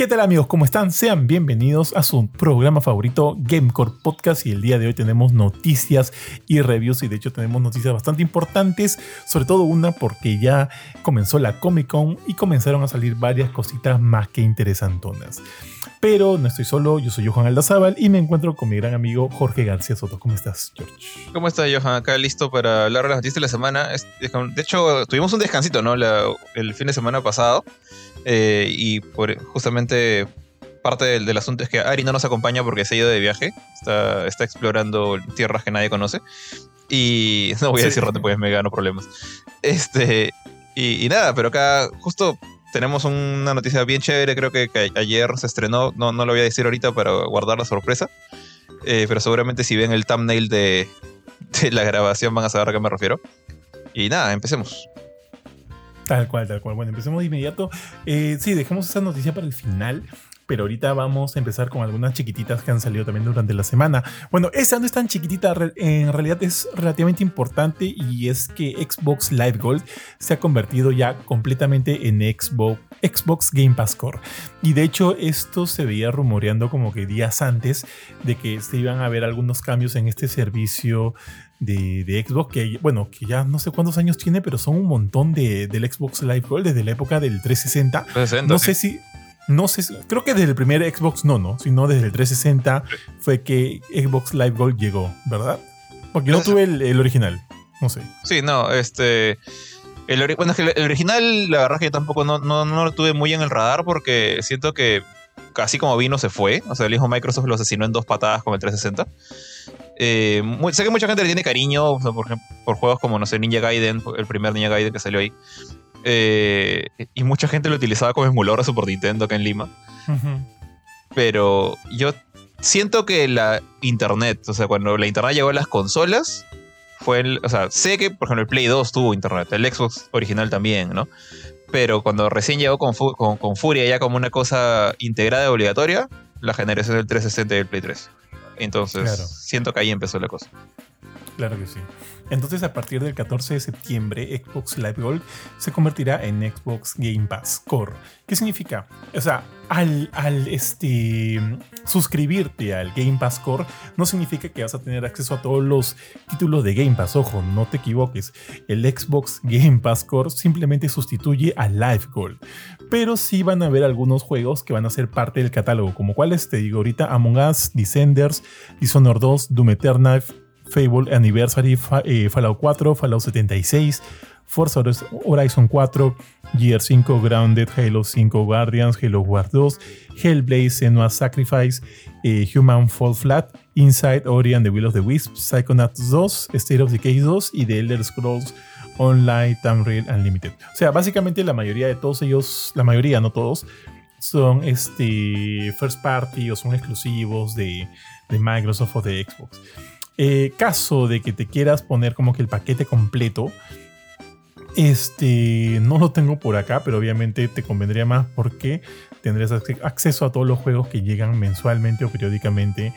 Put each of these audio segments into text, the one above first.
¿Qué tal amigos? ¿Cómo están? Sean bienvenidos a su programa favorito Gamecore Podcast y el día de hoy tenemos noticias y reviews y de hecho tenemos noticias bastante importantes, sobre todo una porque ya comenzó la Comic Con y comenzaron a salir varias cositas más que interesantonas. Pero no estoy solo, yo soy Johan Aldazábal y me encuentro con mi gran amigo Jorge García Soto. ¿Cómo estás, George? ¿Cómo estás, Johan? Acá listo para hablar de las noticias de la semana. De hecho, tuvimos un descansito, ¿no? el fin de semana pasado. Eh, y por, justamente parte del, asunto es que Ari no nos acompaña porque se ha ido de viaje. Está, está explorando tierras que nadie conoce. Y no voy a decir dónde, pues me gano problemas. Este, y, nada, pero acá justo tenemos una noticia bien chévere. Creo que, ayer se estrenó. No, no lo voy a decir ahorita para guardar la sorpresa. Eh, pero seguramente si ven el thumbnail de, la grabación van a saber a qué me refiero. Y nada, empecemos. Tal cual, tal cual. Bueno, empecemos de inmediato. Eh, sí, dejemos esa noticia para el final. Pero ahorita vamos a empezar con algunas chiquititas que han salido también durante la semana. Bueno, esa no es tan chiquitita, en realidad es relativamente importante y es que Xbox Live Gold se ha convertido ya completamente en Xbox, Xbox Game Pass Core. Y de hecho esto se veía rumoreando como que días antes de que se iban a ver algunos cambios en este servicio de, Xbox, que bueno, que ya no sé cuántos años tiene, pero son un montón de, del Xbox Live Gold desde la época del 360. no sé si, no sé, creo que desde el primer Xbox no, no, sino desde el 360 fue que Xbox Live Gold llegó, ¿verdad? Porque no tuve el, original, no sé. Sí, no, este... El, bueno, es que el original, la verdad es que yo tampoco no, no, no lo tuve muy en el radar porque siento que casi como vino se fue. O sea, el hijo Microsoft lo asesinó en dos patadas con el 360. Eh, sé que mucha gente le tiene cariño por, por, juegos como, no sé, Ninja Gaiden, el primer Ninja Gaiden que salió ahí. Eh, y mucha gente lo utilizaba como emulador a Super Nintendo acá en Lima. Pero yo siento que la internet, o sea, cuando la internet llegó a las consolas, fue el, o sea, sé que, por ejemplo, el Play 2 tuvo internet, el Xbox original también, ¿no? Pero cuando recién llegó con, con, Furia ya como una cosa integrada y obligatoria, la generación del 360 y el Play 3. Entonces, siento que ahí empezó la cosa. Claro que sí. Entonces, a partir del 14 de septiembre, Xbox Live Gold se convertirá en Xbox Game Pass Core. ¿Qué significa? O sea, al, al este, suscribirte al Game Pass Core, no significa que vas a tener acceso a todos los títulos de Game Pass. Ojo, no te equivoques. El Xbox Game Pass Core simplemente sustituye a Live Gold. Pero sí van a haber algunos juegos que van a ser parte del catálogo, como cuáles te digo ahorita: Among Us, Descenders, Dishonored 2, Doom Eternal Fable Anniversary, eh, Fallout 4, Fallout 76, Forza Horizon 4, Gear 5, Grounded, Halo 5 Guardians, Halo War 2, Hellblade, Senua Sacrifice, eh, Human Fall Flat, Inside Ori and the Will of the Wisp, Psychonauts 2, State of Decay 2 y The Elder Scrolls Online Tamriel Unlimited. O sea, básicamente la mayoría de todos ellos, la mayoría, no todos, son este, first party o son exclusivos de, de Microsoft o de Xbox. Eh, caso de que te quieras poner como que el paquete completo, este no lo tengo por acá, pero obviamente te convendría más porque tendrías acceso a todos los juegos que llegan mensualmente o periódicamente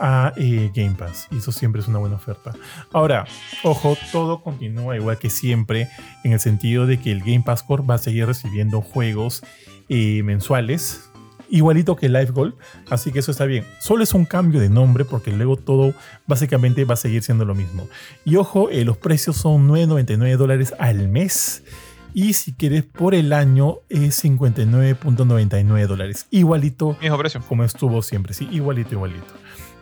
a eh, Game Pass. Y eso siempre es una buena oferta. Ahora, ojo, todo continúa igual que siempre en el sentido de que el Game Pass Core va a seguir recibiendo juegos eh, mensuales igualito que Live Gold, así que eso está bien. Solo es un cambio de nombre porque luego todo básicamente va a seguir siendo lo mismo. Y ojo, eh, los precios son 9.99 dólares al mes. Y si quieres por el año es 59.99 dólares. Igualito precio. como estuvo siempre. Sí, igualito, igualito.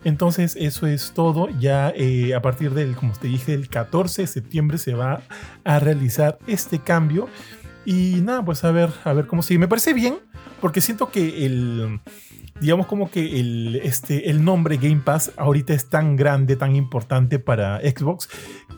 Entonces eso es todo. Ya eh, a partir del, como te dije, el 14 de septiembre se va a realizar este cambio. Y nada, pues a ver, a ver cómo sigue. Me parece bien, porque siento que el. Digamos como que el, este, el nombre Game Pass ahorita es tan grande, tan importante para Xbox,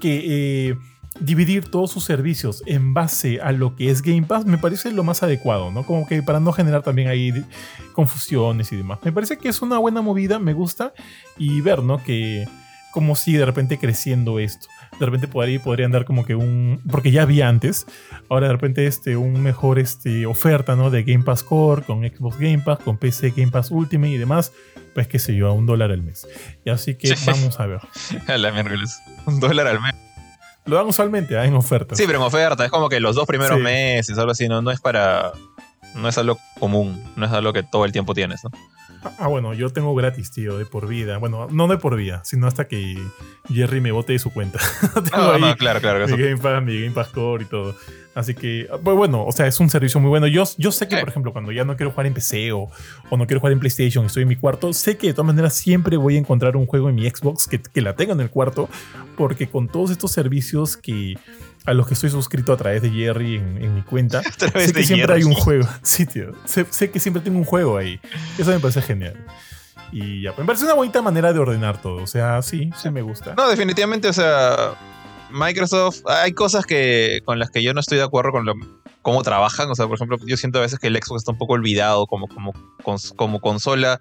que eh, dividir todos sus servicios en base a lo que es Game Pass me parece lo más adecuado, ¿no? Como que para no generar también ahí confusiones y demás. Me parece que es una buena movida, me gusta, y ver, ¿no? Que como sigue de repente creciendo esto de repente por ahí podrían dar como que un, porque ya había antes, ahora de repente este, un mejor este, oferta ¿no? de Game Pass Core con Xbox Game Pass, con PC Game Pass Ultimate y demás, pues qué sé yo, a un dólar al mes. Y así que vamos a ver. a la miércoles, un dólar al mes. Lo dan usualmente ¿eh? en oferta. Sí, pero en oferta, es como que los dos primeros meses, algo así, no, no es para no es algo común, no es algo que todo el tiempo tienes, ¿no? Ah, bueno, yo tengo gratis, tío, de por vida. Bueno, no de por vida, sino hasta que Jerry me bote de su cuenta. tengo ah, ahí claro, claro. Mi Game Pass, mi Game Pass Core y todo. Así que, pues bueno, o sea, es un servicio muy bueno. Yo, yo sé que, por ejemplo, cuando ya no quiero jugar en PC o, o, no quiero jugar en PlayStation, estoy en mi cuarto, sé que de todas maneras siempre voy a encontrar un juego en mi Xbox que, que la tenga en el cuarto, porque con todos estos servicios que a los que estoy suscrito a través de Jerry en, mi cuenta, sé que siempre hay un juego. Sí, tío. Sé, que siempre tengo un juego ahí. Eso me parece genial. Y ya, me parece una bonita manera de ordenar todo. O sea, sí, sí me gusta. No, definitivamente, o sea, Microsoft, hay cosas que con las que yo no estoy de acuerdo con cómo trabajan. O sea, por ejemplo, yo siento a veces que el Xbox está un poco olvidado como, como, como consola,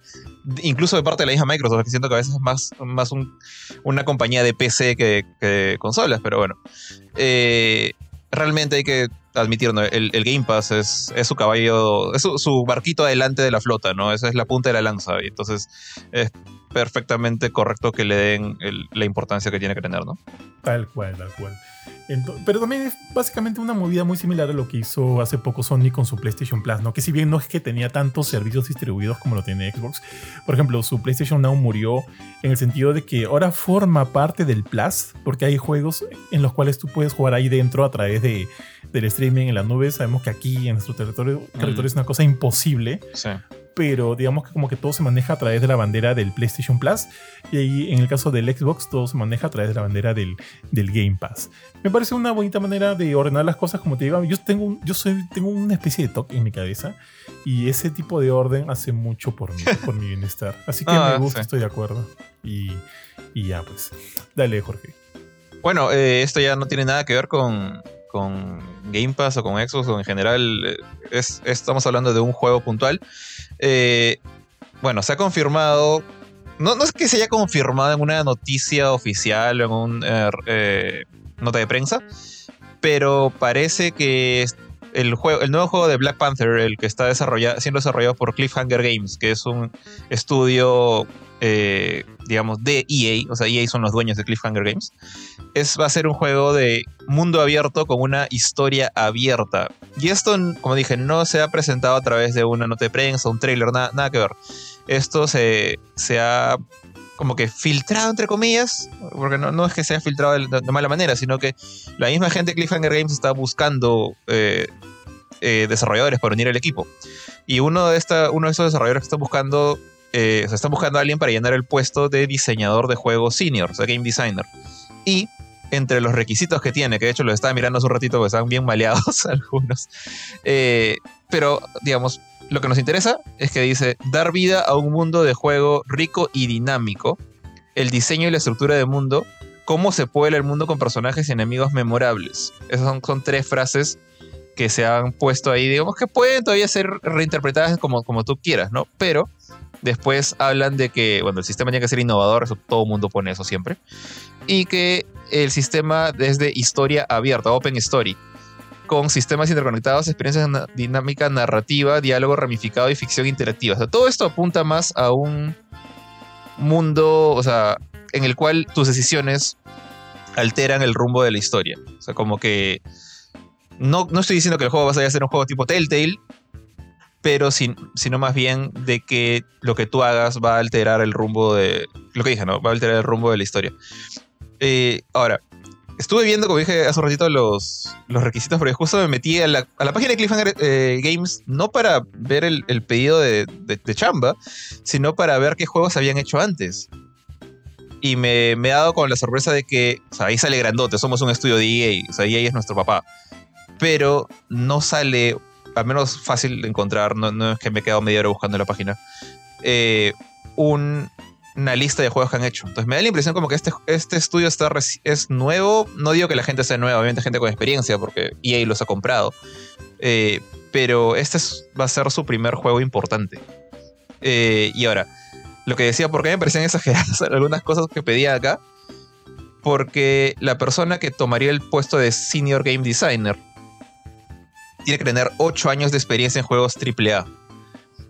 incluso de parte de la misma Microsoft, que siento que a veces es más, más una compañía de PC que, consolas, pero bueno. Eh, realmente hay que admitirlo, el, Game Pass es, su caballo, es su, barquito adelante de la flota, ¿no? Esa es la punta de la lanza. Y entonces es perfectamente correcto que le den la importancia que tiene que tener, ¿no? Tal cual, tal cual. Pero también es básicamente una movida muy similar a lo que hizo hace poco Sony con su PlayStation Plus, ¿no? Que si bien no es que tenía tantos servicios distribuidos como lo tiene Xbox, por ejemplo, su PlayStation Now murió en el sentido de que ahora forma parte del Plus, porque hay juegos en los cuales tú puedes jugar ahí dentro a través de, del streaming en la nube. Sabemos que aquí en nuestro territorio, territorio es una cosa imposible. Sí pero digamos que como que todo se maneja a través de la bandera del PlayStation Plus y ahí en el caso del Xbox todo se maneja a través de la bandera del, del Game Pass. Me parece una bonita manera de ordenar las cosas, como te digo, yo tengo, yo soy, tengo una especie de toque en mi cabeza y ese tipo de orden hace mucho por mí, por mi bienestar. Así que me ah, gusta, estoy de acuerdo. Y, y, ya pues, dale Jorge. Bueno, eh, esto ya no tiene nada que ver con, con Game Pass o con Xbox o en general, eh, es, estamos hablando de un juego puntual. Eh, bueno, se ha confirmado, no, es que se haya confirmado en una noticia oficial o en una eh, nota de prensa, pero parece que el, juego, el nuevo juego de Black Panther, el que está siendo desarrollado por Cliffhanger Games, que es un estudio eh, digamos, de EA, o sea, EA son los dueños de Cliffhanger Games, es, va a ser un juego de mundo abierto con una historia abierta. Y esto, como dije, no se ha presentado a través de una nota de prensa, un trailer, nada, nada que ver. Esto se, se ha como que filtrado, entre comillas, porque no, no es que sea filtrado de, mala manera, sino que la misma gente de Cliffhanger Games está buscando eh, eh, desarrolladores para unir el equipo. Y uno de, esta, uno de esos desarrolladores que está buscando eh, se está buscando a alguien para llenar el puesto de diseñador de juegos senior, o sea, game designer. Y entre los requisitos que tiene, que de hecho lo estaba mirando hace un ratito porque están bien maleados algunos, eh, pero digamos, lo que nos interesa es que dice dar vida a un mundo de juego rico y dinámico, el diseño y la estructura de mundo, cómo se puebla el mundo con personajes y enemigos memorables. Esas son, son tres frases que se han puesto ahí, digamos que pueden todavía ser reinterpretadas como, como tú quieras, ¿no? Pero Después hablan de que, bueno, el sistema tiene que ser innovador, eso todo el mundo pone eso siempre. Y que el sistema es de historia abierta, open story, con sistemas interconectados, experiencias dinámica narrativa, diálogo ramificado y ficción interactiva. O sea, todo esto apunta más a un mundo, o sea, en el cual tus decisiones alteran el rumbo de la historia. O sea, como que no, no estoy diciendo que el juego vaya a ser un juego tipo Telltale, pero sin, sino más bien de que lo que tú hagas va a alterar el rumbo de. Lo que dije, ¿no? Va a alterar el rumbo de la historia. Eh, ahora, estuve viendo, como dije hace un ratito, los, los requisitos, porque justo me metí a la, página de Cliffhanger eh, Games, no para ver el, pedido de, chamba, sino para ver qué juegos habían hecho antes. Y me, me, he dado con la sorpresa de que, o sea, ahí sale grandote, somos un estudio de EA, o sea, EA es nuestro papá. Pero no sale al menos fácil de encontrar, no, es que me he quedado media hora buscando la página, eh, una lista de juegos que han hecho. Entonces me da la impresión como que este, este estudio está es nuevo. No digo que la gente sea nueva, obviamente gente con experiencia, porque EA los ha comprado. Eh, pero este va a ser su primer juego importante. Eh, y ahora, lo que decía, ¿por qué me parecían exageradas algunas cosas que pedía acá? Porque la persona que tomaría el puesto de Senior Game Designer tiene que tener 8 años de experiencia en juegos AAA,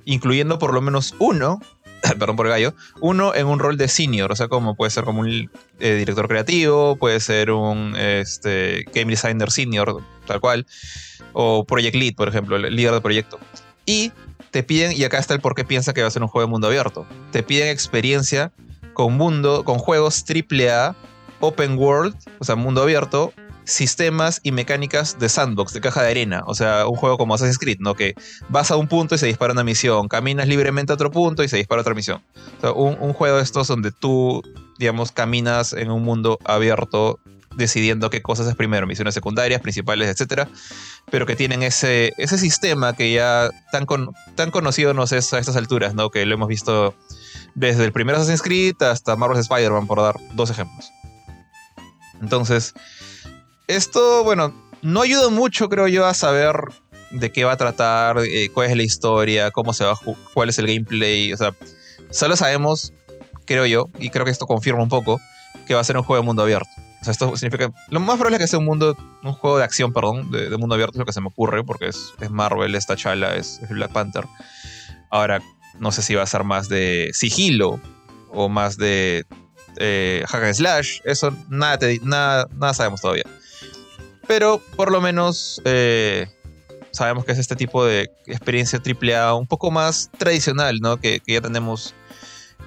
incluyendo por lo menos uno, perdón por el gallo, uno en un rol de senior, o sea, como puede ser como un eh, director creativo, puede ser un este, game designer senior, tal cual, o project lead, por ejemplo, el líder de proyecto. Y te piden, y acá está el por qué piensa que va a ser un juego de mundo abierto. Te piden experiencia con mundo, con juegos AAA, open world, o sea, mundo abierto, sistemas y mecánicas de sandbox, de caja de arena. O sea, un juego como Assassin's Creed, ¿no? Que vas a un punto y se dispara una misión, caminas libremente a otro punto y se dispara otra misión. Un juego de estos donde tú, digamos, caminas en un mundo abierto decidiendo qué cosas es primero, misiones secundarias, principales, etcétera, pero que tienen ese, ese sistema que ya tan, con, tan conocido nos es a estas alturas, ¿no? Que lo hemos visto desde el primer Assassin's Creed hasta Marvel's Spider-Man, por dar dos ejemplos. Entonces, esto, bueno, no ayuda mucho, creo yo, a saber de qué va a tratar, eh, cuál es la historia, cómo se va a cuál es el gameplay. O sea, solo sabemos, creo yo, y creo que esto confirma un poco, que va a ser un juego de mundo abierto. O sea, esto significa. Lo más probable es que sea un mundo. Un juego de acción, perdón, de, mundo abierto, es lo que se me ocurre, porque es, Marvel, es T'Challa, es, es Black Panther. Ahora, no sé si va a ser más de sigilo o más de eh, hack and slash. Eso nada, nada, nada sabemos todavía. Pero por lo menos eh, sabemos que es este tipo de experiencia AAA un poco más tradicional, ¿no? Que, ya tenemos.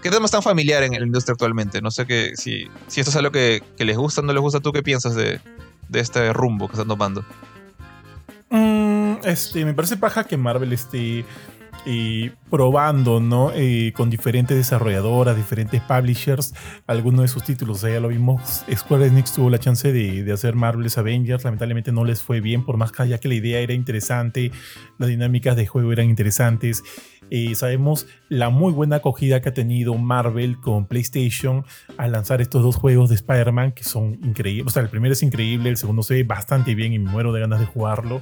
Que tenemos tan familiar en la industria actualmente. No sé que, si, si esto es algo que, les gusta o no les gusta. ¿Tú qué piensas de, este rumbo que están tomando? Mm, este, me parece paja que Marvel esté y probando, ¿no? Eh, con diferentes desarrolladoras, diferentes publishers, algunos de sus títulos. O ya lo vimos, Square Enix tuvo la chance de, de, hacer Marvel's Avengers, lamentablemente no les fue bien, por más que ya que la idea era interesante, las dinámicas de juego eran interesantes. Sabemos la muy buena acogida que ha tenido Marvel con PlayStation al lanzar estos dos juegos de Spider-Man que son increíbles. O sea, el primero es increíble, el segundo se ve bastante bien y me muero de ganas de jugarlo.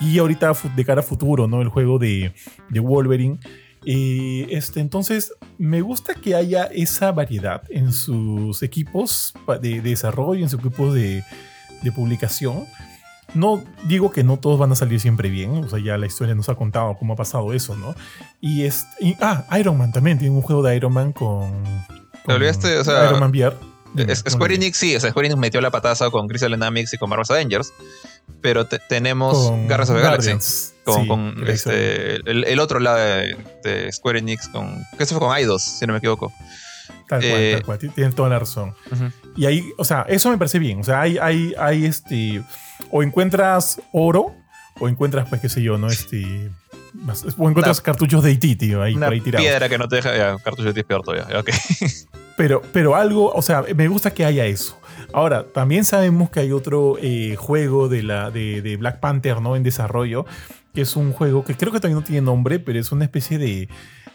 Y ahorita de cara a futuro, ¿no? El juego de, de Wolverine. Este, entonces, me gusta que haya esa variedad en sus equipos de, desarrollo, en sus equipos de, de publicación. No digo que no todos van a salir siempre bien, o sea, ya la historia nos ha contado cómo ha pasado eso, ¿no? Y es. ah, Iron Man también tiene un juego de Iron Man con. con olvidaste? O sea, Iron Man VR. Square Enix sí, o sea, Square Enix metió la pataza con Crystal Dynamics y con Marvel's Avengers, pero tenemos Guardians of the Galaxy. Con, este, el, otro lado de, Square Enix, con, que se fue con Eidos, si no me equivoco. Tal cual, tal eh, cual, tienes toda la razón. Y ahí, o sea, eso me parece bien. O sea, hay, hay, hay este. O encuentras oro, o encuentras, pues, qué sé yo, ¿no? Este. O encuentras cartuchos de IT, tío, ahí, una por ahí tirados. piedra que no te deja. Ya, cartuchos de IT peor todavía. Ok. pero, pero algo, o sea, me gusta que haya eso. Ahora, también sabemos que hay otro eh, juego de, la, de, de, Black Panther, ¿no? En desarrollo, que es un juego que creo que todavía no tiene nombre, pero es una especie de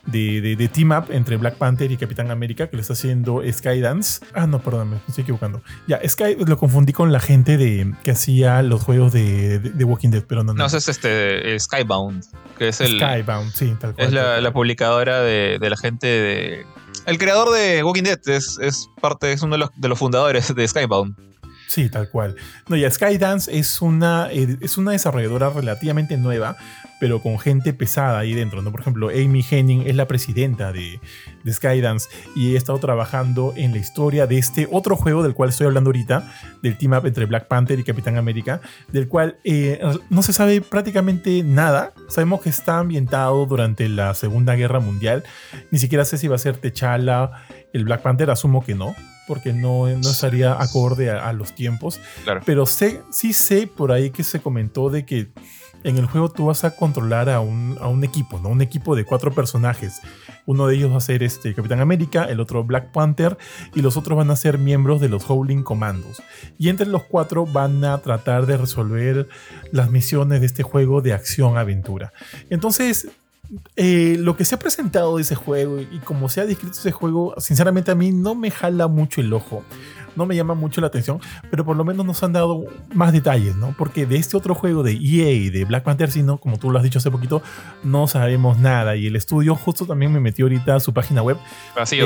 de, team up entre Black Panther y Capitán América que lo está haciendo Skydance. Ah, no, perdón, me estoy equivocando. Ya, Sky lo confundí con la gente de que hacía los juegos de, de, Walking Dead, pero no. No, no es este Skybound, que es el. Skybound, sí, tal cual. Es la, publicadora de, la gente de. El creador de Walking Dead es, es parte, es uno de los, de los fundadores de Skybound. Sí, tal cual. No, ya Skydance es una, eh, es una desarrolladora relativamente nueva, pero con gente pesada ahí dentro. ¿no? Por ejemplo, Amy Henning es la presidenta de, de Skydance y he estado trabajando en la historia de este otro juego del cual estoy hablando ahorita, del team up entre Black Panther y Capitán América, del cual eh, no se sabe prácticamente nada. Sabemos que está ambientado durante la Segunda Guerra Mundial. Ni siquiera sé si va a ser T'Challa el Black Panther, asumo que no porque no, no estaría acorde a, los tiempos. Pero sé, sí sé por ahí que se comentó de que en el juego tú vas a controlar a un, a un, equipo, ¿no? Un equipo de cuatro personajes. Uno de ellos va a ser este Capitán América, el otro Black Panther y los otros van a ser miembros de los Howling Commandos. Y entre los cuatro van a tratar de resolver las misiones de este juego de acción-aventura. Entonces, eh, lo que se ha presentado de ese juego y como se ha descrito ese juego, sinceramente a mí no me jala mucho el ojo, no me llama mucho la atención, pero por lo menos nos han dado más detalles, ¿no? Porque de este otro juego de EA y de Black Panther, sino como tú lo has dicho hace poquito, no sabemos nada. Y el estudio justo también me metió ahorita a su página web.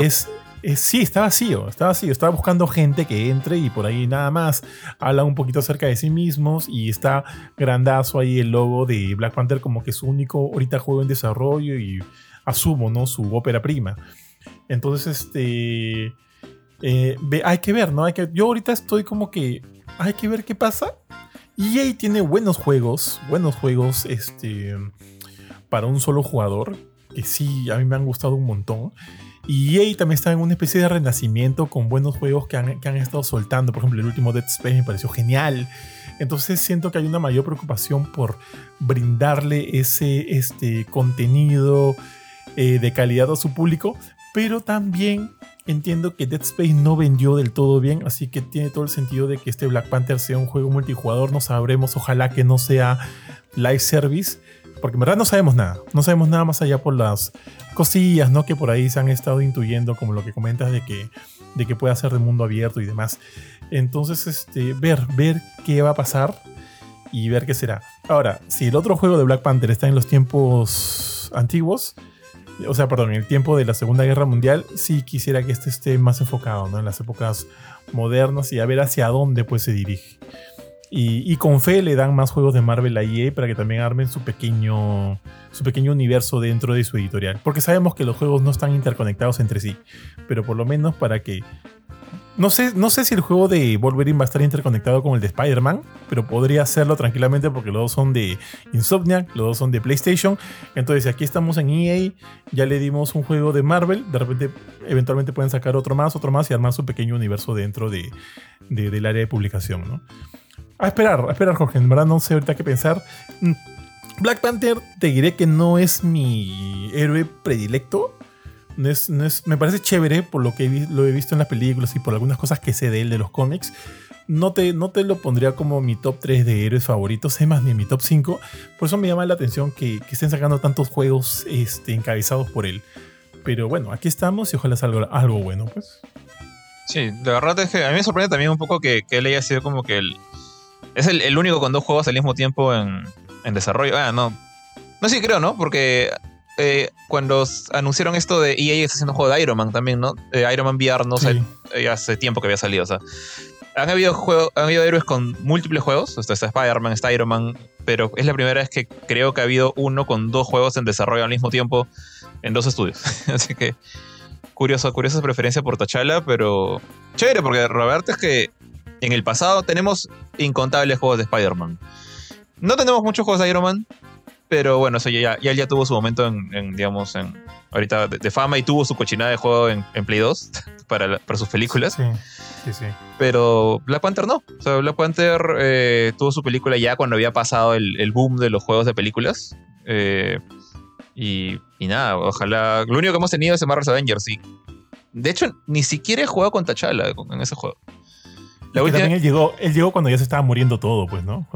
Es eh, sí, está vacío, está vacío. Estaba buscando gente que entre y por ahí nada más. Habla un poquito acerca de sí mismos y está grandazo ahí el logo de Black Panther como que su único ahorita juego en desarrollo y asumo, ¿no? Su ópera prima. Entonces, este... Eh, hay que ver, ¿no? Yo ahorita estoy como que... Hay que ver qué pasa. EA tiene buenos juegos, buenos juegos, este para un solo jugador, que sí, a mí me han gustado un montón. Y EA también está en una especie de renacimiento con buenos juegos que han, que han estado soltando. Por ejemplo, el último Dead Space me pareció genial. Entonces siento que hay una mayor preocupación por brindarle ese este, contenido eh, de calidad a su público, pero también entiendo que Dead Space no vendió del todo bien, así que tiene todo el sentido de que este Black Panther sea un juego multijugador, no sabremos, ojalá que no sea live service, porque en verdad no sabemos nada, no sabemos nada más allá por las cosillas, ¿no? Que por ahí se han estado intuyendo, como lo que comentas de que, de que pueda ser de mundo abierto y demás. Entonces, este, ver, ver qué va a pasar y ver qué será. Ahora, si el otro juego de Black Panther está en los tiempos antiguos, o sea, perdón, en el tiempo de la Segunda Guerra Mundial, sí quisiera que este esté más enfocado, ¿no? En las épocas modernas y a ver hacia dónde pues se dirige. Y, con fe le dan más juegos de Marvel a EA para que también armen su pequeño, su pequeño universo dentro de su editorial. Porque sabemos que los juegos no están interconectados entre sí, pero por lo menos para que no sé, no sé si el juego de Wolverine va a estar interconectado con el de Spider-Man, pero podría hacerlo tranquilamente porque los dos son de Insomniac, los dos son de PlayStation. Entonces, aquí estamos en EA, ya le dimos un juego de Marvel, de repente, eventualmente pueden sacar otro más, otro más y armar su pequeño universo dentro de, del área de publicación, ¿no? A esperar, a esperar, Jorge. En verdad no sé ahorita qué pensar. Mm, Black Panther, te diré que no es mi héroe predilecto me parece chévere por lo que lo he visto en las películas y por algunas cosas que sé de él, de los cómics. No te, no te lo pondría como mi top 3 de héroes favoritos, es más, ni mi top 5. Por eso me llama la atención que, estén sacando tantos juegos este, encabezados por él. Pero bueno, aquí estamos y ojalá salga algo bueno, pues. Sí, la verdad es que a mí me sorprende también un poco que, él haya sido como que el. Es el, único con dos juegos al mismo tiempo en, en desarrollo. Ah, no. No, sí, creo, ¿no? Porque eh, cuando anunciaron esto de EA está haciendo un juego de Iron Man también, ¿no? Eh, Iron Man VR no sé, eh, hace tiempo que había salido, o sea. Han habido, han habido héroes con múltiples juegos, o sea, está Spider-Man, está Iron Man, pero es la primera vez que creo que ha habido uno con dos juegos en desarrollo al mismo tiempo en dos estudios. Así que curioso, curiosa preferencia por T'Challa, pero chévere, porque Roberto es que en el pasado tenemos incontables juegos de Spider-Man. No tenemos muchos juegos de Iron Man, pero bueno, eso ya, ya, ya tuvo su momento en, digamos, en ahorita de, fama y tuvo su cochinada de juego en, Play 2 para, para sus películas. Sí, sí, sí. Pero Black Panther no. O sea, Black Panther eh, tuvo su película ya cuando había pasado el, boom de los juegos de películas. Eh, y, y, nada, ojalá. Lo único que hemos tenido es Marvel's Avengers. Y de hecho, ni siquiera he jugado con T'Challa en ese juego. También él llegó, él llegó cuando ya se estaba muriendo todo, pues, ¿no?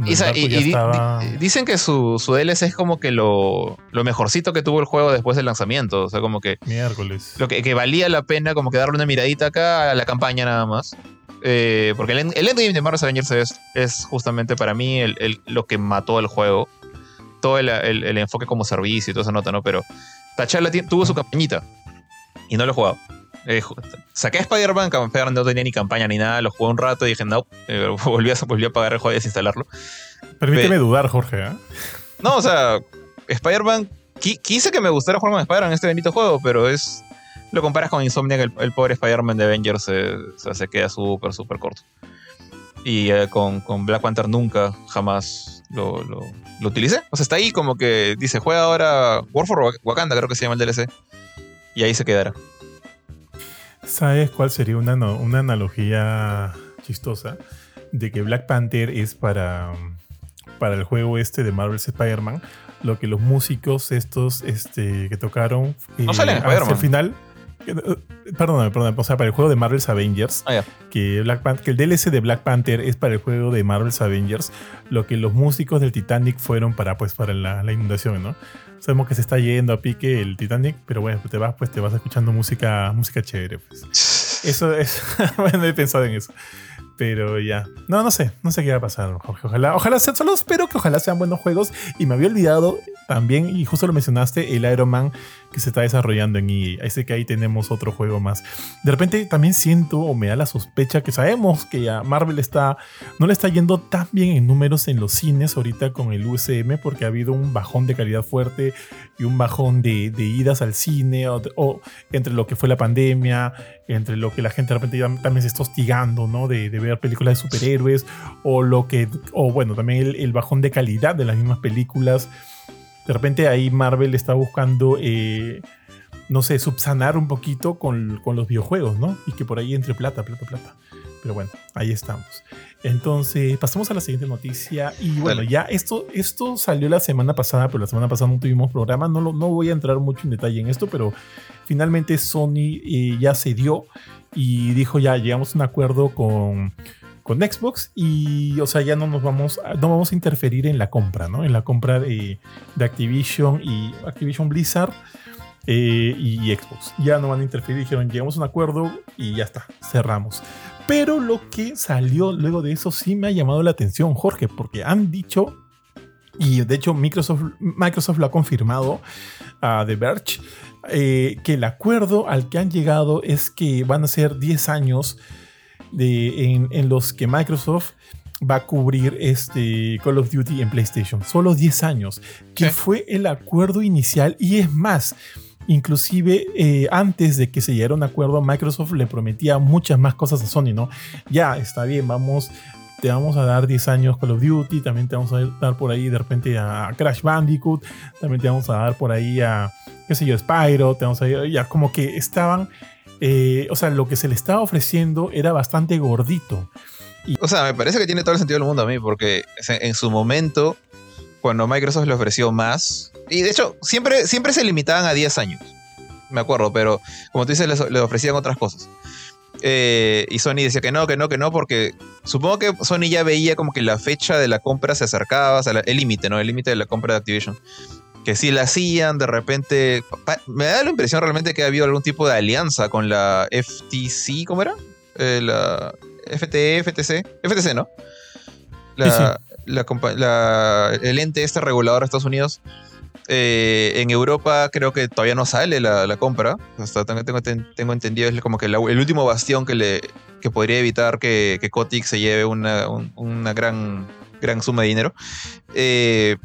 dicen que su, su, DLC es como que lo, lo, mejorcito que tuvo el juego después del lanzamiento. O sea, como que. Miércoles. Lo que, que valía la pena como que darle una miradita acá a la campaña nada más. Eh, porque el, el, endgame de Marvel Avengers es, es justamente para mí el, lo que mató el juego. Todo el, enfoque como servicio y toda esa nota, ¿no? Pero T'Challa tuvo su campañita y no lo he jugado. Eh, saqué Spider-Man, spider no tenía ni campaña ni nada, lo jugué un rato y dije, no, eh, volví, a, volví, a, pagar el juego y desinstalarlo. Permíteme dudar, Jorge. ¿eh? No, o sea, Spider-Man, quise que me gustara jugar con Spider-Man en este bendito juego, pero es. Lo comparas con Insomniac, el, el pobre Spider-Man de Avengers se queda súper, súper corto. Y con, con, Black Panther nunca, jamás lo, lo, lo, utilicé. O sea, está ahí como que dice, juega ahora War for Wakanda, creo que se llama el DLC. Y ahí se quedará. ¿Sabes cuál sería una, una analogía chistosa? De que Black Panther es para, para el juego este de Marvel's Spider-Man, lo que los músicos estos este, que tocaron no salen hacia el final. Perdóname, perdóname. O sea, para el juego de Marvel's Avengers, ah, que, Black que el DLC de Black Panther es para el juego de Marvel's Avengers, lo que los músicos del Titanic fueron para, pues, para la, la inundación, ¿no? Sabemos que se está yendo a pique el Titanic, pero bueno, te vas, pues te vas escuchando música, música chévere. Pues. Eso es. bueno, he pensado en eso. Pero ya. No, no sé. No sé qué va a pasar, Ojalá, ojalá sean, solo espero que ojalá sean buenos juegos. Y me había olvidado también, y justo lo mencionaste, el Iron Man que se está desarrollando en EA. Sé que ahí tenemos otro juego más. De repente también siento o me da la sospecha que sabemos que ya Marvel está. No le está yendo tan bien en números en los cines ahorita con el USM porque ha habido un bajón de calidad fuerte y un bajón de, idas al cine o, entre lo que fue la pandemia, entre lo que la gente de repente también se está hostigando, ¿no? De, ver películas de superhéroes o lo que, o bueno, también el, bajón de calidad de las mismas películas. De repente ahí Marvel está buscando, eh, no sé, subsanar un poquito con, con, los videojuegos, ¿no? Y que por ahí entre plata, plata, plata. Pero bueno, ahí estamos. Entonces, pasamos a la siguiente noticia. Y bueno, ya esto, esto salió la semana pasada, pero la semana pasada no tuvimos programa. No, no voy a entrar mucho en detalle en esto, pero finalmente Sony eh, ya se dio y dijo ya, llegamos a un acuerdo con, con Xbox y, o sea, ya no nos vamos, a, no vamos a interferir en la compra, ¿no? En la compra de, de Activision y Activision Blizzard. Eh, y Xbox. Ya no van a interferir, dijeron, llegamos a un acuerdo y ya está, cerramos. Pero lo que salió luego de eso sí me ha llamado la atención, Jorge, porque han dicho, y de hecho Microsoft, Microsoft lo ha confirmado a The Verge, eh, que el acuerdo al que han llegado es que van a ser 10 años de, en, los que Microsoft va a cubrir este Call of Duty en PlayStation. Solo 10 años, que fue el acuerdo inicial y es más. Inclusive eh, antes de que se llegara un acuerdo, Microsoft le prometía muchas más cosas a Sony, ¿no? Ya, está bien, vamos, te vamos a dar 10 años Call of Duty, también te vamos a dar por ahí de repente a Crash Bandicoot, también te vamos a dar por ahí a, qué sé yo, Spyro, te vamos a ya como que estaban, eh, o sea, lo que se le estaba ofreciendo era bastante gordito. o sea, me parece que tiene todo el sentido del mundo a mí, porque en su momento, cuando Microsoft le ofreció más, y de hecho, siempre, siempre se limitaban a 10 años. Me acuerdo, pero como tú dices, les, ofrecían otras cosas. Eh, y Sony decía que no, que no, que no, porque supongo que Sony ya veía como que la fecha de la compra se acercaba, o el límite, ¿no? El límite de la compra de Activision. Que si la hacían, de repente. Me da la impresión realmente que ha habido algún tipo de alianza con la FTC, ¿cómo era? Eh, la FTE, FTC. FTC, ¿no? La, La, el ente este regulador de Estados Unidos eh, en Europa creo que todavía no sale la, compra. Hasta tengo, tengo, entendido, es como que el último bastión que, le, que podría evitar que, que Kotick se lleve una, una gran, gran suma de dinero. Eh,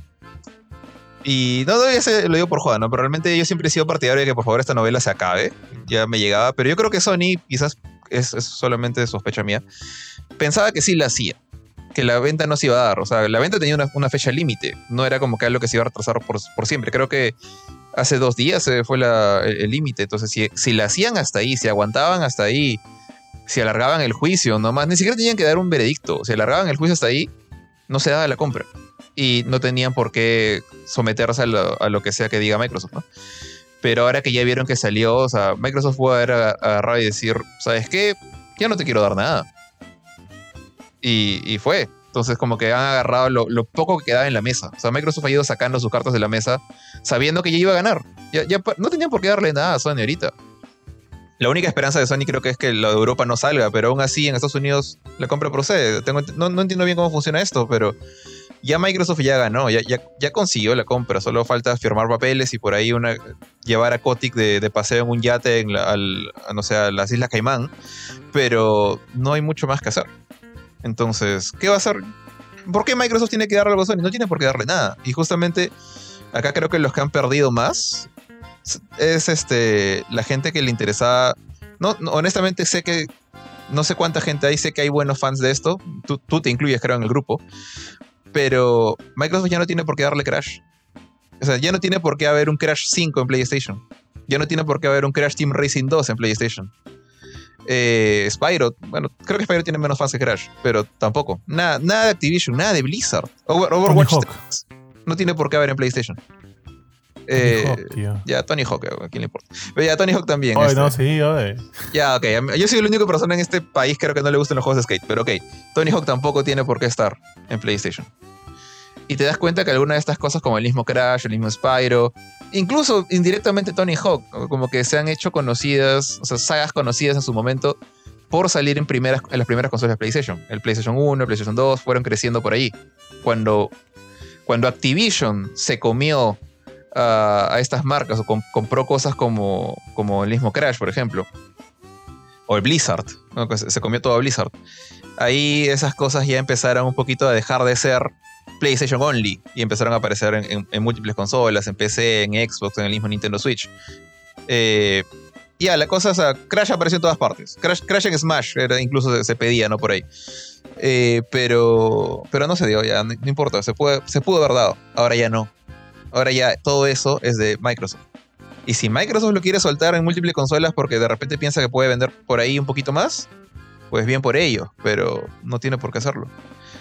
y no, no, ya lo digo por joda, ¿no? Pero realmente yo siempre he sido partidario de que por favor esta novela se acabe. Ya me llegaba. Pero yo creo que Sony, quizás es, solamente sospecha mía, pensaba que sí la hacía que la venta no se iba a dar. O sea, la venta tenía una, fecha límite. No era como que algo que se iba a retrasar por, siempre. Creo que hace dos días fue el límite. Entonces, si, si la hacían hasta ahí, si aguantaban hasta ahí, si alargaban el juicio, nomás, ni siquiera tenían que dar un veredicto. Si alargaban el juicio hasta ahí, no se daba la compra. Y no tenían por qué someterse a lo, que sea que diga Microsoft, ¿no? Pero ahora que ya vieron que salió, o sea, Microsoft puede haber agarrado y decir, ¿sabes qué? Ya no te quiero dar nada y, fue. Entonces, como que han agarrado lo, poco que quedaba en la mesa. O sea, Microsoft ha ido sacando sus cartas de la mesa sabiendo que ya iba a ganar. Ya, no tenían por qué darle nada a Sony ahorita. La única esperanza de Sony creo que es que lo de Europa no salga, pero aún así en Estados Unidos la compra procede. Tengo, no, entiendo bien cómo funciona esto, pero ya Microsoft ya ganó, ya, ya, consiguió la compra. Solo falta firmar papeles y por ahí una, llevar a Kotick de, paseo en un yate en al, no sé, a las Islas Caimán. Pero no hay mucho más que hacer. Entonces, ¿qué va a hacer? ¿Por qué Microsoft tiene que darle algo a Sony? No tiene por qué darle nada. Y justamente acá creo que los que han perdido más es este la gente que le interesaba. No, honestamente sé que no sé cuánta gente hay, sé que hay buenos fans de esto. Tú, tú, te incluyes, creo, en el grupo. Pero Microsoft ya no tiene por qué darle Crash. O sea, ya no tiene por qué haber un Crash 5 en PlayStation. Ya no tiene por qué haber un Crash Team Racing 2 en PlayStation. Eh, Spyro, bueno, creo que Spyro tiene menos fans que Crash, pero tampoco. Nada, nada de Activision, nada de Blizzard. Overwatch no tiene por qué haber en PlayStation. Eh, ya, Tony Hawk, ¿a quién le importa? Pero ya, Tony Hawk también. Este. no, sí, Ya, ok. Yo soy la única persona en este país creo que no le gustan los juegos de skate, pero ok. Tony Hawk tampoco tiene por qué estar en PlayStation. Y te das cuenta que alguna de estas cosas, como el mismo Crash, el mismo Spyro, incluso indirectamente Tony Hawk, como que se han hecho conocidas, o sea, sagas conocidas en su momento por salir en, primeras, en las primeras consolas de PlayStation. El PlayStation 1, el PlayStation 2 fueron creciendo por ahí. Cuando, cuando Activision se comió a estas marcas o compró cosas como, como el mismo Crash, por ejemplo, o el Blizzard, se comió todo a Blizzard. Ahí esas cosas ya empezaron un poquito a dejar de ser PlayStation Only y empezaron a aparecer en, múltiples consolas, en PC, en Xbox, en el mismo Nintendo Switch. Eh, ya, la cosa es, Crash apareció en todas partes. Crash, Crash en Smash, era, incluso se, pedía, ¿no? Por ahí. Eh, pero, pero no se dio, ya, no, importa, se, puede, se pudo haber dado, ahora ya no. Ahora ya todo eso es de Microsoft. Y si Microsoft lo quiere soltar en múltiples consolas porque de repente piensa que puede vender por ahí un poquito más, pues bien por ello, pero no tiene por qué hacerlo.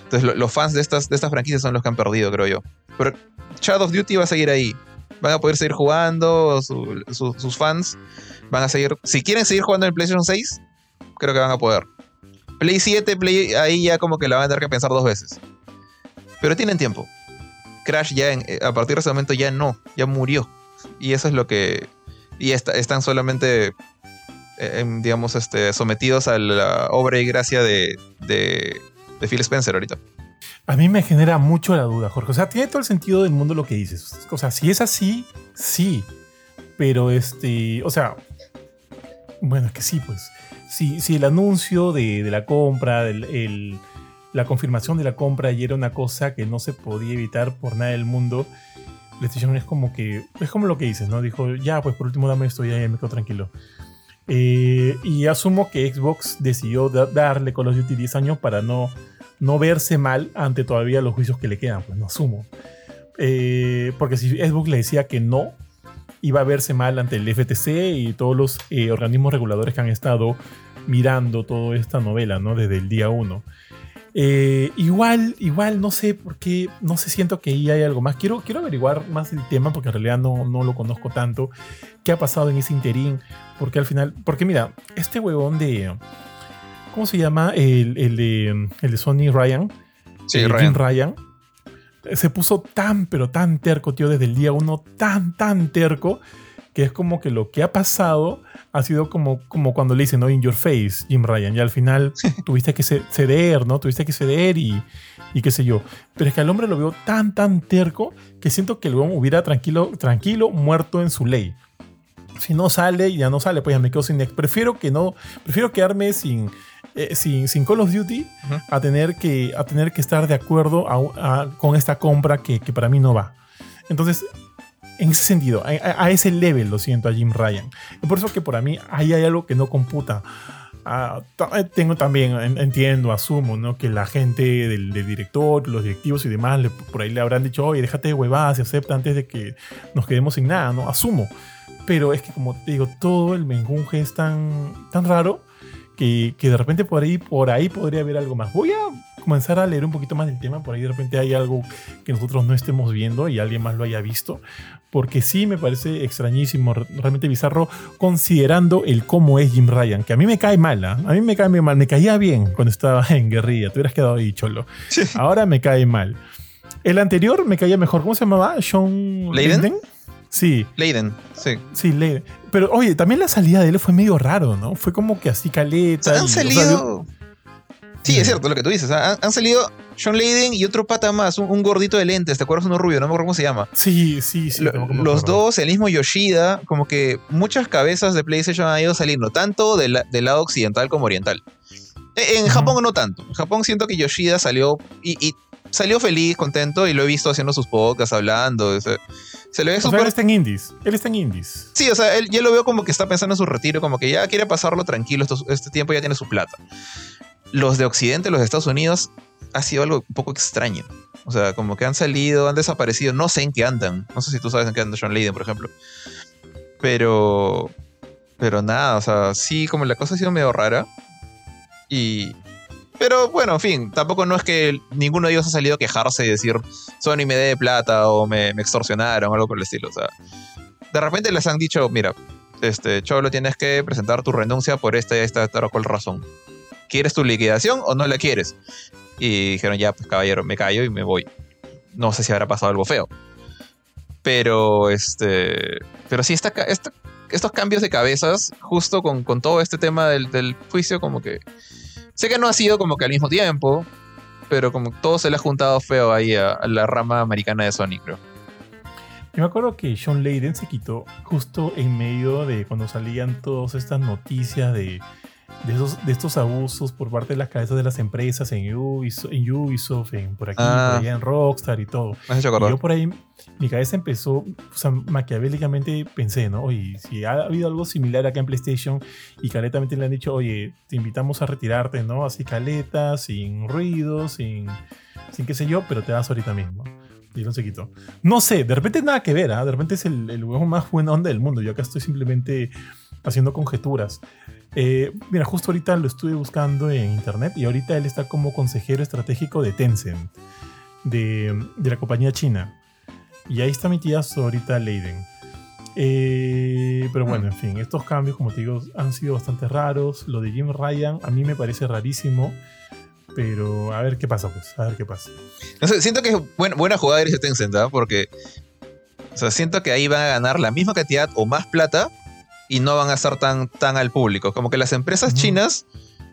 Entonces los fans de estas, de estas franquicias son los que han perdido, creo yo. Pero Shadow of Duty va a seguir ahí. Van a poder seguir jugando, sus fans van a seguir... Si quieren seguir jugando en PlayStation 6, creo que van a poder. Play 7, Play, ahí ya como que la van a tener que pensar dos veces. Pero tienen tiempo. Crash ya eh, a partir de ese momento ya no, ya murió. Y eso es lo que... Y están solamente, eh, digamos, este, sometidos a la obra y gracia de, de, de Phil Spencer ahorita. A mí me genera mucho la duda, Jorge. O sea, tiene todo el sentido del mundo lo que dices. O sea, si es así, sí. Pero este, o sea, bueno, es que sí, pues. Si, si el anuncio de, la compra, el, la confirmación de la compra ya era una cosa que no se podía evitar por nada del mundo, PlayStation es como que, es como lo que dices, ¿no? Dijo, ya, pues por último dame esto, ya, me quedo tranquilo. Eh, y asumo que Xbox decidió darle Call of Duty 10 años para no, no verse mal ante todavía los juicios que le quedan, pues no asumo. Eh, porque si Xbox le decía que no, iba a verse mal ante el FTC y todos los eh, organismos reguladores que han estado mirando toda esta novela, ¿no? Desde el día 1. Eh, igual, igual, no sé por qué, no sé, siento que ahí hay algo más. Quiero, quiero averiguar más el tema porque en realidad no, no lo conozco tanto. ¿Qué ha pasado en ese interín? Porque al final, porque mira, este huevón de, ¿cómo se llama? El, el, de, el de Sony Ryan. Sí, Ryan. Ryan. Se puso tan, pero tan terco, tío, desde el día uno, tan, tan terco, que es como que lo que ha pasado ha sido como, como cuando le dicen, ¿no? In your face, Jim Ryan. Y al final tuviste que ceder, ¿no? Tuviste que ceder y, y qué sé yo. Pero es que al hombre lo veo tan, tan terco que siento que el hubiera tranquilo, tranquilo, muerto en su ley. Si no sale, ya no sale, pues ya me quedo sin Prefiero que no, prefiero quedarme sin, eh, sin, sin, Call of Duty a, tener que, a tener que estar de acuerdo con esta compra que, que para mí no va. Entonces, en ese sentido, a, ese level lo siento a Jim Ryan. Por eso que para mí ahí hay algo que no computa. Ah, eh, tengo también, entiendo, asumo, ¿no? Que la gente del, director, los directivos y demás, por ahí le habrán dicho, oye, déjate de huevadas y acepta antes de que nos quedemos sin nada, ¿no? Asumo. Pero es que, como te digo, todo el menjunje es tan, tan raro que, que de repente por ahí, por ahí podría haber algo más. Voy a comenzar a leer un poquito más del tema, por ahí de repente hay algo que nosotros no estemos viendo y alguien más lo haya visto, porque sí me parece extrañísimo, realmente bizarro, considerando el cómo es Jim Ryan, que a mí me cae mal, ¿ah? a mí me cae mal, me caía bien cuando estaba en guerrilla, te hubieras quedado ahí cholo, ahora me cae mal. El anterior me caía mejor, ¿cómo se llamaba? Sean Leiden. Sí. Leiden, sí. Sí, Leiden. Pero oye, también la salida de él fue medio raro, ¿no? Fue como que así caleta. han salido... Sí, es cierto lo que tú dices. Han, salido Sean Layden y otro pata más, un, gordito de lentes, ¿te acuerdas? Uno rubio, no me acuerdo cómo se llama. Sí, sí, sí. los dos, el mismo Yoshida, como que muchas cabezas de PlayStation han ido saliendo, tanto del, lado occidental como oriental. E, en, Japón no tanto. En Japón siento que Yoshida salió y, salió feliz, contento, y lo he visto haciendo sus podcasts, hablando. Se, le ve él está en indies. Él está en indies. Sí, o sea, él, yo lo veo como que está pensando en su retiro, como que ya quiere pasarlo tranquilo, este tiempo ya tiene su plata los de Occidente, los de Estados Unidos, ha sido algo un poco extraño. O sea, como que han salido, han desaparecido, no sé en qué andan. No sé si tú sabes en qué anda John Layden, por ejemplo. Pero. Pero nada, o sea, sí, como la cosa ha sido medio rara. Y. Pero bueno, en fin, tampoco no es que ninguno de ellos ha salido a quejarse y decir Sony me dé plata o me, extorsionaron o algo por el estilo. O sea, de repente les han dicho, mira, este, Cholo, tienes que presentar tu renuncia por esta y esta, esta, cual razón. ¿Quieres tu liquidación o no la quieres? Y dijeron, ya, pues caballero, me callo y me voy. No sé si habrá pasado algo feo. Pero, este, pero sí, esta, estos cambios de cabezas, justo con, todo este tema del, juicio, como que... Sé que no ha sido como que al mismo tiempo, pero como todo se le ha juntado feo ahí a, la rama americana de Sony, creo. Yo me acuerdo que Sean Layden se quitó justo en medio de cuando salían todas estas noticias de de, esos, de estos abusos por parte de las cabezas de las empresas en Ubisoft, en, Ubisoft, en por aquí, por ah. allá en Rockstar y todo. y yo por ahí, mi cabeza empezó, o sea, maquiavélicamente pensé, ¿no? Oye, si ha habido algo similar acá en PlayStation y caletamente le han dicho, oye, te invitamos a retirarte, ¿no? Así caleta, sin ruido, sin, sin qué sé yo, pero te vas ahorita mismo. Dieron se quitó. No sé, de repente nada que ver, ¿ah? De repente es el, el juego más buena onda del mundo. Yo acá estoy simplemente haciendo conjeturas. Eh, mira, justo ahorita lo estuve buscando en internet y ahorita él está como consejero estratégico de Tencent, de, la compañía china. Y ahí está mi tía ahorita Leiden. Eh, pero bueno, en fin, estos cambios, como te digo, han sido bastante raros. Lo de Jim Ryan a mí me parece rarísimo. Pero a ver qué pasa, pues, a ver qué pasa. No sé, siento que es buena, jugada de Tencent, ¿ah? Porque. O sea, siento que ahí van a ganar la misma cantidad o más plata y no van a estar tan, tan al público. Como que las empresas chinas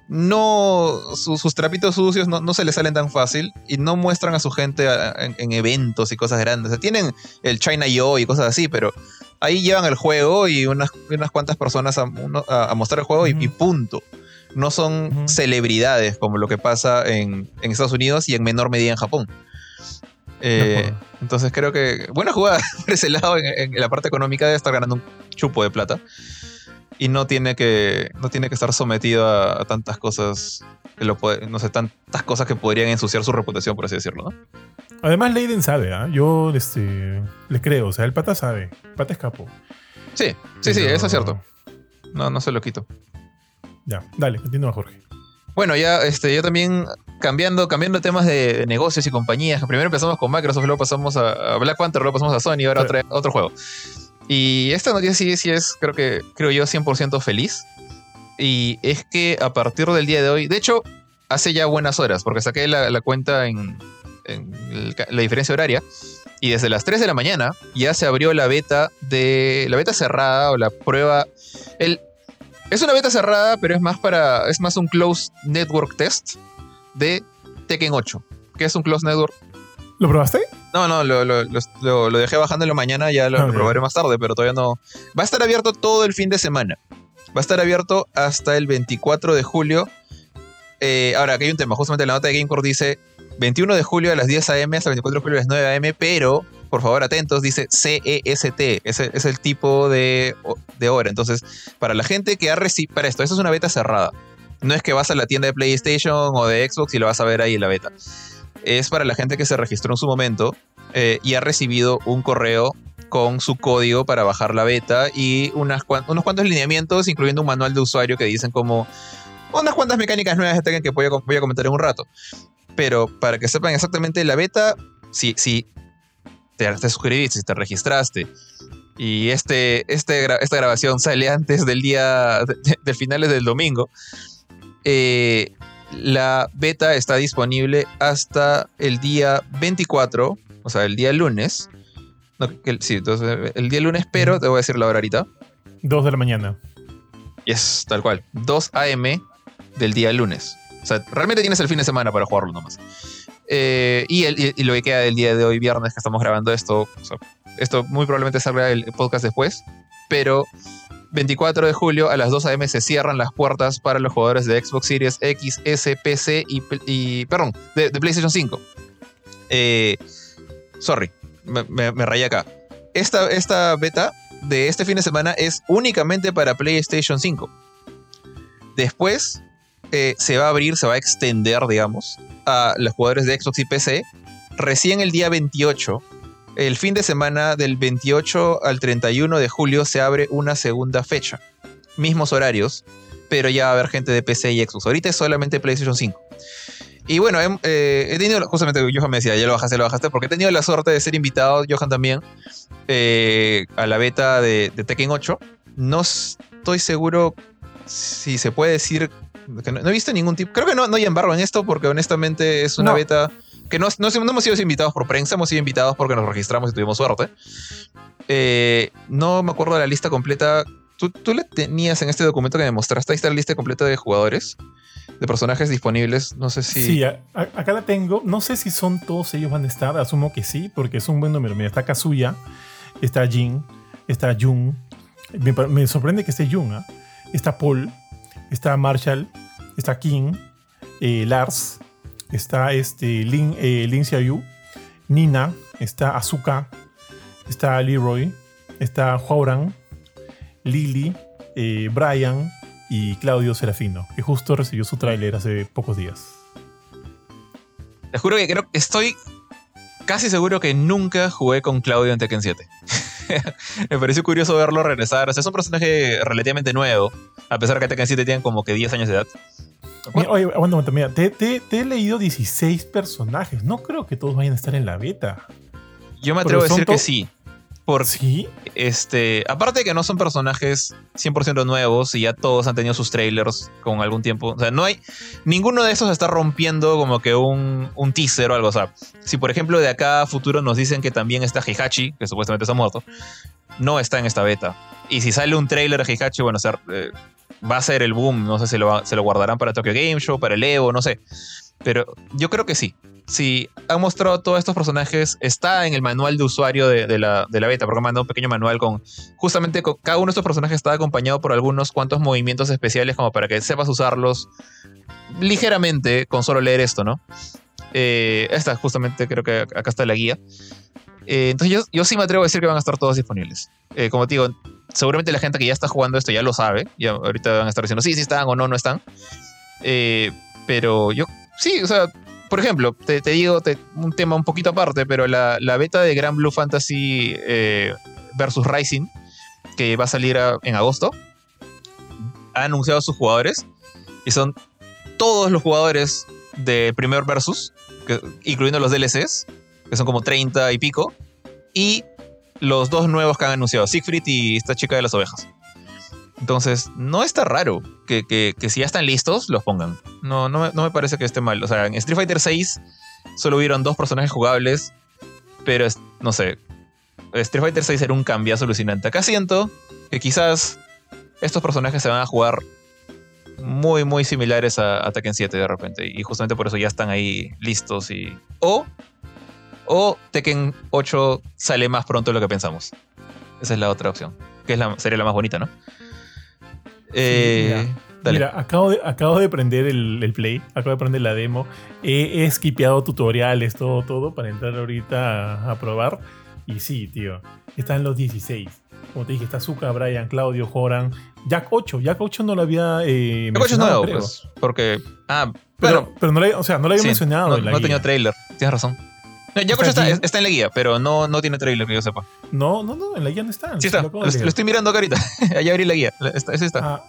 no. su- sus trapitos sucios no, no se les salen tan fácil y no muestran a su gente a- en, en eventos y cosas grandes. O sea, tienen el China Yo y cosas así, pero ahí llevan el juego y unas, unas cuantas personas a, uno- a- a mostrar el juego y- punto. No son celebridades como lo que pasa en, en Estados Unidos y en menor medida en Japón. Eh, entonces creo que buena jugada por ese lado en, en la parte económica debe estar ganando un chupo de plata y no tiene que no tiene que estar sometido a, a tantas cosas que lo puede, no sé tantas cosas que podrían ensuciar su reputación por así decirlo ¿no? Además, Leiden sabe, ¿ah? Yo este, le creo, o sea, el pata sabe. El pata es capo. sí sí sí eso es cierto no no se lo quito Ya, dale, continúa, Jorge. bueno ya este yo también cambiando cambiando temas de negocios y compañías primero empezamos con Microsoft luego pasamos a, Black Panther luego pasamos a Sony ahora Sí. otra- otro juego y esta noticia sí sí es creo que creo yo 100% feliz y es que a partir del día de hoy, de hecho, hace ya buenas horas, porque saqué la, la cuenta en, en el la diferencia horaria, y desde las 3 de la mañana ya se abrió la beta de la beta cerrada o la prueba. El, es una beta cerrada, pero es más para. es más un closed network test de Tekken 8. que es un closed network? ¿Lo probaste? No, no, lo, lo- lo- lo- dejé bajando en la mañana, ya lo, probaré más tarde, pero todavía no. Va a estar abierto todo el fin de semana. Va a estar abierto hasta el 24 de julio. Eh, ahora, aquí hay un tema. Justamente la nota de Gamecore dice 21 de julio a las 10 a.m. hasta el 24 de julio a las 9 a.m., pero, por favor, atentos, dice CEST. Ese es el tipo de, de hora. Entonces, para la gente que ha recibido... Para esto, esto es una beta cerrada. No es que vas a la tienda de PlayStation o de Xbox y lo vas a ver ahí en la beta. Es para la gente que se registró en su momento eh, y ha recibido un correo con su código para bajar la beta y unas cuan- unos cuantos lineamientos, incluyendo un manual de usuario que dicen como unas cuantas mecánicas nuevas que voy a, voy a comentar en un rato. Pero para que sepan exactamente la beta, si, si te, te suscribiste, si te registraste y este, este, esta grabación sale antes del día, de, de- finales del domingo, eh, la beta está disponible hasta el día 24, o sea, el día lunes. No, el- sí, entonces el día lunes, pero te voy a decir la hora ahorita. Dos de la mañana. Y es tal cual, 2 a.m. del día lunes. O sea, realmente tienes el fin de semana para jugarlo nomás. Eh, y, el- y- y lo que queda del día de hoy, viernes, que estamos grabando esto, o sea, esto muy probablemente salga el podcast después, pero 24 de julio a las 2 a.m. se cierran las puertas para los jugadores de Xbox Series X, S, PC y, perdón, de, PlayStation 5. Eh, sorry, me, me- me rayé acá. Esta, esta beta de este fin de semana es únicamente para PlayStation 5. Después eh, se va a abrir, se va a extender, digamos, a los jugadores de Xbox y PC. Recién el día 28, el fin de semana del 28 al 31 de julio, se abre una segunda fecha. Mismos horarios, pero ya va a haber gente de PC y Xbox. Ahorita es solamente PlayStation 5. Y bueno, eh, he tenido, justamente Johan me decía, ya lo bajaste, lo bajaste, porque he tenido la suerte de ser invitado, Johan también, eh, a la beta de, de Tekken 8. No estoy seguro si se puede decir que no, no he visto ningún tipo. Creo que no, no hay embargo en esto, porque honestamente es una No. beta que no, no, hemos sido invitados por prensa, hemos sido invitados porque nos registramos y tuvimos suerte. Eh, no me acuerdo de la lista completa. ¿Tú, tú le tenías en este documento que me mostraste, ahí está la lista completa de jugadores, de personajes disponibles. No sé si. Sí, acá la tengo. No sé si son todos ellos van a estar. Asumo que sí, porque es un buen número. Mira, está Kazuya, está Jin, está Jun. Me, sorprende que esté Jun. ¿ah? Está Paul, está Marshall, está King, eh, Lars, está este, Lin, eh, Nina, está Azuka, está Leroy, está Huauran, Lily, eh, Brian y Claudio Serafino, que justo recibió su tráiler hace pocos días. Te juro que creo que estoy casi seguro que nunca jugué con Claudio en Tekken 7. me pareció curioso verlo regresar. O sea, es un personaje relativamente nuevo, a pesar que Tekken 7 tiene como que 10 años de edad. Mira, oye, aguanta, aguanta, mira, te, te- te he leído 16 personajes. No creo que todos vayan a estar en la beta. Yo me atrevo a decir que sí. Porque, ¿Sí? este, aparte de que no son personajes 100% nuevos y ya todos han tenido sus trailers con algún tiempo. O sea, no hay. Ninguno de esos está rompiendo como que un, un teaser o algo. O sea, si por ejemplo de acá a futuro nos dicen que también está Heihachi, que supuestamente está muerto, no está en esta beta. Y si sale un trailer de Heihachi, bueno, o sea, eh, va a ser el boom. No sé si lo se lo guardarán para Tokyo Game Show, para el Evo, no sé. Pero yo creo que sí. Si han mostrado todos estos personajes, está en el manual de usuario de, la, de la beta, porque han un pequeño manual con. Justamente con, cada uno de estos personajes está acompañado por algunos cuantos movimientos especiales, como para que sepas usarlos ligeramente con solo leer esto, ¿no? Eh, esta, justamente, creo que acá está la guía. Eh, entonces, yo, sí me atrevo a decir que van a estar todos disponibles. Eh, como digo, seguramente la gente que ya está jugando esto ya lo sabe. Ya ahorita van a estar diciendo sí, sí están o no, no están. Eh, pero yo, sí, o sea, por ejemplo, te, te digo un tema un poquito aparte, pero la, la beta de Grand Blue Fantasy eh, versus Rising, que va a salir en agosto, ha anunciado a sus jugadores y son todos los jugadores de primer versus, incluyendo los DLCs, que son como 30 y pico, y los dos nuevos que han anunciado, Siegfried y esta chica de las ovejas. Entonces, no está raro que, que- si ya están listos, los pongan. No, no, me- no me parece que esté mal. O sea, en Street Fighter 6 solo hubieron dos personajes jugables, pero no sé. Street Fighter 6 era un cambiazo alucinante. Acá siento que quizás estos personajes se van a jugar muy, muy similares a, a Tekken 7 de repente. Y justamente por eso ya están ahí listos. Y, o, o Tekken 8 sale más pronto de lo que pensamos. Esa es la otra opción. Que es la, sería la más bonita, ¿no? Eh, mira. acabo de, acabo de prender el, el play, acabo de prender la demo. He, he skipeado tutoriales, todo, todo, para entrar ahorita a, a probar. Y sí, tío, están los 16. Como te dije, está Zuka, Brian, Claudio, Joran, Jack 8. Jack 8 no lo había eh, El coche es mencionado, nuevo, pues. Porque. Ah, Pero, bueno, pero no, le, o sea, no lo había sí, mencionado. no, en la no guía. tenía trailer. Tienes razón. No, ya Está está, en la guía, pero no, no tiene trailer que yo sepa. No, no, no, en la guía no está. Sí está. lo estoy mirando acá ahorita. Allá abrí la guía. Está, ese está. Ah,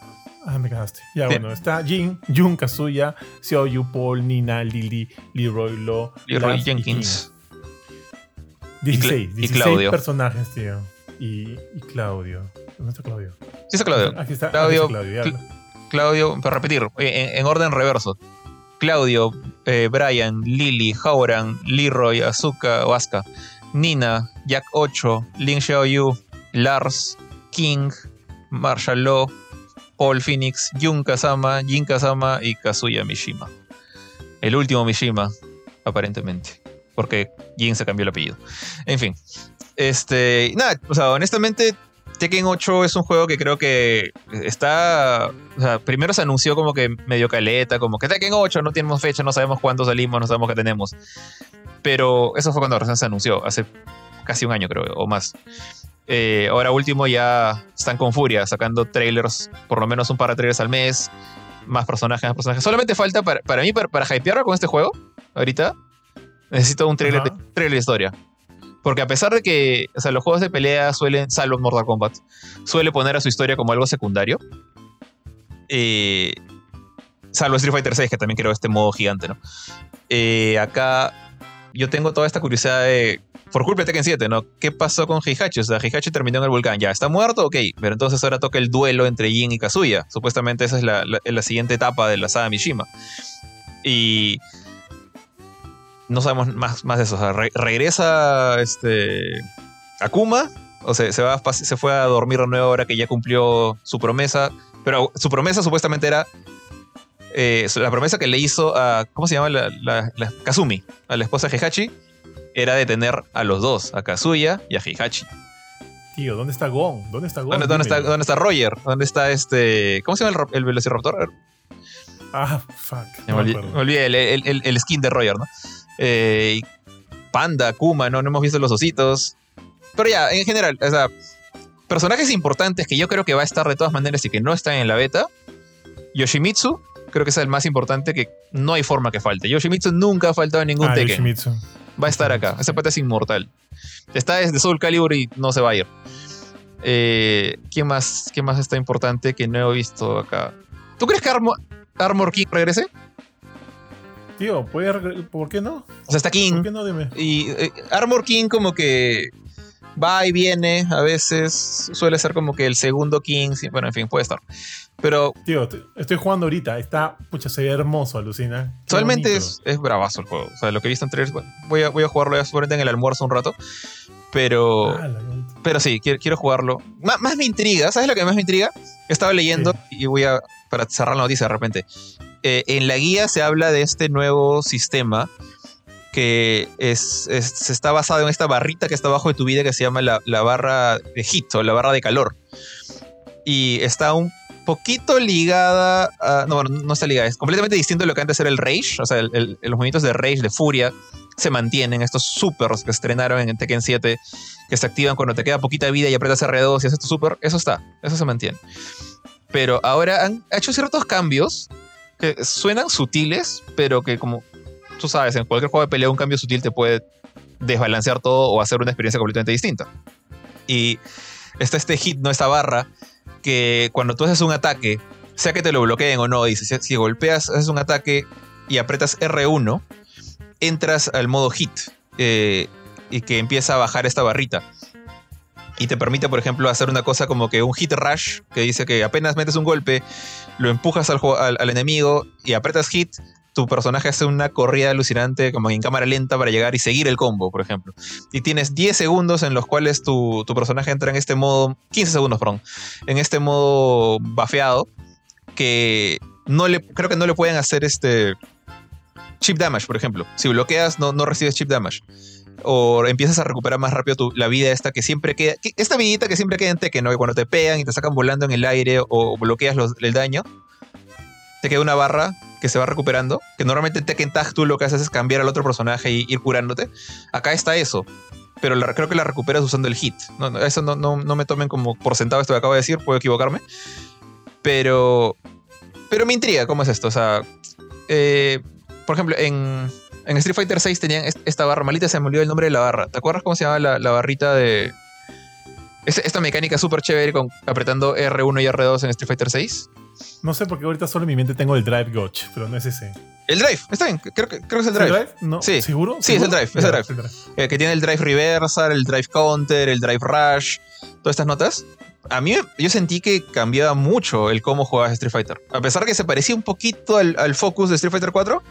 ah, me cagaste. Ya, bueno, está Jin, Jun, Kazuya, Xiaoyu, Paul, Nina, Lily, Leroy Lo, Leroy y Jenkins. King. 16, y 16 Claudio. personajes, tío. Y, y Claudio. ¿Dónde está Claudio? Sí está Claudio. Aquí está, aquí Claudio, está Claudio. ya. Cl- Claudio, para repetir, en, en orden reverso. Claudio, eh, Brian, Lily, Hauran, Leroy, Azuka, Asuka, Nina, Jack 8, Lin Xiaoyu, Lars, King, Marshall Law, Paul Phoenix, Jun Kazama, Jin Kazama y Kazuya Mishima. El último Mishima, aparentemente. Porque Jin se cambió el apellido. En fin. Este. Nada, o sea, honestamente, Tekken 8 es un juego que creo que está. O sea, primero se anunció como que medio caleta, como que Tekken 8 no tenemos fecha, no sabemos cuándo salimos, no sabemos qué tenemos. Pero eso fue cuando recién se anunció, hace casi un año creo, o más. Eh, ahora último ya están con furia, sacando trailers, por lo menos un par de trailers al mes, más personajes, más personajes. Solamente falta para, para mí, para, para hypearme con este juego, ahorita, necesito un trailer, de, Ajá. trailer de historia. Porque a pesar de que o sea, los juegos de pelea suelen, salvo Mortal Kombat, suele poner a su historia como algo secundario. Eh, salvo Street Fighter 6, que también creo este modo gigante, ¿no? Eh, acá yo tengo toda esta curiosidad de. Por culpa de Tekken 7, ¿no? ¿Qué pasó con Heihachi? O sea, Heihachi terminó en el volcán. Ya, ¿está muerto? Ok. Pero entonces ahora toca el duelo entre Jin y Kazuya. Supuestamente esa es la, la- la siguiente etapa de la saga Mishima. Y. No sabemos más, más de eso. O sea, re- regresa este. Akuma. O sea, se, va, a se fue a dormir de nuevo ahora que ya cumplió su promesa. Pero su promesa supuestamente era. eh, la promesa que le hizo a. ¿Cómo se llama? La, la- la- Kazumi, a la esposa de Heihachi. Era detener a los dos, a Kazuya y a Heihachi. Tío, ¿dónde está Gon? ¿Dónde está Gon? ¿Dónde, dónde está. ¿Dónde está Roger? ¿Dónde está este. ¿Cómo se llama el, el velociraptor? Ah, fuck. Me, no olvidé, me olvidé el, el- el- el skin de Roger, ¿no? Eh, Panda, Kuma, ¿no? No hemos visto los ositos. Pero ya, en general, o sea, personajes importantes que yo creo que va a estar de todas maneras y que no están en la beta. Yoshimitsu, creo que es el más importante que no hay forma que falte. Yoshimitsu nunca ha faltado en ningún Ah, Tekken. Yoshimitsu. Va a estar acá. Ese pata es inmortal. Está desde Soul Calibur y no se va a ir. Eh, ¿quién, más, ¿Quién más está importante que no he visto acá? ¿Tú crees que Armor, King regrese? Tío, ¿por qué no? O sea, está King. ¿Por qué no? Dime. Y eh, Armor King como que va y viene, a veces suele ser como que el segundo King, bueno, en fin, puede estar. Pero. Tío, estoy jugando ahorita, está, pucha, se ve hermoso, alucina. Solamente es, es, bravazo el juego. O sea, lo que he visto en trailers, bueno, voy a, voy a jugarlo ya suerte en el almuerzo un rato. Pero. Ah, pero sí, quiero, quiero jugarlo. más me intriga, ¿sabes lo que más me intriga? Estaba leyendo y voy a. Para cerrar la noticia de repente. Eh, en la guía se habla de este nuevo sistema que es, está basado en esta barrita que está abajo de tu vida que se llama la, barra de hit o la barra de calor. Y está un poquito ligada a, No, no está ligada, es completamente distinto de lo que antes era el Rage. O sea, los movimientos de Rage, de Furia, se mantienen. Estos supers que estrenaron en Tekken 7, que se activan cuando te queda poquita vida y apretas R2 y haces tu super, eso está, eso se mantiene. Pero ahora han hecho ciertos cambios que suenan sutiles, pero que como tú sabes, en cualquier juego de pelea un cambio sutil te puede desbalancear todo o hacer una experiencia completamente distinta. Y está este hit, no esta barra, que cuando tú haces un ataque, sea que te lo bloqueen o no, dices, si, golpeas, haces un ataque y apretas R1, entras al modo hit eh, y que empieza a bajar esta barrita. Y te permite, por ejemplo, hacer una cosa como que un hit rush, que dice que apenas metes un golpe, lo empujas al, al enemigo y apretas hit, tu personaje hace una corrida alucinante como en cámara lenta para llegar y seguir el combo, por ejemplo. Y tienes 10 segundos en los cuales tu, personaje entra en este modo, 15 segundos, perdón, en este modo bafeado, que no le, creo que no le pueden hacer este chip damage, por ejemplo. Si bloqueas, no, no recibes chip damage. O empiezas a recuperar más rápido la vida esta que siempre queda. esta vidita que siempre queda en Tekken, ¿no? Que cuando te pegan y te sacan volando en el aire o bloqueas el daño, te queda una barra que se va recuperando. Que normalmente en Tekken Tag tú lo que haces es cambiar al otro personaje y ir curándote. Acá está eso. Pero creo que la recuperas usando el hit. No, eso no, no, me tomen como por sentado esto que acabo de decir, puedo equivocarme. Pero. Pero me intriga cómo es esto. O sea. Eh, por ejemplo, en, en Street Fighter 6 tenían esta barra. Malita se me olvidó el nombre de la barra. ¿Te acuerdas cómo se llama la, la barrita de. Esta mecánica súper chévere con apretando R1 y R2 en Street Fighter 6? No sé porque ahorita solo en mi mente tengo el Drive Gotch, pero no es ese. El Drive, está bien, creo, creo que es el Drive. ¿El drive? No, sí. ¿Seguro? Sí, es el Drive, es el Drive. Eh, que tiene el Drive Reversal, el Drive Counter, el Drive Rush, todas estas notas. A mí yo sentí que cambiaba mucho el cómo jugabas Street Fighter. A pesar que se parecía un poquito al, focus de Street Fighter 4.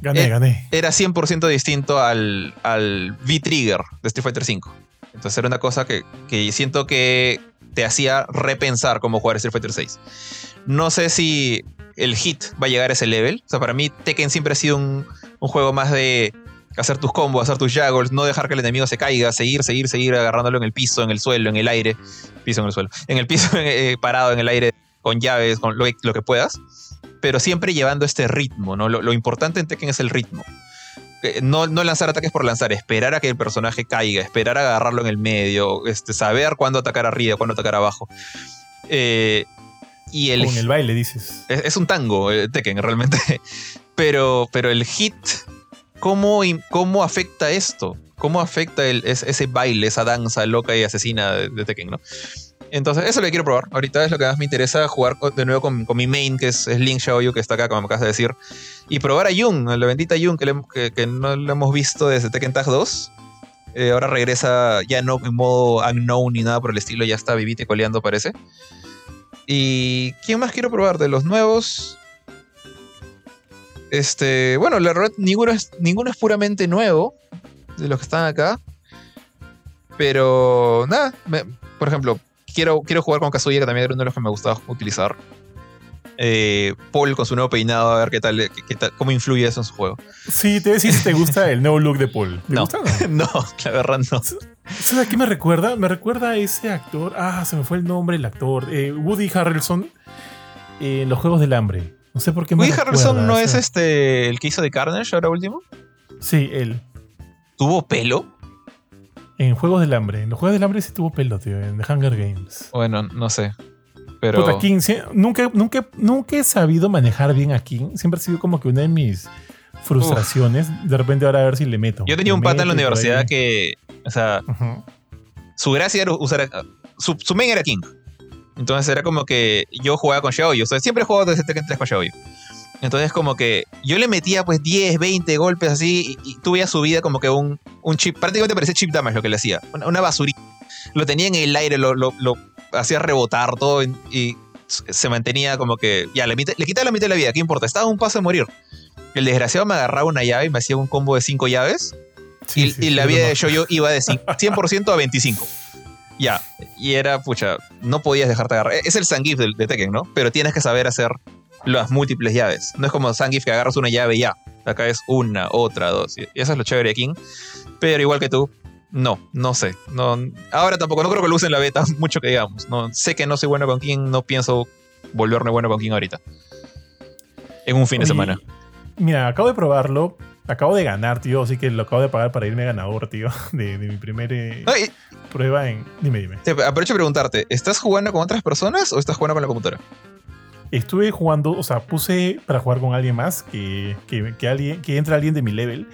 Gané, eh, gané. Era 100% distinto al, al V-Trigger de Street Fighter 5. Entonces era una cosa que, que siento que te hacía repensar cómo jugar Street Fighter 6. No sé si el hit va a llegar a ese level. O sea, para mí Tekken siempre ha sido un, juego más de hacer tus combos, hacer tus juggles, no dejar que el enemigo se caiga, seguir, seguir, seguir agarrándolo en el piso, en el suelo, en el aire. Piso en el suelo. En el piso eh, parado en el aire con llaves, con lo, que puedas. Pero siempre llevando este ritmo, ¿no? Lo, importante en Tekken es el ritmo. Eh, no, no, lanzar ataques por lanzar, esperar a que el personaje caiga, esperar a agarrarlo en el medio, este, saber cuándo atacar arriba, cuándo atacar abajo. Eh, y el, Con el baile, dices. Es, un tango, eh, Tekken, realmente. Pero, pero el hit, ¿cómo, cómo afecta esto? ¿Cómo afecta el, ese baile, esa danza loca y asesina de, Tekken, no? Entonces, eso lo que quiero probar. Ahorita es lo que más me interesa, jugar de nuevo con, mi main, que es, Link Xiaoyu, que está acá, como me acabas de decir. Y probar a Jung, a la bendita Jung, que, no lo hemos visto desde Tekken Tag 2. Eh, ahora regresa ya no en modo unknown ni nada por el estilo, ya está vivite coleando, parece. ¿Y quién más quiero probar de los nuevos? Este, bueno, la verdad, ninguno es, ninguno es puramente nuevo de los que están acá. Pero nada, por ejemplo, quiero, quiero jugar con Kazuya, que también era uno de los que me gustaba utilizar. Eh, Paul con su nuevo peinado, a ver qué tal, qué, tal, cómo influye eso en su juego. Sí, te decís si te gusta el nuevo look de Paul. ¿Te no, gusta, no? no, la verdad no. ¿Sabes a qué me recuerda? Me recuerda a ese actor. Ah, se me fue el nombre del actor. Eh, Woody Harrelson en los Juegos del Hambre. No sé por qué me Woody Harrelson no es este el que hizo de Carnage ahora último. Sí, él. ¿Tuvo pelo? En Juegos del Hambre. En los Juegos del Hambre sí tuvo pelo, tío. En The Hunger Games. Bueno, no sé. Pero. nunca, nunca, nunca he sabido manejar bien a King. Siempre ha sido como que uno de mis frustraciones. De repente ahora a ver si le meto. Yo tenía un pata en la universidad que, o sea, su gracia era usar. Su, su main era King. Entonces era como que yo jugaba con Xiaoyu. O sea, siempre he jugado desde Tekken 3 con Xiaoyu. Entonces, como que yo le metía pues 10, 20 golpes así y, y tú veías su vida como que un, un chip. Prácticamente parecía chip damage lo que le hacía. Una, una basurita. Lo tenía en el aire, lo, lo, lo hacía rebotar todo y, y se mantenía como que. Ya, le, le quitaba la mitad de la vida, ¿qué importa? Estaba a un paso de morir. El desgraciado me agarraba una llave y me hacía un combo de 5 llaves Sí, y, sí, y sí, la vida de Shoyo iba de cin- 100% a 25. Ya, y era, pucha, no podías dejarte agarrar. Es el Sangif de, de Tekken, ¿no? Pero tienes que saber hacer las múltiples llaves. No es como Sangif que agarras una llave y ya. Acá es una, otra, dos. Y eso es lo chévere de King. Pero igual que tú, no, no sé. No, ahora tampoco, no creo que lo usen en la beta mucho que digamos. No, sé que no soy bueno con King, no pienso volverme bueno con King ahorita. En un fin de semana. Mira, acabo de probarlo. Acabo de ganar, tío. Así que lo acabo de pagar para irme ganador, tío. De, de mi primera y- prueba en. Dime, dime. te aprovecho de preguntarte, ¿estás jugando con otras personas o estás jugando con la computadora? Estuve jugando, o sea, puse para jugar con alguien más, que, que, que alguien, que entre alguien de mi level.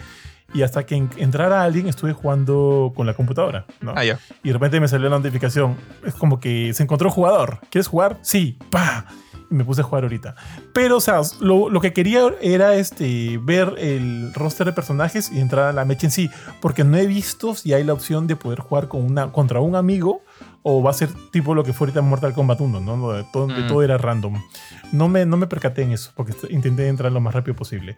Y hasta que en- entrara alguien, estuve jugando con la computadora, ¿no? Ah, ya. Y de repente me salió la notificación. Es como que se encontró jugador. ¿Quieres jugar? Sí. ¡Pa! Y me puse a jugar ahorita. Pero, o sea, lo, lo que quería era este, ver el roster de personajes y entrar a la mecha en sí. Porque no he visto si hay la opción de poder jugar con una, contra un amigo o va a ser tipo lo que fue ahorita en Mortal Kombat 1, ¿no? Donde todo, Mm. todo era random. No me, no me percaté en eso porque intenté entrar lo más rápido posible.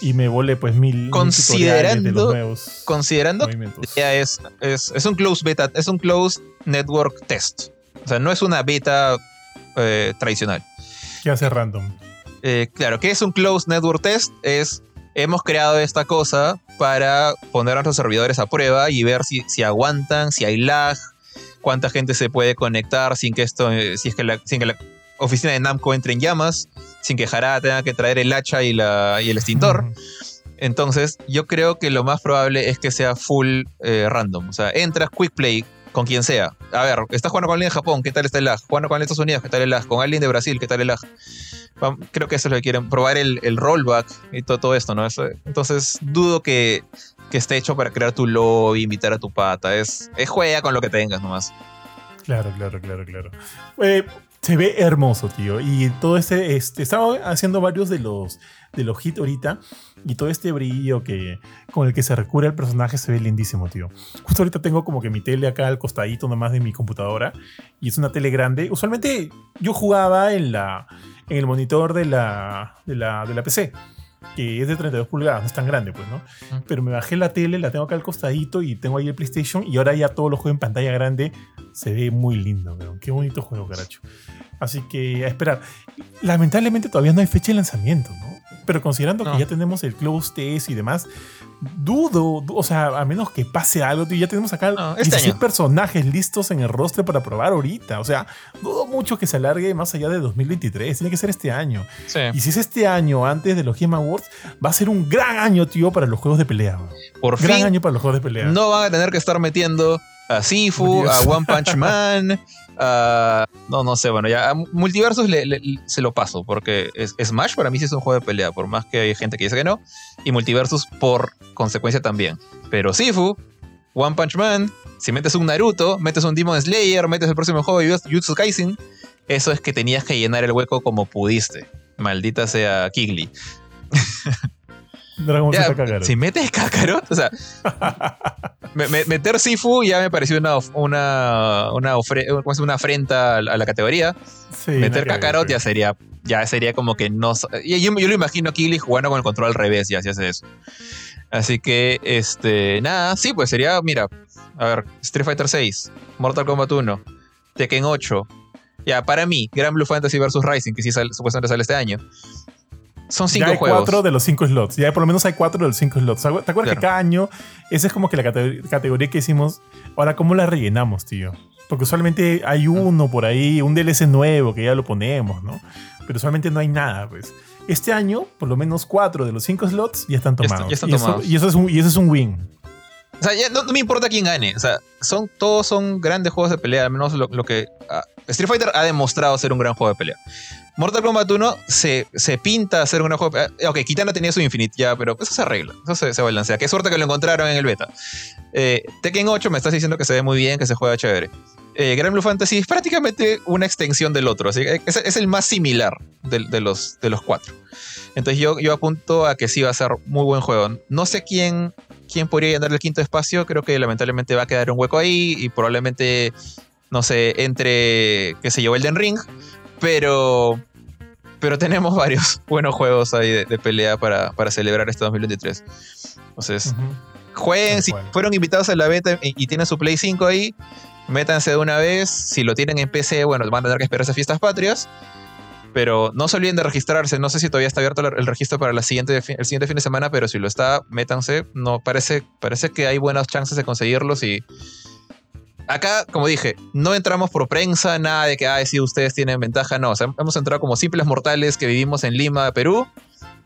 Y me volé pues mil, mil tutoriales de los Considerando- nuevos Considerando movimientos. ya es, es, es un close beta, es un close network test. O sea, no es una beta eh, tradicional. ¿Qué hace random? Eh, claro, ¿qué es un close network test? Es, hemos creado esta cosa para poner a nuestros servidores a prueba y ver si, si aguantan, si hay lag, cuánta gente se puede conectar sin que esto, eh, si es que la, sin que la oficina de Namco entre en llamas, sin que Harada tenga que traer el hacha y, la, y el extintor. Entonces, yo creo que lo más probable es que sea full eh, random. O sea, entras quick play con quien sea. A ver, estás jugando con alguien de Japón, ¿qué tal está el lag? Jugando con alguien de Estados Unidos, ¿qué tal el lag? Con alguien de Brasil, ¿qué tal el lag? Creo que eso es lo que quieren, probar el, el rollback y todo, todo esto, ¿no? Entonces, dudo que, que esté hecho para crear tu lobby, invitar a tu pata. Es, es juega con lo que tengas nomás. Claro, claro, claro, claro. Eh, se ve hermoso, tío. Y todo este, este estaba haciendo varios de los de los hits ahorita y todo este brillo que con el que se recura el personaje se ve lindísimo, tío. Justo ahorita tengo como que mi tele acá al costadito nomás de mi computadora y es una tele grande. Usualmente yo jugaba en la en el monitor de la de la, de la PC que es de 32 pulgadas, no es tan grande, pues, ¿no? Pero me bajé la tele, la tengo acá al costadito y tengo ahí el PlayStation y ahora ya todo lo juego en pantalla grande. Se ve muy lindo, weón. Qué bonito juego, caracho. Así que a esperar. Lamentablemente todavía no hay fecha de lanzamiento, ¿no? Pero considerando No. que ya tenemos el Close Test y demás, dudo, du- o sea, a menos que pase algo, tío, ya tenemos acá No, este 16 año. personajes listos en el roster para probar ahorita. O sea, dudo mucho que se alargue más allá de 2023. Tiene que ser este año. Sí. Y si es este año, antes de los Game Awards, va a ser un gran año, tío, para los juegos de pelea. Por Gran fin, año para los juegos de pelea. no van a tener que estar metiendo a Sifu, a One Punch Man, a... No, no sé, bueno, ya a Multiversus se lo paso, porque Smash para mí sí es un juego de pelea, por más que hay gente que dice que no, y Multiversus por consecuencia también. Pero Sifu, One Punch Man, si metes un Naruto, metes un Demon Slayer, metes el próximo juego de Jutsu Kaisen, eso es que tenías que llenar el hueco como pudiste. Maldita sea Kigli. Dragon Ball Z Kakarot. si metes Kakarot, o sea, me- me- meter Sifu ya me pareció una, una, una, ofre- una afrenta a la, categoría. Sí, meter ver, Kakarot ya sería, ya sería como que no. Yo, yo lo imagino a Kili jugando con el control al revés, ya si hace eso. Así que, este, nada, sí, pues sería, mira, a ver, Street Fighter 6, Mortal Kombat 1, Tekken 8. Ya, para mí, Grand Blue Fantasy vs Rising, que sí sale- supuestamente sale este año. Son Ya cinco hay juegos. cuatro de los cinco slots. Ya por lo menos hay cuatro de los cinco slots. ¿Te acuerdas Claro. que cada año, esa es como que la cate- categoría que hicimos? Ahora, ¿cómo la rellenamos, tío? Porque usualmente hay uno por ahí, un DLC nuevo que ya lo ponemos, ¿no? Pero usualmente no hay nada, pues. Este año, por lo menos cuatro de los cinco slots ya están Ya está- tomados. ya están y, eso, tomados. y eso es un, y eso es un win. O sea, ya no, me importa quién gane. O sea, son, todos son grandes juegos de pelea. Al menos lo, que. ah, Street Fighter ha demostrado ser un gran juego de pelea. Mortal Kombat 1 se, se pinta ser un gran juego de pelea. Ok, Kitana tenía su Infinite ya, pero eso se arregla. Eso se, balancea. Qué suerte que lo encontraron en el beta. Eh, Tekken 8 me estás diciendo que se ve muy bien, que se juega chévere. Eh, Grand Blue Fantasy es prácticamente una extensión del otro. Así que es, es el más similar de, de, los, de los cuatro. Entonces yo, yo apunto a que sí va a ser muy buen juego. No sé quién, quién podría llenar el quinto espacio. Creo que lamentablemente va a quedar un hueco ahí y probablemente, no sé, entre, qué sé yo, Elden Ring. Pero, pero tenemos varios buenos juegos ahí de, de pelea para, para, celebrar este 2023. Entonces, uh -huh. jueguen. Si fueron invitados a la beta y, y tienen su Play 5 ahí, métanse de una vez. Si lo tienen en PC, bueno, van a tener que esperar esas fiestas patrias. Pero no se olviden de registrarse. No sé si todavía está abierto el registro para la siguiente, el siguiente fin de semana, pero si lo está, métanse. No, parece, parece que hay buenas chances de conseguirlos y. Acá, como dije, no entramos por prensa, nada de que, ah, si ustedes tienen ventaja, no. O sea, hemos entrado como simples mortales que vivimos en Lima, Perú,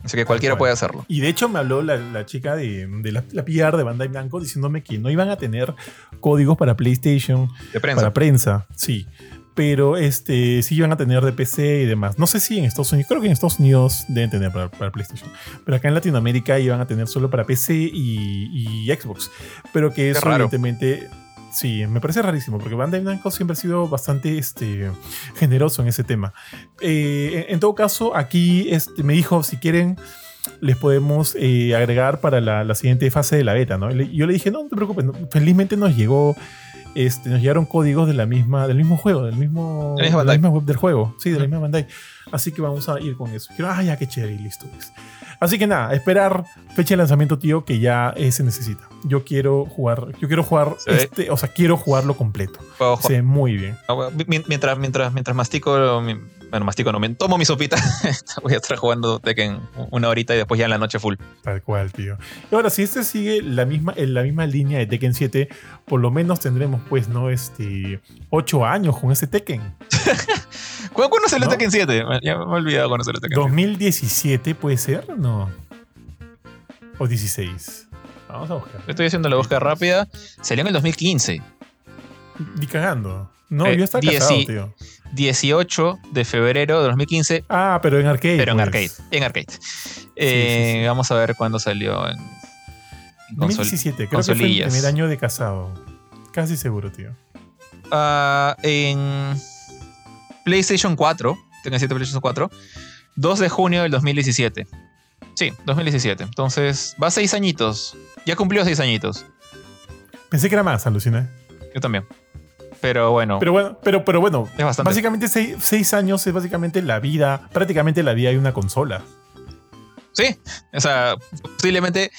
Así que cualquiera puede hacerlo. Y de hecho me habló la, la chica de, de la, la, PR de Bandai Blanco diciéndome que no iban a tener códigos para PlayStation. De prensa. Para prensa, sí. Pero este, sí iban a tener de PC y demás. No sé si en Estados Unidos, creo que en Estados Unidos deben tener para, para PlayStation. Pero acá en Latinoamérica iban a tener solo para PC y, y Xbox. Pero que evidentemente Sí, me parece rarísimo porque Bandai Namco siempre ha sido bastante este, generoso en ese tema. Eh, en todo caso, aquí este, me dijo si quieren les podemos eh, agregar para la, la, siguiente fase de la beta, ¿no? Y yo le dije, no, no te preocupes, no, felizmente nos llegó, este, nos llegaron códigos de la misma, del mismo juego, del mismo, de la misma web del juego, sí, de la misma Bandai. Así que vamos a ir con eso. Quiero, ah, ya, qué chévere, y listo. Pues. Así que nada, esperar fecha de lanzamiento, tío, que ya eh, se necesita. Yo quiero jugar, yo quiero jugar ¿Sí? este, o sea, quiero jugarlo completo. Se ve muy bien. Ah, mientras, mientras, mientras mastico, bueno, mastico no, me tomo mi sopita, voy a estar jugando Tekken una horita y después ya en la noche full. Tal cual, tío. Y ahora, si este sigue la misma, en la misma línea de Tekken 7, por lo menos tendremos, pues, ¿no? Este, 8 años con ese Tekken. ¿Cuándo salió ¿No? Tekken 7? Ya me he olvidado cuándo salió Tekken 2017 puede ser, ¿no? O 16. Vamos a buscar. Estoy haciendo la búsqueda rápida. Salió en el 2015. Ni cagando. No, eh, yo estaba casado, tío. 18 de febrero de 2015. Ah, pero en arcade. Pero en pues. arcade. En arcade. Eh, sí, sí, sí. Vamos a ver cuándo salió en. en 2017, creo que fue el primer año de casado. Casi seguro, tío. Uh, en PlayStation 4, Tekken 7 PlayStation 4, 2 de junio del 2017. Sí, 2017. Entonces, va a seis añitos. Ya cumplió seis añitos. Pensé que era más, aluciné. Yo también. Pero bueno. Pero bueno, pero, pero bueno. Es bastante. Básicamente seis, seis, años es básicamente la vida, prácticamente la vida de una consola. Sí. O sea, posiblemente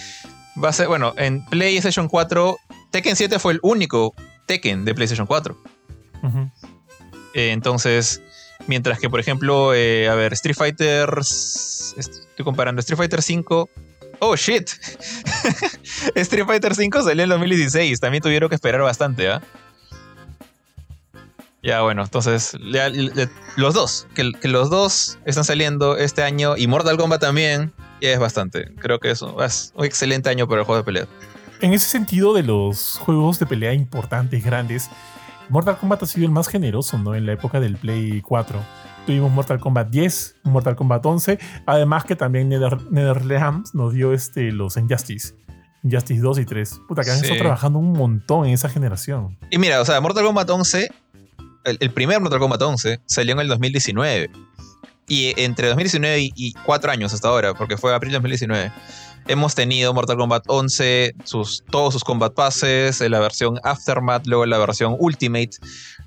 va a ser, bueno, en PlayStation 4, Tekken 7 fue el único Tekken de PlayStation 4. Uh -huh. Eh, entonces, mientras que, por ejemplo, eh, a ver, Street Fighter. Estoy comparando Street Fighter 5 Oh shit. Street Fighter 5 salió en 2016. También tuvieron que esperar bastante, ¿ah? Ya, bueno, entonces, los dos, que, los dos están saliendo este año y Mortal Kombat también, es bastante. Creo que es un excelente año para el juego de pelea. En ese sentido, de los juegos de pelea importantes, grandes, Mortal Kombat ha sido el más generoso, ¿no? En la época del Play 4. Tuvimos Mortal Kombat 10, Mortal Kombat 11, además que también Nether, NetherRealms nos dio este, los Injustice. Injustice 2 y 3. Puta, que han sí. estado trabajando un montón en esa generación. Y mira, o sea, Mortal Kombat 11 el, el, primer Mortal Kombat 11 salió en el 2019. Y entre 2019 y, y 4 años hasta ahora, porque fue abril de 2019, hemos tenido Mortal Kombat 11, sus, todos sus combat passes, la versión Aftermath, luego la versión Ultimate.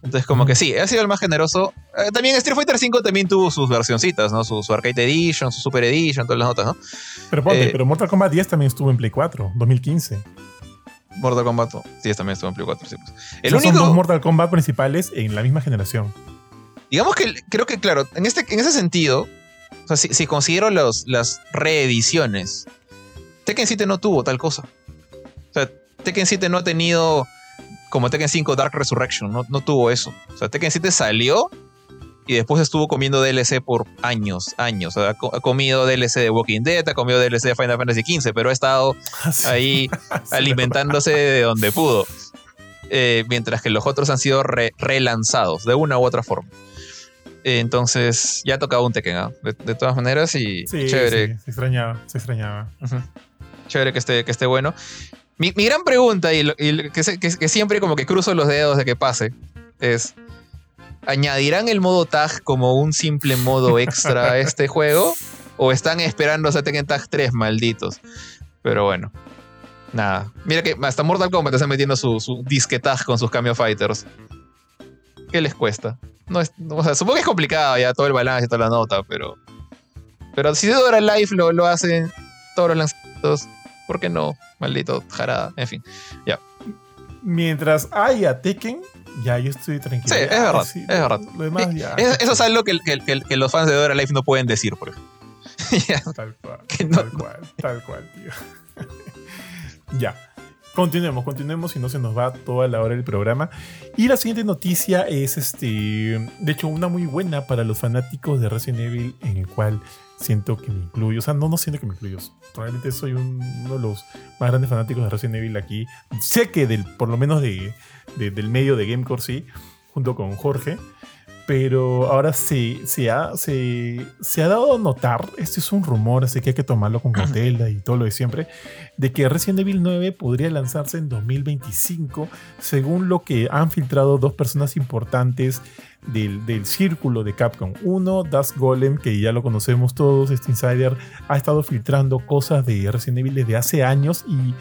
Entonces, como que sí, ha sido el más generoso. Eh, también Street Fighter 5 también tuvo sus versioncitas, ¿no? Su, su, Arcade Edition, su Super Edition, todas las notas, ¿no? Pero ponte, eh, pero Mortal Kombat 10 también estuvo en Play 4, 2015. Mortal Kombat 10 también estuvo en Play 4, sí, pues. El o sea, único... Son dos Mortal Kombat principales en la misma generación. Digamos que creo que, claro, en, este, en ese sentido, o sea, si, si considero los, las reediciones, Tekken 7 no tuvo tal cosa. O sea, Tekken 7 no ha tenido como Tekken 5 Dark Resurrection, no, no tuvo eso. O sea, Tekken 7 salió y después estuvo comiendo DLC por años, años. O sea, ha comido DLC de Walking Dead, ha comido DLC de Final Fantasy XV, pero ha estado ahí alimentándose de donde pudo. eh, mientras que los otros han sido relanzados de una u otra forma. entonces, ya ha tocado un Tekken, ¿ah? de, todas maneras, y chévere. se extrañaba, se extrañaba. Chévere que esté, que esté bueno. Mi, gran pregunta, y, que, que, siempre como que cruzo los dedos de que pase, es: ¿añadirán el modo tag como un simple modo extra a este juego? ¿O están esperando a Tekken Tag 3, malditos? Pero bueno, nada. Mira que hasta Mortal Kombat está metiendo su, su disque tag con sus Cameo Fighters. ¿Qué les cuesta? No es, o sea, supongo que es complicado ya todo el balance y toda la nota, pero. Pero si Dora Life lo, lo hacen todos los lanzamientos, ¿por qué no? Maldito jarada. En fin, ya. Mientras haya Tekken, ya yo estoy tranquilo. Sí, es verdad. es verdad. eso es algo que, que, los fans de Dora Life no pueden decir, por ejemplo. Tal cual. tal cual, tal cual, tío. ya. Continuemos, continuemos y no se nos va toda la hora del programa. Y la siguiente noticia es este, de hecho, una muy buena para los fanáticos de Resident Evil, en el cual siento que me incluyo. O sea, no, no siento que me incluyo. Probablemente soy uno de los más grandes fanáticos de Resident Evil aquí. Sé que del, por lo menos de, del medio de Gamecore sí, junto con Jorge. Pero ahora se, se, ha, se, se, ha dado a notar, este es un rumor, así que hay que tomarlo con cautela y todo lo de siempre, de que Resident Evil 9 podría lanzarse en 2025, según lo que han filtrado dos personas importantes del, círculo de Capcom. Uno, Dust Golem, que ya lo conocemos todos, este insider ha estado filtrando cosas de Resident Evil desde hace años y,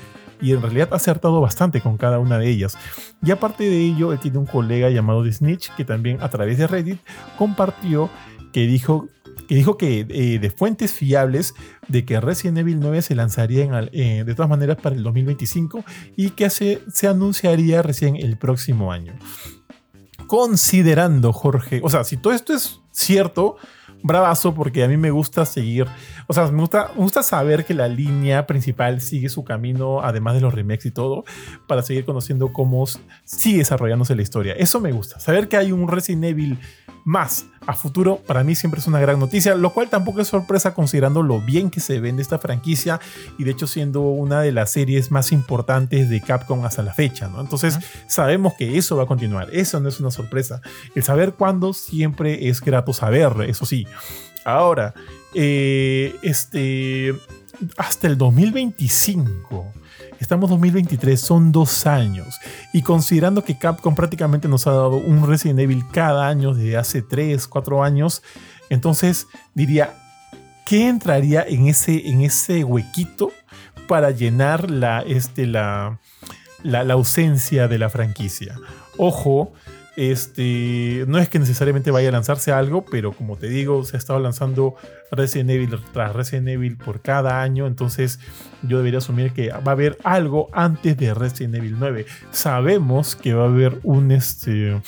en realidad ha acertado bastante con cada una de ellas. Y aparte de ello, él tiene un colega llamado Snitch que también a través de Reddit compartió que dijo que dijo que eh, de fuentes fiables de que Resident Evil 9 se lanzaría eh, de todas maneras para el 2025 y que se, se anunciaría recién el próximo año considerando, Jorge, o sea, si todo esto es cierto, bravazo, porque a mí me gusta seguir, o sea, me gusta, me gusta saber que la línea principal sigue su camino, además de los remakes y todo, para seguir conociendo cómo sigue desarrollándose la historia. Eso me gusta, saber que hay un Resident Evil más a futuro para mí siempre es una gran noticia, lo cual tampoco es sorpresa considerando lo bien que se vende esta franquicia y de hecho siendo una de las series más importantes de Capcom hasta la fecha, ¿no? Entonces sabemos que eso va a continuar, eso no es una sorpresa. El saber cuándo siempre es grato saber, eso sí. Ahora, eh, este, hasta el 2025 Estamos 2023, son dos años. Y considerando que Capcom prácticamente nos ha dado un Resident Evil cada año desde hace 3, 4 años, entonces diría, ¿qué entraría en ese, en ese huequito para llenar la, este, la, la, la ausencia de la franquicia? Ojo, este, no es que necesariamente vaya a lanzarse algo, pero como te digo, se ha estado lanzando Resident Evil tras Resident Evil por cada año, entonces yo debería asumir que va a haber algo antes de Resident Evil 9. Sabemos que va a haber un este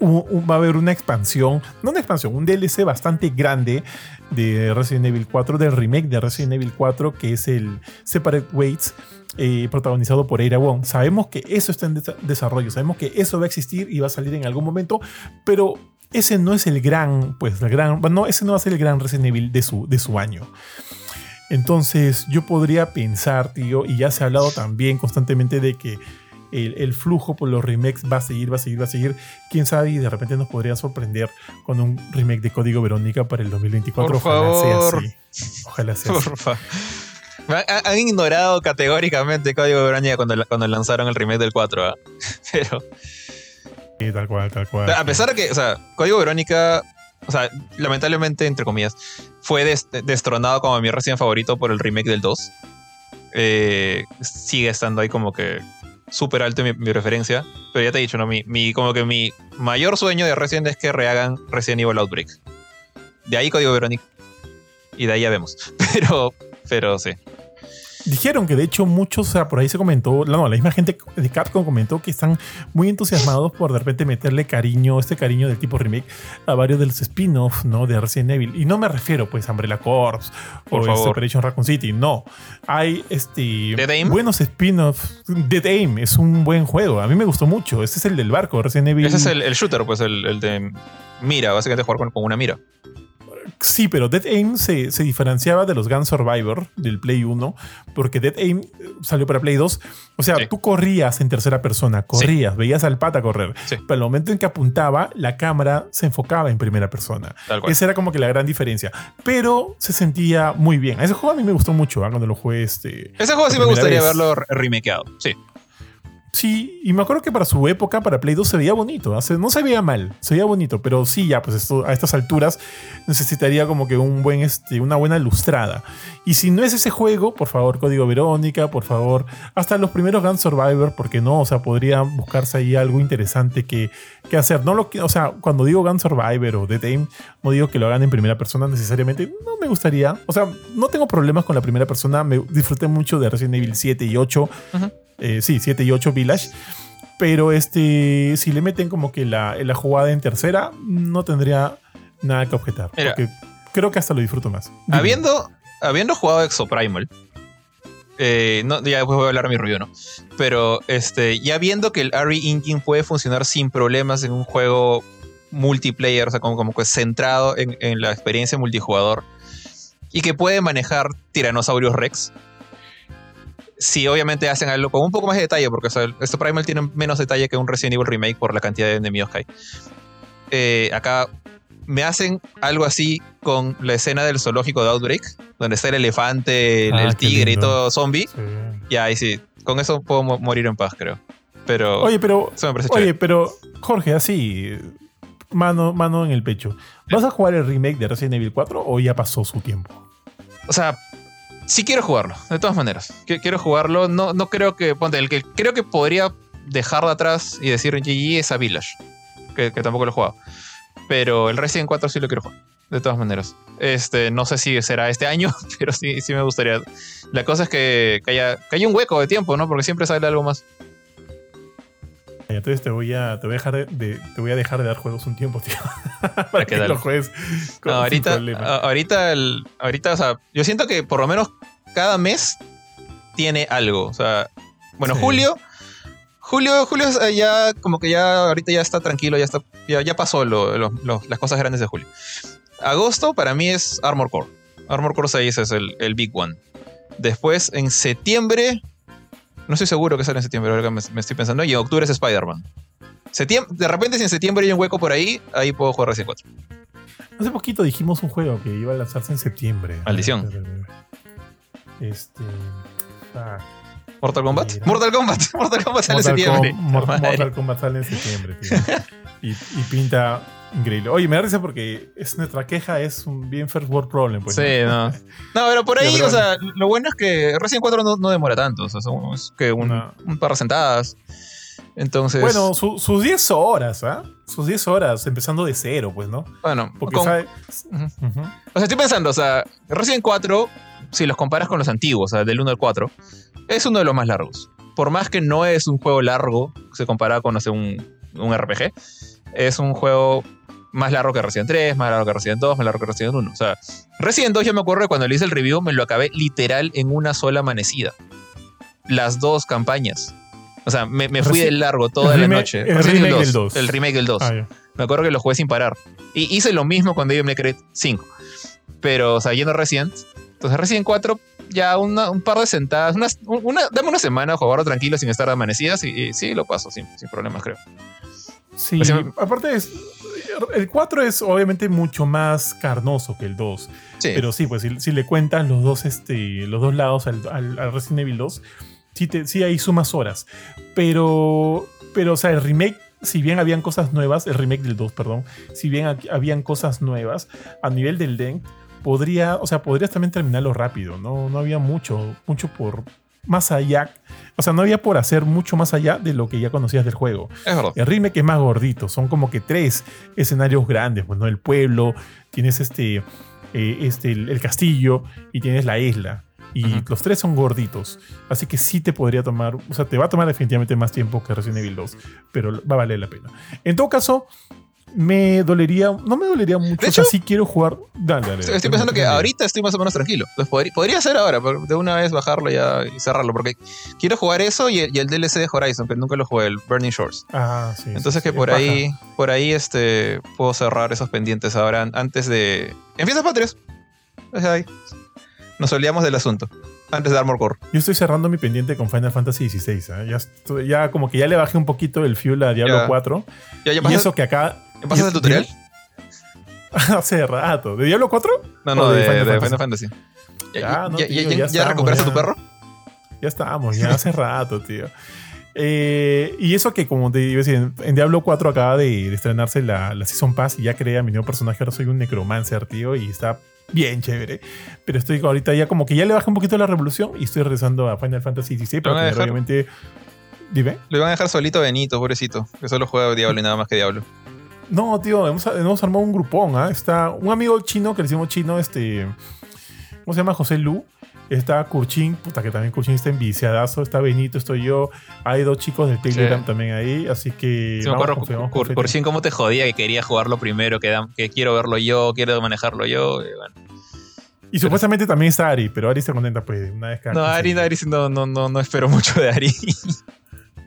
va a haber una expansión, no una expansión, un DLC bastante grande de Resident Evil 4, del remake de Resident Evil 4, que es el Separate Waits, eh, protagonizado por Eira Wong. Sabemos que eso está en desarrollo, sabemos que eso va a existir y va a salir en algún momento, pero ese no es el gran, pues el gran, no, ese no va a ser el gran Resident Evil de su, de su año. Entonces yo podría pensar, tío, y ya se ha hablado también constantemente de que el, flujo por los remakes va a seguir, va a seguir, va a seguir. Quién sabe, y de repente nos podría sorprender con un remake de Código Verónica para el 2024. Ojalá sea así. Ojalá sea así. Han, ignorado categóricamente Código Verónica cuando, cuando lanzaron el remake del 4, ¿ah? pero. Sí, tal cual, tal cual. A pesar de que, o sea, Código Verónica, o sea, lamentablemente, entre comillas, fue destronado como mi recién favorito por el remake del 2. Eh, sigue estando ahí como que súper alto mi, mi, preferencia. Pero ya te he dicho, ¿no? Mi, como que mi mayor sueño de Resident es que rehagan Resident Evil Outbreak. De ahí código Verónica. Y de ahí ya vemos. Pero, pero sí. Dijeron que de hecho muchos, o sea, por ahí se comentó, no, la misma gente de Capcom comentó que están muy entusiasmados por de repente meterle cariño, este cariño del tipo remake a varios de los spin-offs, ¿no? De Resident Evil. Y no me refiero pues a Umbrella Corps o este Operation Raccoon City, no. Hay este buenos spin-offs. Dead Aim es un buen juego, a mí me gustó mucho. Ese es el del barco, Resident Evil. Ese es el, shooter, pues el, de mira, básicamente jugar con una mira. Sí, pero Dead Aim se, se diferenciaba de los Gun Survivor del Play 1, porque Dead Aim eh, salió para Play 2. O sea, Sí. tú corrías en tercera persona, corrías, veías al pata correr. Sí. Pero al momento en que apuntaba, la cámara se enfocaba en primera persona. Tal cual. Esa era como que la gran diferencia. Pero se sentía muy bien. Ese juego a mí me gustó mucho ¿ah? cuando lo jugué. Este, Ese juego sí me gustaría vez. verlo re- remakeado. Sí. Sí, y me acuerdo que para su época, para Play 2, se veía bonito. No se veía mal, se veía bonito, pero sí, ya, pues a estas alturas necesitaría como que un buen, este, una buena lustrada. Y si no es ese juego, por favor, Código Verónica, por favor, hasta los primeros Gun Survivor, porque no, o sea, podría buscarse ahí algo interesante que, hacer. No lo o sea, cuando digo Gun Survivor o Dead Aim, no digo que lo hagan en primera persona necesariamente, no me gustaría. O sea, no tengo problemas con la primera persona, me disfruté mucho de Resident Evil 7 y 8. Ujú. Eh, sí, 7 y 8 Village. Pero este, si le meten como que la, la jugada en tercera, no tendría nada que objetar. Mira. porque creo que hasta lo disfruto más. Dime. Habiendo, habiendo jugado Exoprimal, eh, no, ya después voy a hablar de mi review, ¿no? Pero este, ya viendo que el RE Engine puede funcionar sin problemas en un juego multiplayer, o sea, como, como que centrado en, en la experiencia multijugador, y que puede manejar Tiranosaurios Rex. Si obviamente hacen algo con un poco más de detalle, porque o sea, esto Primal tiene menos detalle que un Resident Evil Remake por la cantidad de enemigos que hay. Eh, acá me hacen algo así con la escena del zoológico de Outbreak, donde está el elefante, el, Ah, el tigre y todo zombie. Sí. Y ahí sí, con eso puedo mo- morir en paz, creo. Pero Oye, pero, eso me parece oye, chévere. pero Jorge, así, mano, mano en el pecho. ¿Vas a jugar el remake de Resident Evil 4 o ya pasó su tiempo? O sea, sí quiero jugarlo, de todas maneras. Qui- Quiero jugarlo. No, no creo que. Ponte, el que creo que podría dejar de atrás y decir GG es a Village. Que, que tampoco lo he jugado. Pero el Resident 4 sí lo quiero jugar. De todas maneras. Este, no sé si será este año, pero sí, sí me gustaría. La cosa es que, que haya, que haya un hueco de tiempo, ¿no? Porque siempre sale algo más. Entonces te voy a, te voy a dejar de, de- te voy a dejar de dar juegos un tiempo, tío. Para que lo juegues con, No, ahorita, ahorita, el- ahorita, o sea, yo siento que por lo menos cada mes tiene algo. O sea, bueno, Sí. Julio, Julio, Julio eh, ya como que ya ahorita ya está tranquilo, ya está, ya, ya pasó lo- lo- lo- las cosas grandes de Julio. Agosto para mí es Armor Core. Armor Core 6 es el, el big one. Después en septiembre, no estoy seguro que sale en septiembre, ahora que me, me estoy pensando, y en octubre es Spider-Man. De repente si en septiembre hay un hueco por ahí, ahí puedo jugar Resident 4. Hace poquito dijimos un juego que iba a lanzarse en septiembre. Maldición. Este. ah, Mortal Kombat. Mira. Mortal Kombat. Mortal Kombat sale en septiembre. Com-. Mortal Kombat sale en septiembre, tío. y, y pinta increíble. Oye, me da risa porque es nuestra queja es un bien first world problem. Pues, sí, no. No, pero por ahí, pero o sea, lo bueno es que Resident 4 no, no demora tanto. O sea, son- es que un, No. un par de sentadas. Entonces, Bueno, su- sus 10 horas, ¿ah? Sus 10 horas, empezando de cero, pues, ¿no? bueno, Porque con- sabe. O sea, estoy pensando, o sea, Resident 4, si los comparas con los antiguos, o sea, del 1 al 4, es uno de los más largos. Por más que no es un juego largo, se compara con, no sé, un, un RPG, es un juego más largo que Resident 3, más largo que Resident 2, más largo que Resident 1. O sea, Resident 2 yo me acuerdo que cuando le hice el review me lo acabé literal en una sola amanecida. Las dos campañas. O sea, me, me fui de largo toda el la remake- noche. el Resident remake del 2. El remake del 2. Ah, ya. Me acuerdo que lo jugué sin parar. Y hice lo mismo cuando Devil May Cry 5. Pero, o sea, yendo a Resident. Entonces, Resident 4, ya una- un par de sentadas. Unas, una, dame una semana a jugarlo tranquilo sin estar amanecidas. Y, y sí, lo paso sin, sin problemas, creo. Sí, O sea, aparte es. El 4 es obviamente mucho más carnoso que el 2. Sí. Pero sí, pues si, si le cuentas los dos, este, los dos lados al, al- al Resident Evil 2, sí, te, sí hay sumas horas. Pero, pero, o sea, el remake, si bien habían cosas nuevas, el remake del 2, perdón, si bien aquí- habían cosas nuevas, a nivel del DEN, podría, o sea, podrías también terminarlo rápido, ¿no? No había mucho, mucho por más allá. O sea, no había por hacer mucho más allá de lo que ya conocías del juego. es verdad. El remake es más gordito, son como que tres escenarios grandes, pues, ¿no? El pueblo, tienes este, eh, este el, el castillo y tienes la isla. Y los tres son gorditos. Así que sí te podría tomar, o sea, te va a tomar definitivamente más tiempo que Resident Evil 2, pero va a valer la pena. En todo caso, me dolería, no me dolería mucho. De o sea, hecho- sí quiero jugar. Dale, dale. Estoy pensando que ahorita estoy más o menos tranquilo. Pues podría, podría ser ahora, pero de una vez bajarlo ya y cerrarlo. Porque quiero jugar eso y el, DLC de Horizon, que nunca lo jugué, el Burning Shores. Ah, sí. Entonces sí, que por ahí, por ahí este, puedo cerrar esos pendientes ahora an- antes de. En fiestas patrias. Nos olvidamos del asunto. Antes de Armor Core. Yo estoy cerrando mi pendiente con Final Fantasy XVI. ¿eh? Ya, estoy- ya como que ya le bajé un poquito el fuel a Diablo Ya. 4. ¿Ya, ya Y eso que acá. ¿Ya pasas y- el tutorial? Hace rato. ¿De Diablo 4? No, ¿O no, de de, Final de Fantasy? Final Fantasy. ¿Ya, no, ya- tío, ya- ya ya estamos, recuperaste tu perro? Ya estamos, ya hace rato, tío. Eh, y eso que, como te iba a decir, en, Diablo 4 acaba de, de estrenarse la, la Season Pass y ya creé a mi nuevo personaje. Ahora soy un necromancer, tío, y está bien chévere. Pero estoy ahorita ya como que ya le bajé un poquito la revolución y estoy regresando a Final Fantasy XVI ¿Lo dejar? obviamente. Dime. Le van a dejar solito a Benito, pobrecito. Que solo juega Diablo y nada más que Diablo. No, tío, hemos, hemos armado un grupón, ¿ah? Está un amigo chino que le decimos chino, este. ¿Cómo se llama? José Lu. Está Kurchin, puta que también Kurchin está enviciadazo. Está Benito, estoy yo. Hay dos chicos del Telegram Sí. también ahí. Así que. Sí, me vamos acuerdo tío. Shin cómo te jodía que quería jugarlo primero, que, quiero verlo yo, quiero manejarlo yo. y bueno. Y supuestamente también está Ari, pero Ari está contenta, pues, una vez que. No, Ari, no, Ari, no, no, no, no espero mucho de Ari.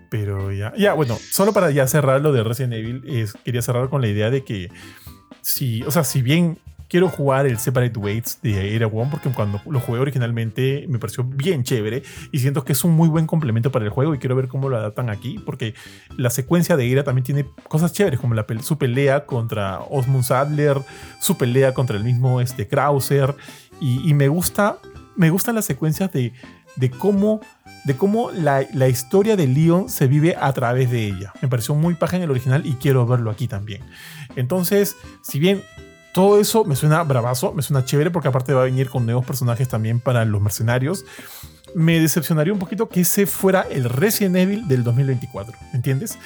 Pero ya, ya, bueno, solo para ya cerrar lo de Resident Evil, quería cerrar con la idea de que si, o sea, si bien quiero jugar el Separate Waits de Era One, porque cuando lo jugué originalmente me pareció bien chévere y siento que es un muy buen complemento para el juego y quiero ver cómo lo adaptan aquí, porque la secuencia de Era también tiene cosas chéveres, como su pelea contra Osmond Sadler, su pelea contra el mismo este, Krauser, y, y me gusta, me gustan las secuencias de, de cómo de cómo la, la historia de Leon se vive a través de ella. Me pareció muy paja en el original y quiero verlo aquí también. Entonces, si bien todo eso me suena bravazo, me suena chévere porque aparte va a venir con nuevos personajes también para los mercenarios, me decepcionaría un poquito que ese fuera el Resident Evil del 2024, ¿entiendes?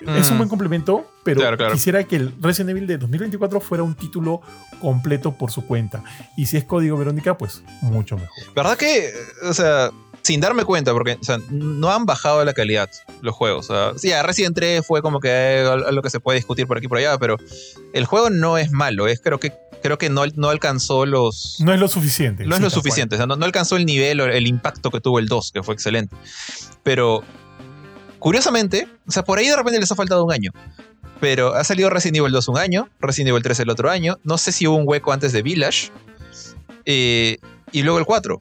Es un Mm. buen complemento, pero Claro, claro. quisiera que el Resident Evil de 2024 fuera un título completo por su cuenta. Y si es código Verónica, pues mucho mejor. ¿Verdad que, o sea, sin darme cuenta, porque o sea, no han bajado la calidad los juegos? O sea, sí, Resident 3 fue como que eh, algo que se puede discutir por aquí y por allá, pero el juego no es malo, es creo que creo que no, no alcanzó los... No es lo suficiente. No es sí, lo suficiente, o sea, no, no alcanzó el nivel o el impacto que tuvo el 2, que fue excelente. Pero, curiosamente, o sea, por ahí de repente les ha faltado un año. Pero ha salido Resident Evil 2 un año, Resident Evil 3 el otro año, no sé si hubo un hueco antes de Village, eh, y luego el 4.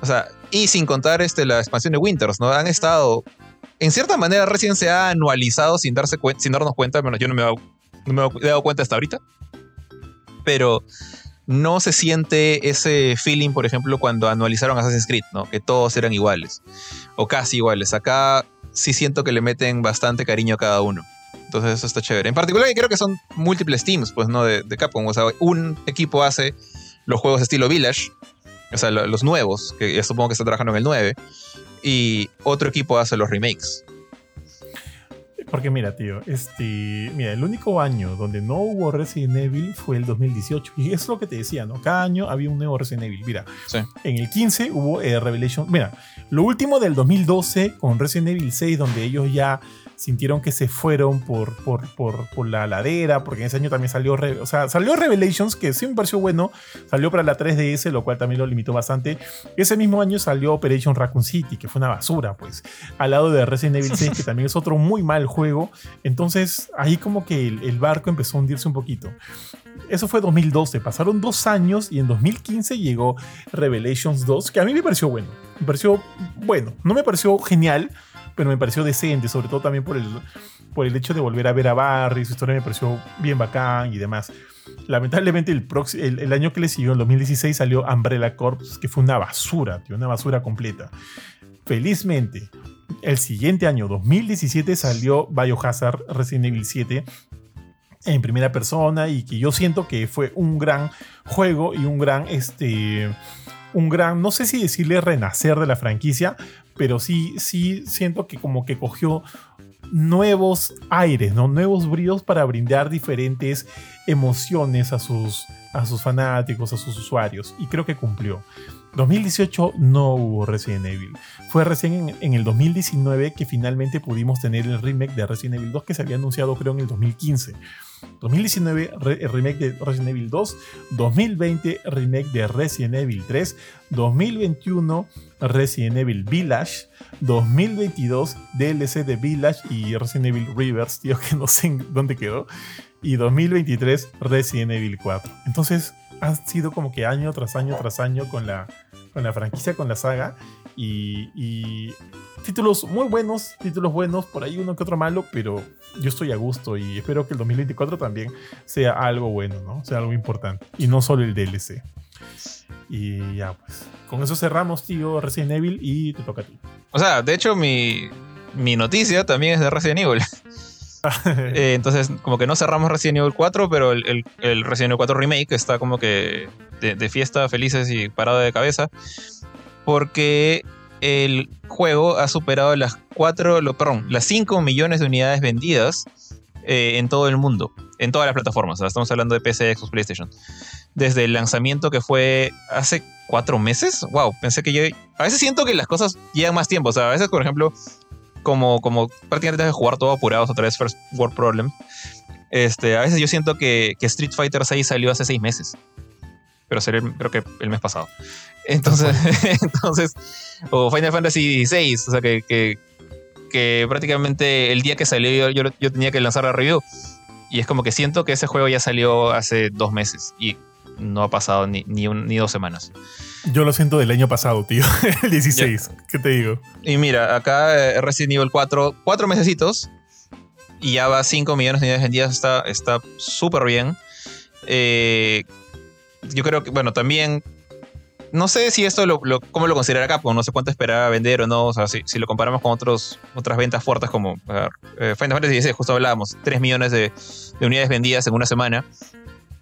O sea, y sin contar este, la expansión de Winters, ¿no? Han estado, en cierta manera, recién se ha anualizado sin, darse sin darnos cuenta, bueno, yo no me, he dado- no me he dado cuenta hasta ahorita, pero no se siente ese feeling, por ejemplo, cuando anualizaron Assassin's Creed, ¿no? Que todos eran iguales, o casi iguales. Acá sí siento que le meten bastante cariño a cada uno. Entonces eso está chévere. En particular, creo que son múltiples teams, pues, ¿no? De, de Capcom. O sea, un equipo hace los juegos estilo Village, o sea, lo- los nuevos, que ya supongo que está trabajando en el 9, y otro equipo hace los remakes. Porque mira, tío, este, mira, el único año donde no hubo Resident Evil fue el 2018. Y es lo que te decía, ¿no? Cada año había un nuevo Resident Evil. Mira, Sí. en el 15 hubo eh, Revelation. Mira, lo último del 2012 con Resident Evil 6, donde ellos ya sintieron que se fueron por, por, por, por la ladera, porque en ese año también salió, o sea, salió Revelations, que sí me pareció bueno, salió para la 3DS, lo cual también lo limitó bastante. Ese mismo año salió Operation Raccoon City, que fue una basura, pues, al lado de Resident Evil 6, que también es otro muy mal juego. Entonces, ahí como que el, el barco empezó a hundirse un poquito. Eso fue 2012, pasaron dos años y en 2015 llegó Revelations 2, que a mí me pareció bueno. Me pareció bueno, no me pareció genial, pero me pareció decente, sobre todo también por el, por el hecho de volver a ver a Barry, su historia me pareció bien bacán y demás. Lamentablemente el, el, el año que le siguió, en 2016, salió Umbrella Corps, que fue una basura, tío, una basura completa. Felizmente, el siguiente año, 2017, salió Biohazard Resident Evil 7 en primera persona y que yo siento que fue un gran juego y un gran, este, un gran, no sé si decirle renacer de la franquicia, pero sí, sí siento que como que cogió nuevos aires, ¿no? Nuevos bríos para brindar diferentes emociones a sus, a sus fanáticos, a sus usuarios. Y creo que cumplió. 2018 no hubo Resident Evil. Fue recién en, en el 2019 que finalmente pudimos tener el remake de Resident Evil 2 que se había anunciado creo en el 2015. 2019 remake de Resident Evil 2, 2020 remake de Resident Evil 3, 2021 Resident Evil Village, 2022 DLC de Village y Resident Evil Rivers, tío que no sé dónde quedó, y 2023 Resident Evil 4. Entonces han sido como que año tras año tras año con la, con la franquicia, con la saga y, títulos muy buenos, títulos buenos, por ahí uno que otro malo, pero yo estoy a gusto y espero que el 2024 también sea algo bueno, ¿no? Sea algo importante y no solo el DLC. Y ya, pues, con eso cerramos, tío, Resident Evil y te toca a ti. O sea, de hecho, mi, mi noticia también es de Resident Evil. Eh, entonces, como que no cerramos Resident Evil 4, pero el, el, Resident Evil 4 Remake está como que de, de, fiesta, felices y parado de cabeza porque el juego ha superado las 4, perdón, las 5 millones de unidades vendidas eh, en todo el mundo, en todas las plataformas. estamos hablando de PC, Xbox, PlayStation. Desde el lanzamiento que fue hace 4 meses. Wow, pensé que yo. A veces siento que las cosas llevan más tiempo. O sea, a veces, por ejemplo, como, como prácticamente tienes que jugar todo apurados otra vez First World Problem. Este, a veces yo siento que, que Street Fighter 6 salió hace 6 meses pero salió creo que el mes pasado. Entonces, entonces o Final Fantasy VI, o sea que, que, prácticamente el día que salió yo, yo, tenía que lanzar la review. Y es como que siento que ese juego ya salió hace dos meses y no ha pasado ni, ni, ni dos semanas. Yo lo siento del año pasado, tío. el 16. ¿Qué te digo? Y mira, acá eh, Resident Evil 4, cuatro mesecitos y ya va 5 millones de unidades vendidas. Está súper bien. Eh, yo creo que, bueno, también no sé si esto lo, lo, cómo lo considera Capcom, no sé cuánto esperaba vender o no, o sea, si, si lo comparamos con otros, otras ventas fuertes como eh, Final Fantasy justo hablábamos, 3 millones de, de unidades vendidas en una semana,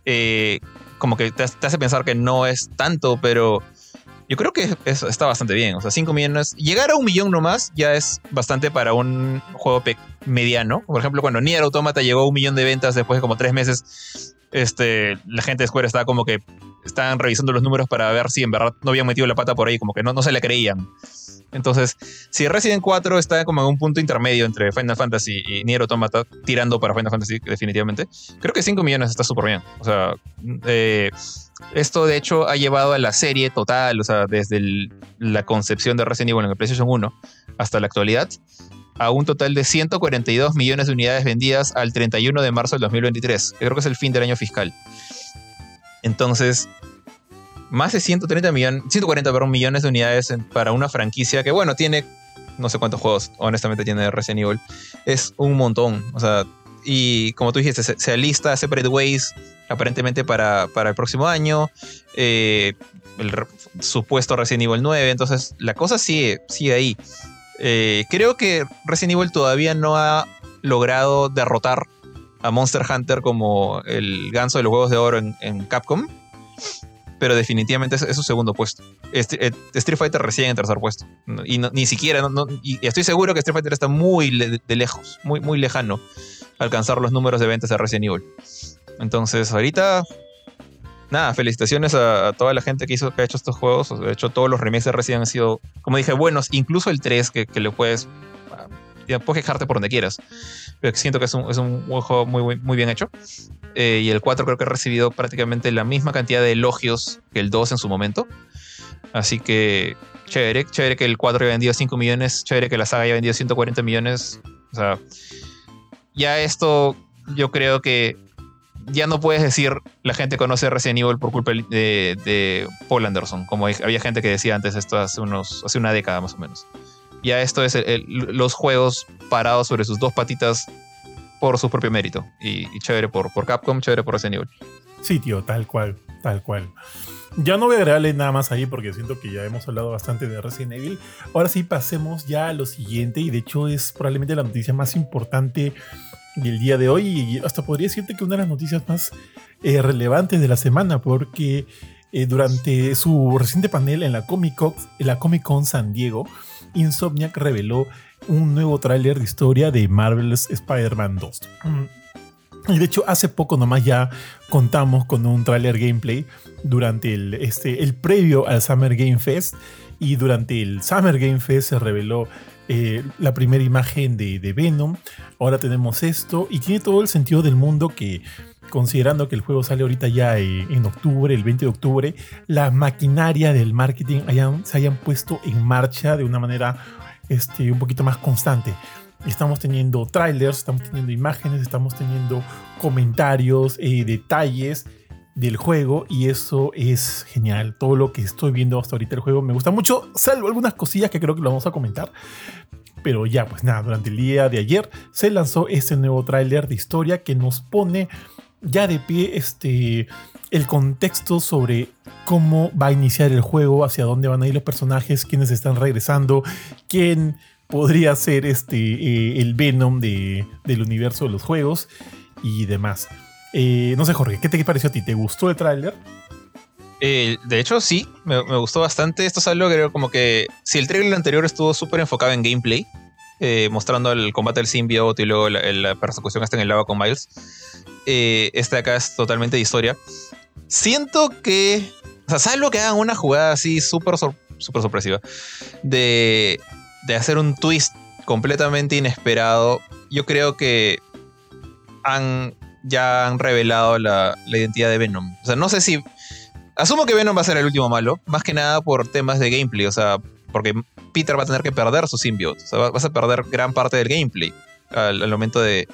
eh, como que te, hace pensar que no es tanto, pero yo creo que está bastante bien, o sea, 5 millones, llegar a un millón nomás ya es bastante para un juego mediano, por ejemplo, cuando Nier Automata llegó a un millón de ventas después de como 3 meses, este, la gente de Square estaba como que estaban revisando los números para ver si en verdad no habían metido la pata por ahí, como que no, no se le creían. Entonces, si Resident 4 está como en un punto intermedio entre Final Fantasy y Nier Automata, tirando para Final Fantasy definitivamente, creo que 5 millones está súper bien. O sea, eh, esto de hecho ha llevado a la serie total, o sea, desde la concepción de Resident Evil en el PlayStation 1 hasta la actualidad, a un total de 142 millones de unidades vendidas al 31 de marzo del 2023, que creo que es el fin del año fiscal. Entonces, más de 130 millones, 140 perdón, millones de unidades para una franquicia que, bueno, tiene no sé cuántos juegos, honestamente, tiene Resident Evil. Es un montón. O sea, y como tú dijiste, se, alista Separate Ways aparentemente para, para el próximo año. Eh, el supuesto Resident Evil 9. Entonces, la cosa sigue, sigue ahí. Eh, creo que Resident Evil todavía no ha logrado derrotar a Monster Hunter como el ganso de los huevos de oro en, Capcom. Pero definitivamente es, su segundo puesto. Eh, Street Fighter recién en tercer puesto. Y ni siquiera, y estoy seguro que Street Fighter está muy de lejos, muy, muy lejano alcanzar los números de ventas de Resident Evil. Entonces, ahorita nada, felicitaciones a, toda la gente que, hizo, que ha hecho estos juegos. De hecho, todos los remakes de Resident han sido, como dije, buenos. Incluso el 3, que, que le puedes, ya puedes quejarte por donde quieras. Pero siento que es un, es juego muy, muy bien hecho. Eh, y el 4 creo que ha recibido prácticamente la misma cantidad de elogios que el 2 en su momento. Así que chévere, chévere que el 4 haya vendido 5 millones, chévere que la saga haya vendido 140 millones. O sea, ya esto yo creo que ya no puedes decir la gente conoce Resident Evil por culpa de, Paul Anderson, como había gente que decía antes esto hace, unos, hace una década más o menos. Ya esto es los juegos parados sobre sus dos patitas por su propio mérito. Y, chévere por, por Capcom, chévere por Resident Evil. Sí, tío, tal cual, tal cual. Ya no voy a agregarle nada más ahí porque siento que ya hemos hablado bastante de Resident Evil. Ahora sí, pasemos ya a lo siguiente y de hecho es probablemente la noticia más importante del día de hoy y hasta podría decirte que una de las noticias más eh, relevantes de la semana porque eh, durante su reciente panel en la Comic Con, en la Comic Con San Diego, Insomniac reveló un nuevo tráiler de historia de Marvel's Spider-Man 2. Y de hecho, hace poco nomás ya contamos con un tráiler gameplay durante el, este, el previo al Summer Game Fest. Y durante el Summer Game Fest se reveló eh, la primera imagen de, Venom. Ahora tenemos esto y tiene todo el sentido del mundo que, considerando que el juego sale ahorita ya eh, en octubre, el 20 de octubre, la maquinaria del marketing se hayan puesto en marcha de una manera este, un poquito más constante. Estamos teniendo trailers, estamos teniendo imágenes, estamos teniendo comentarios, eh, detalles del juego y eso es genial. Todo lo que estoy viendo hasta ahorita el juego me gusta mucho, salvo algunas cosillas que creo que lo vamos a comentar. Pero ya, pues nada, durante el día de ayer se lanzó este nuevo tráiler de historia que nos pone ya de pie este, el contexto sobre cómo va a iniciar el juego, hacia dónde van a ir los personajes, quiénes están regresando, quién podría ser este, eh, el Venom de, del universo de los juegos y demás. Eh, no sé, Jorge, ¿qué te pareció a ti? ¿Te gustó el tráiler? Eh, de hecho, sí, me, gustó bastante. Esto es algo que creo como que si el trailer anterior estuvo súper enfocado en gameplay, eh, mostrando el combate del symbiote y luego la, persecución hasta en el lava con Miles, este de acá es totalmente de historia. Siento que, o sea, salvo que hagan una jugada así súper sorpresiva de, de hacer un twist completamente inesperado, yo creo que han ya han revelado la, identidad de Venom. O sea, no sé si. Asumo que Venom va a ser el último malo, más que nada por temas de gameplay, o sea, porque Peter va a tener que perder su symbiote, o sea, vas a perder gran parte del gameplay al, momento de,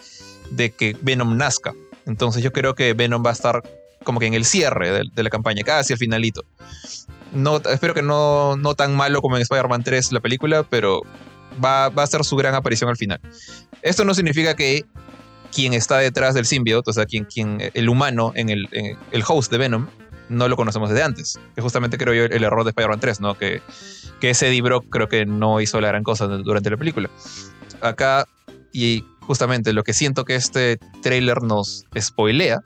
que Venom nazca. Entonces yo creo que Venom va a estar como que en el cierre de, la campaña, casi al finalito. No, espero que no, no tan malo como en Spider-Man 3 la película, pero va, va a ser su gran aparición al final. Esto no significa que quien está detrás del symbiote, o sea, quien, quien, el humano en el, el host de Venom, no lo conocemos desde antes. Que justamente creo yo el error de Spider-Man 3, ¿no? Que, que ese Eddie Brock creo que no hizo la gran cosa durante la película. Acá, y justamente lo que siento que este trailer nos spoilea,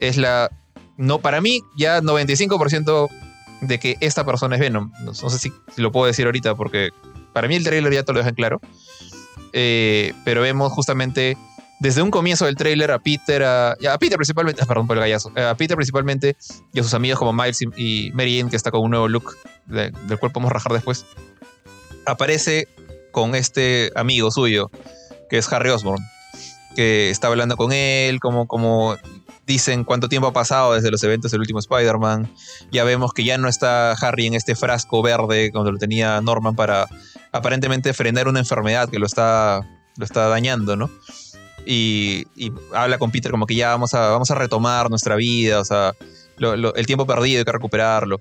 es la. No, para mí, ya 95% de que esta persona es Venom. No, sé si, lo puedo decir ahorita, porque para mí el trailer ya te lo deja claro. Eh, pero vemos justamente desde un comienzo del tráiler a Peter, a, Peter principalmente, ah, perdón por el gallazo, a Peter principalmente y a sus amigos como Miles y, Mary Jane, que está con un nuevo look del cual podemos rajar después, aparece con este amigo suyo, que es Harry Osborn, que está hablando con él, como, como dicen cuánto tiempo ha pasado desde los eventos del último Spider-Man. Ya vemos que ya no está Harry en este frasco verde cuando lo tenía Norman para aparentemente frenar una enfermedad que lo está, lo está dañando, ¿no? Y, habla con Peter como que ya vamos a, vamos a retomar nuestra vida, o sea, el tiempo perdido hay que recuperarlo.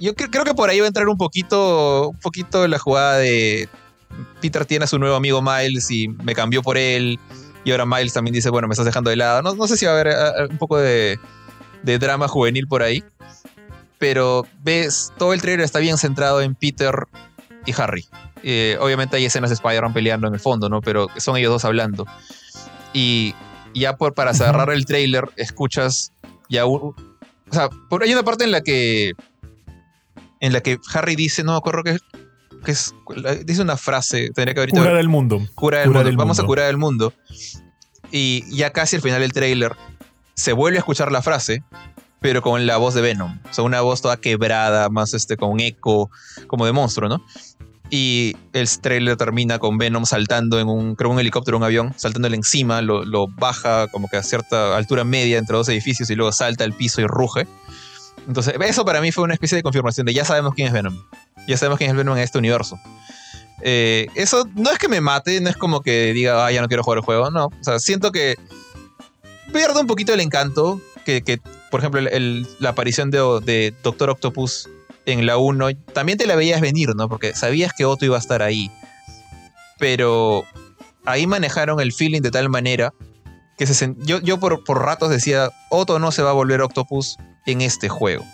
Yo creo que por ahí va a entrar un poquito, un poquito la jugada de Peter tiene a su nuevo amigo Miles y me cambió por él. Y ahora Miles también dice, bueno, me estás dejando de lado. No, sé si va a haber un poco de, de drama juvenil por ahí. Pero ves, todo el trailer está bien centrado en Peter y Harry. Eh, obviamente hay escenas de Spider-Man peleando en el fondo, ¿no? Pero son ellos dos hablando. Y ya por, para cerrar el trailer, escuchas ya un, O sea, por, hay una parte en la que. En la que Harry dice, no me acuerdo que, que es. Dice una frase. Tendría que Curar el mundo. Curar el mundo. Vamos a curar el mundo. Y ya casi al final del trailer se vuelve a escuchar la frase, pero con la voz de Venom. O sea, una voz toda quebrada, más este, con eco, como de monstruo, ¿no? Y el trailer termina con Venom saltando en un, creo un helicóptero, un avión, saltándole encima, lo, baja como que a cierta altura media entre dos edificios y luego salta al piso y ruge. Entonces, eso para mí fue una especie de confirmación de ya sabemos quién es Venom. Ya sabemos quién es Venom en este universo. Eh, eso no es que me mate, no es como que diga, ah, ya no quiero jugar el juego, no. O sea, siento que pierde un poquito el encanto que, por ejemplo, la aparición de Doctor Octopus en la 1, también te la veías venir, ¿no? Porque sabías que Otto iba a estar ahí. Pero ahí manejaron el feeling de tal manera que se yo, yo por, por ratos decía, Otto no se va a volver Octopus en este juego.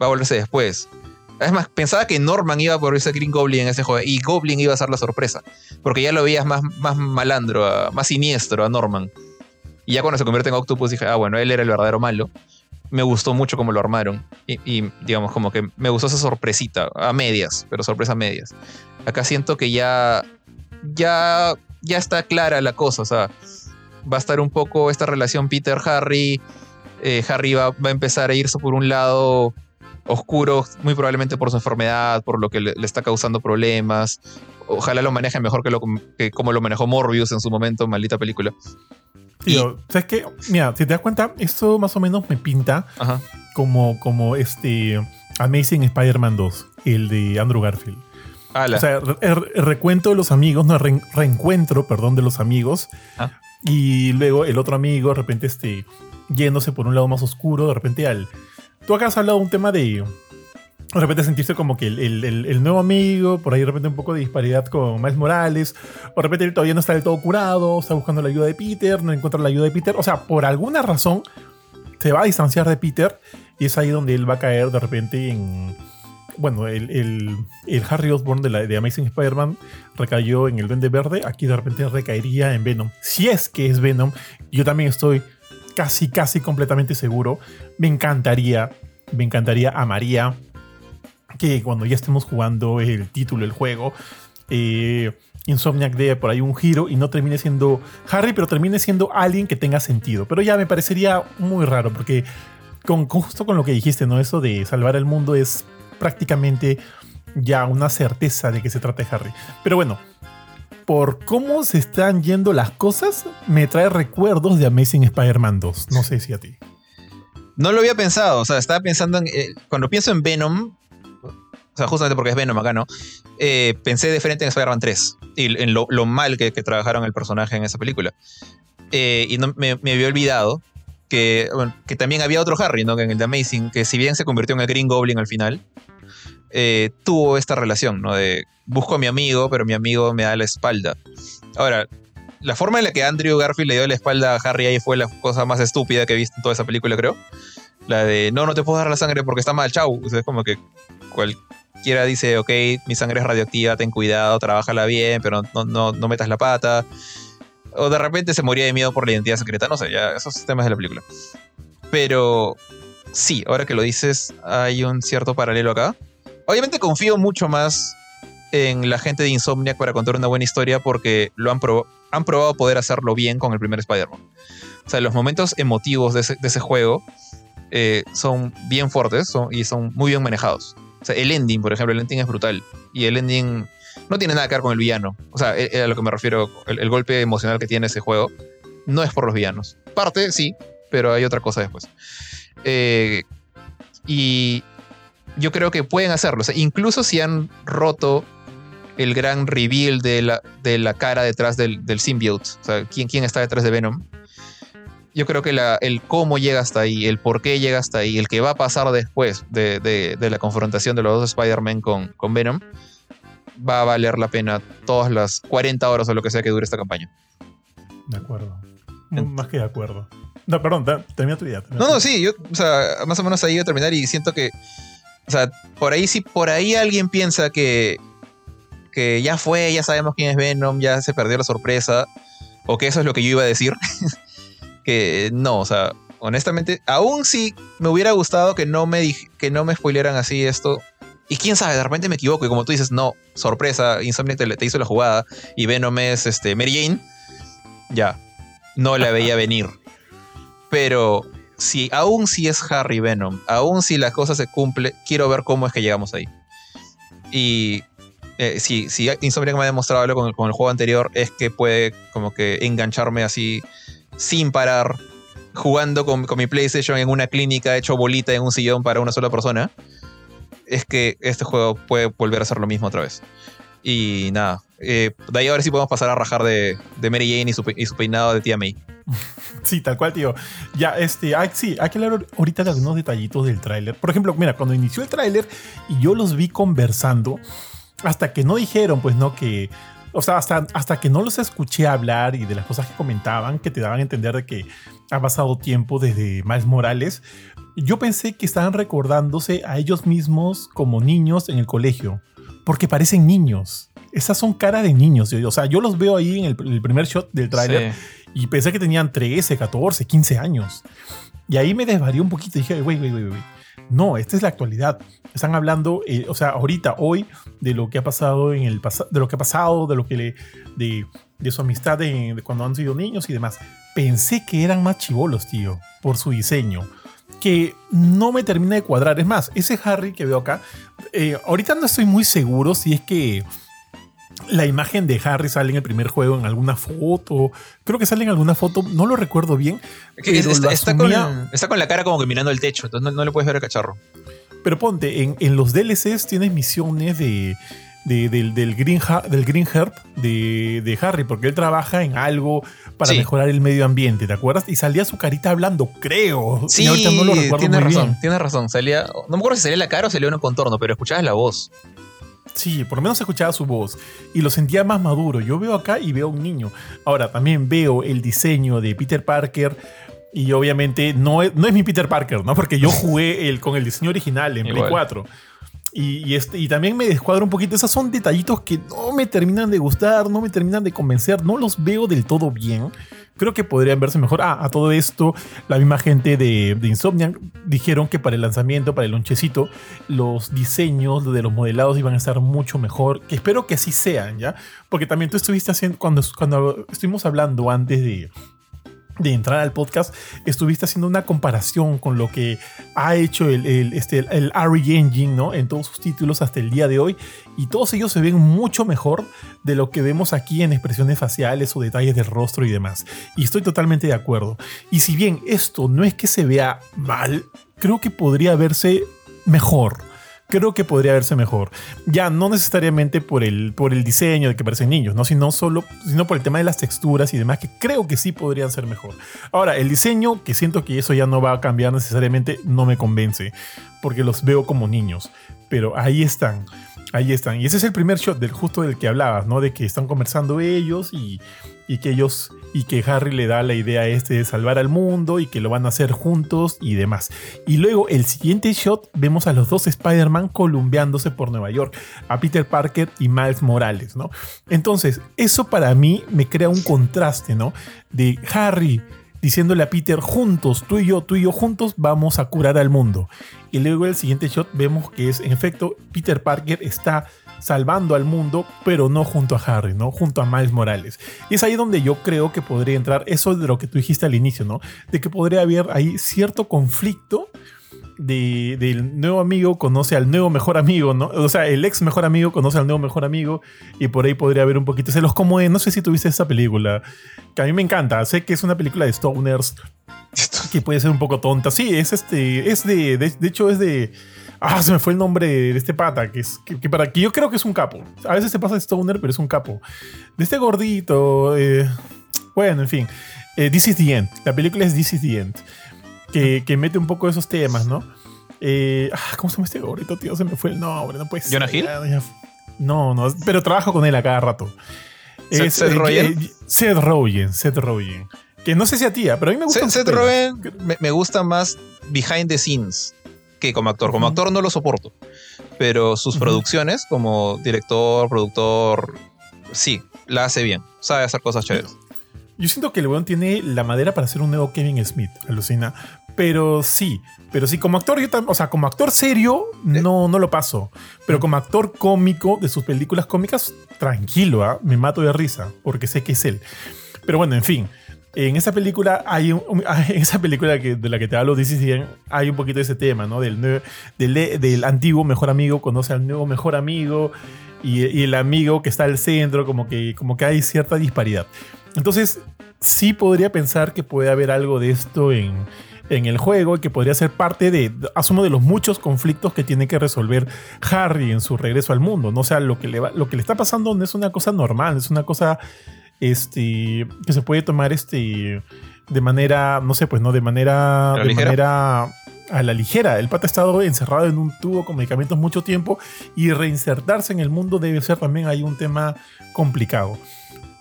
Va a volverse después. Además, pensaba que Norman iba a volverse Green Goblin en ese juego y Goblin iba a ser la sorpresa. Porque ya lo veías más, más malandro, más siniestro a Norman. Y ya cuando se convierte en Octopus dije, ah, bueno, él era el verdadero malo me gustó mucho cómo lo armaron. Y, digamos, como que me gustó esa sorpresita, a medias, pero sorpresa a medias. Acá siento que ya, ya, ya está clara la cosa, o sea, va a estar un poco esta relación Peter-Harry. Eh, Harry va, a empezar a irse por un lado oscuro, muy probablemente por su enfermedad, por lo que le, está causando problemas. Ojalá lo maneje mejor que, lo, que como lo manejó Morbius en su momento, maldita película. Tío, ¿sabes qué? Mira, si te das cuenta, esto más o menos me pinta como, como este Amazing Spider-Man 2, el de Andrew Garfield. O sea, el, recuento de los amigos, no, reencuentro, perdón, de los amigos. Ah. Y luego el otro amigo, de repente, este, yéndose por un lado más oscuro, de repente al... Tú acá has hablado de un tema de... De repente sentirse como que el, nuevo amigo, por ahí de repente un poco de disparidad con Miles Morales, o de repente todavía no está del todo curado, está buscando la ayuda de Peter, no encuentra la ayuda de Peter. O sea, por alguna razón se va a distanciar de Peter y es ahí donde él va a caer de repente en bueno, el, el, Harry Osborn de, la, de Amazing Spider-Man recayó en el Vende Verde, aquí de repente recaería en Venom. Si es que es Venom, yo también estoy casi, casi completamente seguro. Me encantaría, me encantaría, a María que cuando ya estemos jugando el título, el juego, eh, Insomniac dé por ahí un giro y no termine siendo Harry, pero termine siendo alguien que tenga sentido. Pero ya me parecería muy raro, porque con, justo con lo que dijiste, ¿no? Eso de salvar el mundo es prácticamente ya una certeza de que se trata de Harry. Pero bueno, por cómo se están yendo las cosas, me trae recuerdos de Amazing Spider-Man 2. No sé si a ti. No lo había pensado, o sea, estaba pensando en. Eh, cuando pienso en Venom, sea, justamente porque es Venom acá, ¿no? Eh, pensé de frente en Spider-Man 3 y en lo, mal que, trabajaron el personaje en esa película. Eh, y no, me, me, había olvidado que, que también había otro Harry, ¿no? En el de Amazing, que si bien se convirtió en el Green Goblin al final, eh, tuvo esta relación, ¿no? De busco a mi amigo, pero mi amigo me da la espalda. Ahora, la forma en la que Andrew Garfield le dio la espalda a Harry ahí fue la cosa más estúpida que he visto en toda esa película, creo. La de, no, no te puedo dar la sangre porque está mal, chau. es como que cualquiera dice, ok, mi sangre es radioactiva, ten cuidado, trabájala bien, pero no, no, no metas la pata. O de repente se moría de miedo por la identidad secreta, no sé, ya esos temas de la película. Pero sí, ahora que lo dices, hay un cierto paralelo acá. Obviamente confío mucho más en la gente de Insomniac para contar una buena historia porque lo han, han probado poder hacerlo bien con el primer Spider-Man. O sea, los momentos emotivos de ese, juego eh, son bien fuertes y son muy bien manejados. O sea, el ending, por ejemplo, el ending es brutal. Y el ending no tiene nada que ver con el villano. O sea, e, e, a lo que me refiero, el, golpe emocional que tiene ese juego no es por los villanos. Parte, sí, pero hay otra cosa después. Eh, y yo creo que pueden hacerlo. incluso si han roto el gran reveal de la, de la cara detrás del, del symbiote, o sea, ¿quién, quién está detrás de Venom. Yo creo que el cómo llega hasta ahí, el por qué llega hasta ahí, el que va a pasar después de, la confrontación de los dos Spider-Man con, con Venom, va a valer la pena todas las 40 horas o lo que sea que dure esta campaña. De acuerdo. Más que de acuerdo. No, perdón, termina tu idea. no, no, sí, yo, o sea, más o menos ahí voy a terminar y siento que o sea, por ahí si por ahí alguien piensa que, que ya fue, ya sabemos quién es Venom, ya se perdió la sorpresa, o que eso es lo que yo iba a decir, que no, o sea, honestamente, aún si me hubiera gustado que no me, que no me spoileran así esto, y quién sabe, de repente me equivoco y como tú dices, no, sorpresa, Insomniac te, te hizo la jugada y Venom es este, Mary Jane, ya, no la veía venir. Pero si aún si es Harry Venom, aún si la cosa se cumple, quiero ver cómo es que llegamos ahí. Y eh, si, si Insomniac me ha demostrado algo con, el juego anterior, es que puede como que engancharme así sin parar, jugando con, mi PlayStation en una clínica hecho bolita en un sillón para una sola persona. Es que este juego puede volver a ser lo mismo otra vez. Y nada, eh, de ahí ahora sí podemos pasar a rajar de, Mary Jane y su, y su peinado de tía May. Sí, tal cual, tío. Ya, este, sí, hay que hablar ahorita de algunos detallitos del tráiler. Por ejemplo, mira, cuando inició el tráiler y yo los vi conversando, hasta que no dijeron, pues, ¿no? Que, o sea, hasta, hasta que no los escuché hablar y de las cosas que comentaban, que te daban a entender de que ha pasado tiempo desde Miles Morales, yo pensé que estaban recordándose a ellos mismos como niños en el colegio, porque parecen niños. Esas son caras de niños. O sea, yo los veo ahí en el, primer shot del tráiler. Y pensé que tenían 13, 14, 15 años. Y ahí me desvarió un poquito y dije, güey, güey, güey, No, esta es la actualidad. Están hablando, eh, o sea, ahorita, hoy, de lo que ha pasado en el pasado, de lo que ha pasado, de lo que le, de, de su amistad de, cuando han sido niños y demás. Pensé que eran más chivolos, tío, por su diseño. que no me termina de cuadrar. Es más, ese Harry que veo acá, eh, ahorita no estoy muy seguro si es que la imagen de Harry sale en el primer juego en alguna foto. Creo que sale en alguna foto, no lo recuerdo bien. está, con, la cara como que mirando el techo, entonces no, le puedes ver el cacharro. Pero ponte, en, los DLCs tienes misiones de, del, Green, del Green Herb de, Harry, porque él trabaja en algo para mejorar el medio ambiente, ¿te acuerdas? Y salía su carita hablando, creo. Sí, ahorita no lo recuerdo tienes razón, tienes razón. Salía, no me acuerdo si salía la cara o salía un contorno, pero escuchabas la voz. Sí, por lo menos escuchaba su voz y lo sentía más maduro. Yo veo acá y veo un niño. Ahora, también veo el diseño de Peter Parker y obviamente no es, no es mi Peter Parker, ¿no? Porque yo jugué el, con el diseño original en Play 4. Y, este, y también me descuadra un poquito. Esos son detallitos que no me terminan de gustar, no me terminan de convencer, no los veo del todo bien. Creo que podrían verse mejor. Ah, a todo esto, la misma gente de, de Insomniac dijeron que para el lanzamiento, para el lonchecito, los diseños de los modelados iban a estar mucho mejor. Que espero que así sean, ¿ya? Porque también tú estuviste haciendo, cuando, cuando estuvimos hablando antes de, de entrar al podcast, estuviste haciendo una comparación con lo que ha hecho el, el, este, el Engine ¿no? en todos sus títulos hasta el día de hoy. Y todos ellos se ven mucho mejor de lo que vemos aquí en expresiones faciales o detalles del rostro y demás. Y estoy totalmente de acuerdo. Y si bien esto no es que se vea mal, creo que podría verse mejor creo que podría verse mejor. Ya no necesariamente por el, por el diseño de que parecen niños, ¿no? Sino solo, sino por el tema de las texturas y demás, que creo que sí podrían ser mejor. Ahora, el diseño, que siento que eso ya no va a cambiar necesariamente, no me convence, porque los veo como niños. Pero ahí están. Ahí están. Y ese es el primer shot del justo del que hablabas, ¿no? De que están conversando ellos y, y que ellos y que Harry le da la idea este de salvar al mundo y que lo van a hacer juntos y demás. Y luego el siguiente shot vemos a los dos Spider-Man columbiándose por Nueva York, a Peter Parker y Miles Morales, ¿no? Entonces, eso para mí me crea un contraste, ¿no? De Harry diciéndole a Peter, juntos, tú y yo, tú y yo juntos, vamos a curar al mundo. Y luego el siguiente shot vemos que es, en efecto, Peter Parker está salvando al mundo, pero no junto a Harry, ¿no? Junto a Miles Morales. Y es ahí donde yo creo que podría entrar eso de lo que tú dijiste al inicio, ¿no? De que podría haber ahí cierto conflicto del nuevo amigo conoce al nuevo mejor amigo, ¿no? O sea, el ex mejor amigo conoce al nuevo mejor amigo y por ahí podría haber un poquito celos como no sé si tuviste esa película, que a mí me encanta, sé que es una película de Stoners que puede ser un poco tonta. Sí, es este, es de, de, hecho es de, ah, se me fue el nombre de este pata, que es, que, para que yo creo que es un capo. A veces se pasa de Stoner, pero es un capo. De este gordito, eh, bueno, en fin, eh, This is the End. La película es This is the End que, mete un poco esos temas, ¿no? Eh, ah, ¿Cómo se llama este gordito, tío? Se me fue el nombre, no puede ser. ¿Jonah Hill? No, no, pero trabajo con él a cada rato. Seth, Seth eh, Rogen. Seth Rogen, Seth Rogen. Que no sé si a ti, pero a mí me gusta. Seth, Seth Rogen me, gusta más behind the scenes que como actor. Como actor no lo soporto. Pero sus producciones, como director, productor, sí, la hace bien. Sabe hacer cosas chéveres. Yo siento que el weón tiene la madera para ser un nuevo Kevin Smith, alucina. Pero sí, pero sí, como actor, yo también, o sea, como actor serio, no, no lo paso. Pero como actor cómico de sus películas cómicas, tranquilo, ¿ah? me mato de risa, porque sé que es él. Pero bueno, en fin. En esa película hay en esa película que, de la que te hablo, This hay un poquito de ese tema, ¿no? Del, del, del antiguo mejor amigo conoce al nuevo mejor amigo y, el amigo que está al centro, como que, como que hay cierta disparidad. Entonces, sí podría pensar que puede haber algo de esto en, el juego y que podría ser parte de, asumo, de los muchos conflictos que tiene que resolver Harry en su regreso al mundo. ¿no? O sea, lo que, le lo que le está pasando no es una cosa normal, es una cosa este, que se puede tomar este, de manera, no sé, pues no, de manera, de manera a la ligera. El pata ha estado encerrado en un tubo con medicamentos mucho tiempo y reinsertarse en el mundo debe ser también ahí un tema complicado.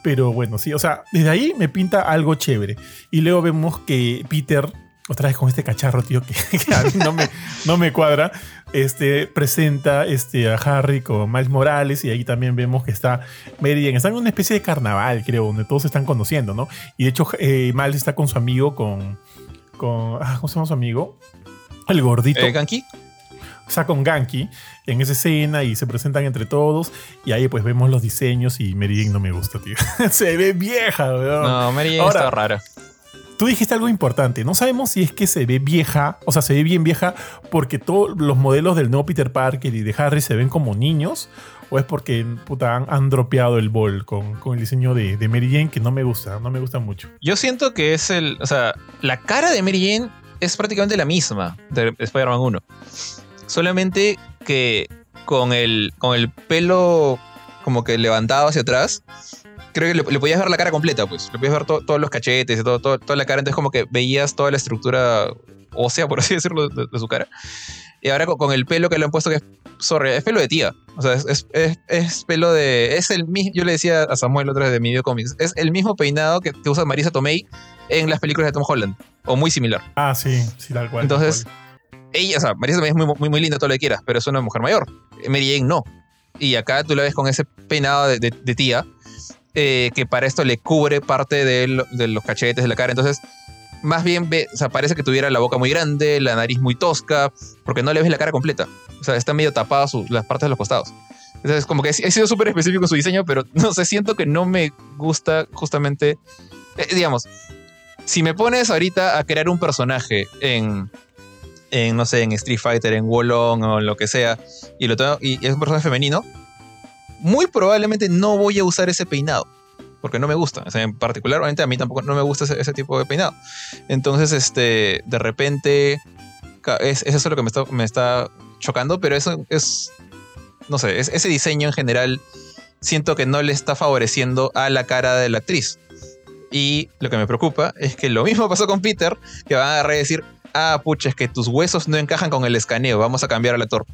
Pero bueno, sí, o sea, desde ahí me pinta algo chévere. Y luego vemos que Peter, otra vez con este cacharro, tío, que, a mí no me, no me cuadra, este, presenta este, a Harry con Miles Morales y ahí también vemos que está Mary Jane. Están en una especie de carnaval, creo, donde todos se están conociendo, ¿no? Y de hecho, eh, Miles está con su amigo, con. con ah, ¿Cómo se llama su amigo? El gordito. ¿Eh, Ganky? Está con Ganky en esa escena y se presentan entre todos. Y ahí pues vemos los diseños y Mary no me gusta, tío. se ve vieja, weón. No, Mary está rara. Tú dijiste algo importante. No sabemos si es que se ve vieja, o sea, se ve bien vieja porque todos los modelos del nuevo Peter Parker y de Harry se ven como niños. O es porque han, dropeado el bol con, el diseño de, de, Mary Jane que no me gusta, no me gusta mucho. Yo siento que es el. O sea, la cara de Mary Jane es prácticamente la misma de Spider-Man 1. Solamente que con el, con el pelo como que levantado hacia atrás, creo que le, podías ver la cara completa, pues. Le podías ver todos los cachetes, todo, toda la cara. Entonces, como que veías toda la estructura ósea, por así decirlo, de, su cara. Y ahora con, el pelo que le han puesto, que es, sorry, es pelo de tía. O sea, es, es, pelo de. Es el mismo. Yo le decía a Samuel otra vez de mi video cómics. Es el mismo peinado que, usa Marisa Tomei en las películas de Tom Holland. O muy similar. Ah, sí, sí, tal cual. Entonces, ella, o sea, Marisa Tomei es muy, muy, muy linda, todo lo que quieras, pero es una mujer mayor. Mary Jane no. Y acá tú la ves con ese peinado de, de tía eh, que para esto le cubre parte de, los cachetes de la cara. Entonces, más bien ve, parece que tuviera la boca muy grande, la nariz muy tosca, porque no le ves la cara completa. O sea, está medio tapada las partes de los costados. Entonces, como que he sido súper específico en su diseño, pero no sé, siento que no me gusta justamente, eh, digamos, si me pones ahorita a crear un personaje en, en, no sé, en Street Fighter, en Wolong o en lo que sea, y, lo tengo, y es un personaje femenino, muy probablemente no voy a usar ese peinado. Porque no me gusta. O sea, en particularmente a mí tampoco no me gusta ese, tipo de peinado. Entonces, este, de repente, es, eso es lo que me está, me está chocando, pero eso es, no sé, ese diseño en general siento que no le está favoreciendo a la cara de la actriz. Y lo que me preocupa es que lo mismo pasó con Peter, que van a agarrar decir, ah, pucha, es que tus huesos no encajan con el escaneo, vamos a cambiar al actor.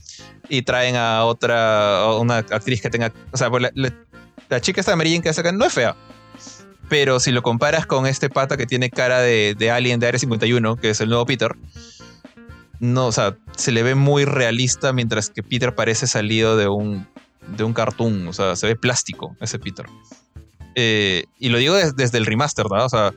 Y traen a otra, una actriz que tenga, o sea, pues la, chica esta amarilla que sacan no es fea. Pero si lo comparas con este pata que tiene cara de, de Alien de Área 51, que es el nuevo Peter, no, o sea, se le ve muy realista mientras que Peter parece salido de un, de un cartoon, o sea, se ve plástico ese Peter. Eh, y lo digo desde el remaster, ¿verdad? O sea,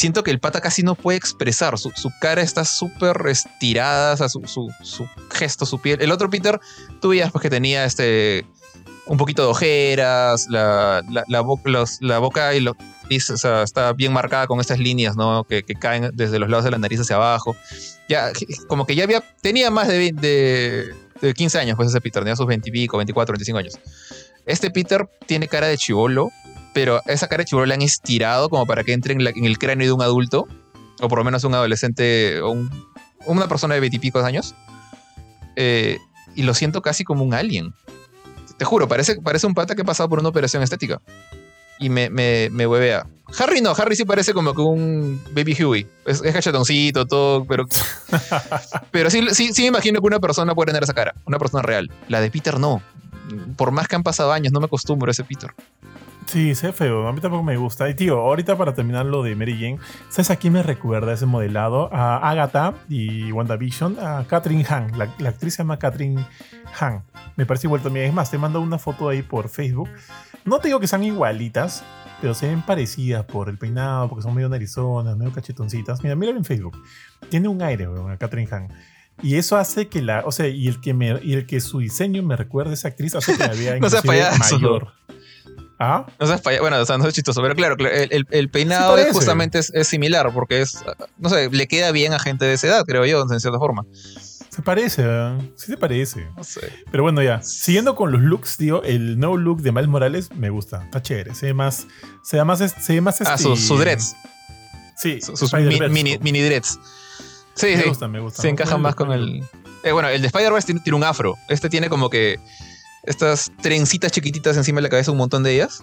siento que el pata casi no puede expresar. Su, cara está súper estirada, o sea, su, su, gesto, su piel. El otro Peter, tú veías pues, que tenía este un poquito de ojeras, la, la, boca y lo, o sea, está bien marcada con estas líneas, ¿no? Que, caen desde los lados de la nariz hacia abajo. Ya, como que ya había, tenía más de, de, de 15 años, pues ese Peter, tenía sus 20 y pico, 24, 25 años. Este Peter tiene cara de chivolo, pero esa cara de chibolo la han estirado como para que entre en, el cráneo de un adulto, o por lo menos un adolescente, o una persona de veintipico años. Eh, y lo siento casi como un alien. Te juro, parece, parece un pata que ha pasado por una operación estética. Y me, me, me huevea. Harry no, Harry sí parece como que un Baby Huey. Es, es cachetoncito, todo, pero. pero sí, sí, sí me imagino que una persona puede tener esa cara, una persona real. La de Peter no. Por más que han pasado años, no me acostumbro a ese Peter. Sí, se feo. A mí tampoco me gusta. Y tío, ahorita para terminar lo de Mary Jane, ¿sabes a quién me recuerda ese modelado? A Agatha y WandaVision, a Catherine Han. La, actriz se llama Catherine Han. Me parece igual también. Es más, te mando una foto ahí por Facebook. No te digo que sean igualitas, pero se ven parecidas por el peinado, porque son medio narizonas, medio cachetoncitas. Mira, mira en Facebook. Tiene un aire, weón, a Catherine Han. Y eso hace que la, o sea, y el que me, y el que su diseño me recuerde a esa actriz hace que la vea no mayor. ¿Ah? No bueno, o sea, no es chistoso, pero claro, el, peinado justamente es, similar, porque es, no sé, le queda bien a gente de esa edad, creo yo, en cierta forma. Se parece, sí se parece. No sé. Pero bueno, ya, siguiendo con los looks, tío, el nuevo look de Miles Morales me gusta, está chévere, se ve más, se ve más, se ve más Ah, sus su dreads. Sí, sus mini, mini, dreads. Sí, me sí. Gusta, me gusta. Se encaja más con el... Eh, bueno, el de Spider-Man tiene un afro. Este tiene como que estas trencitas chiquititas encima de la cabeza, un montón de ellas.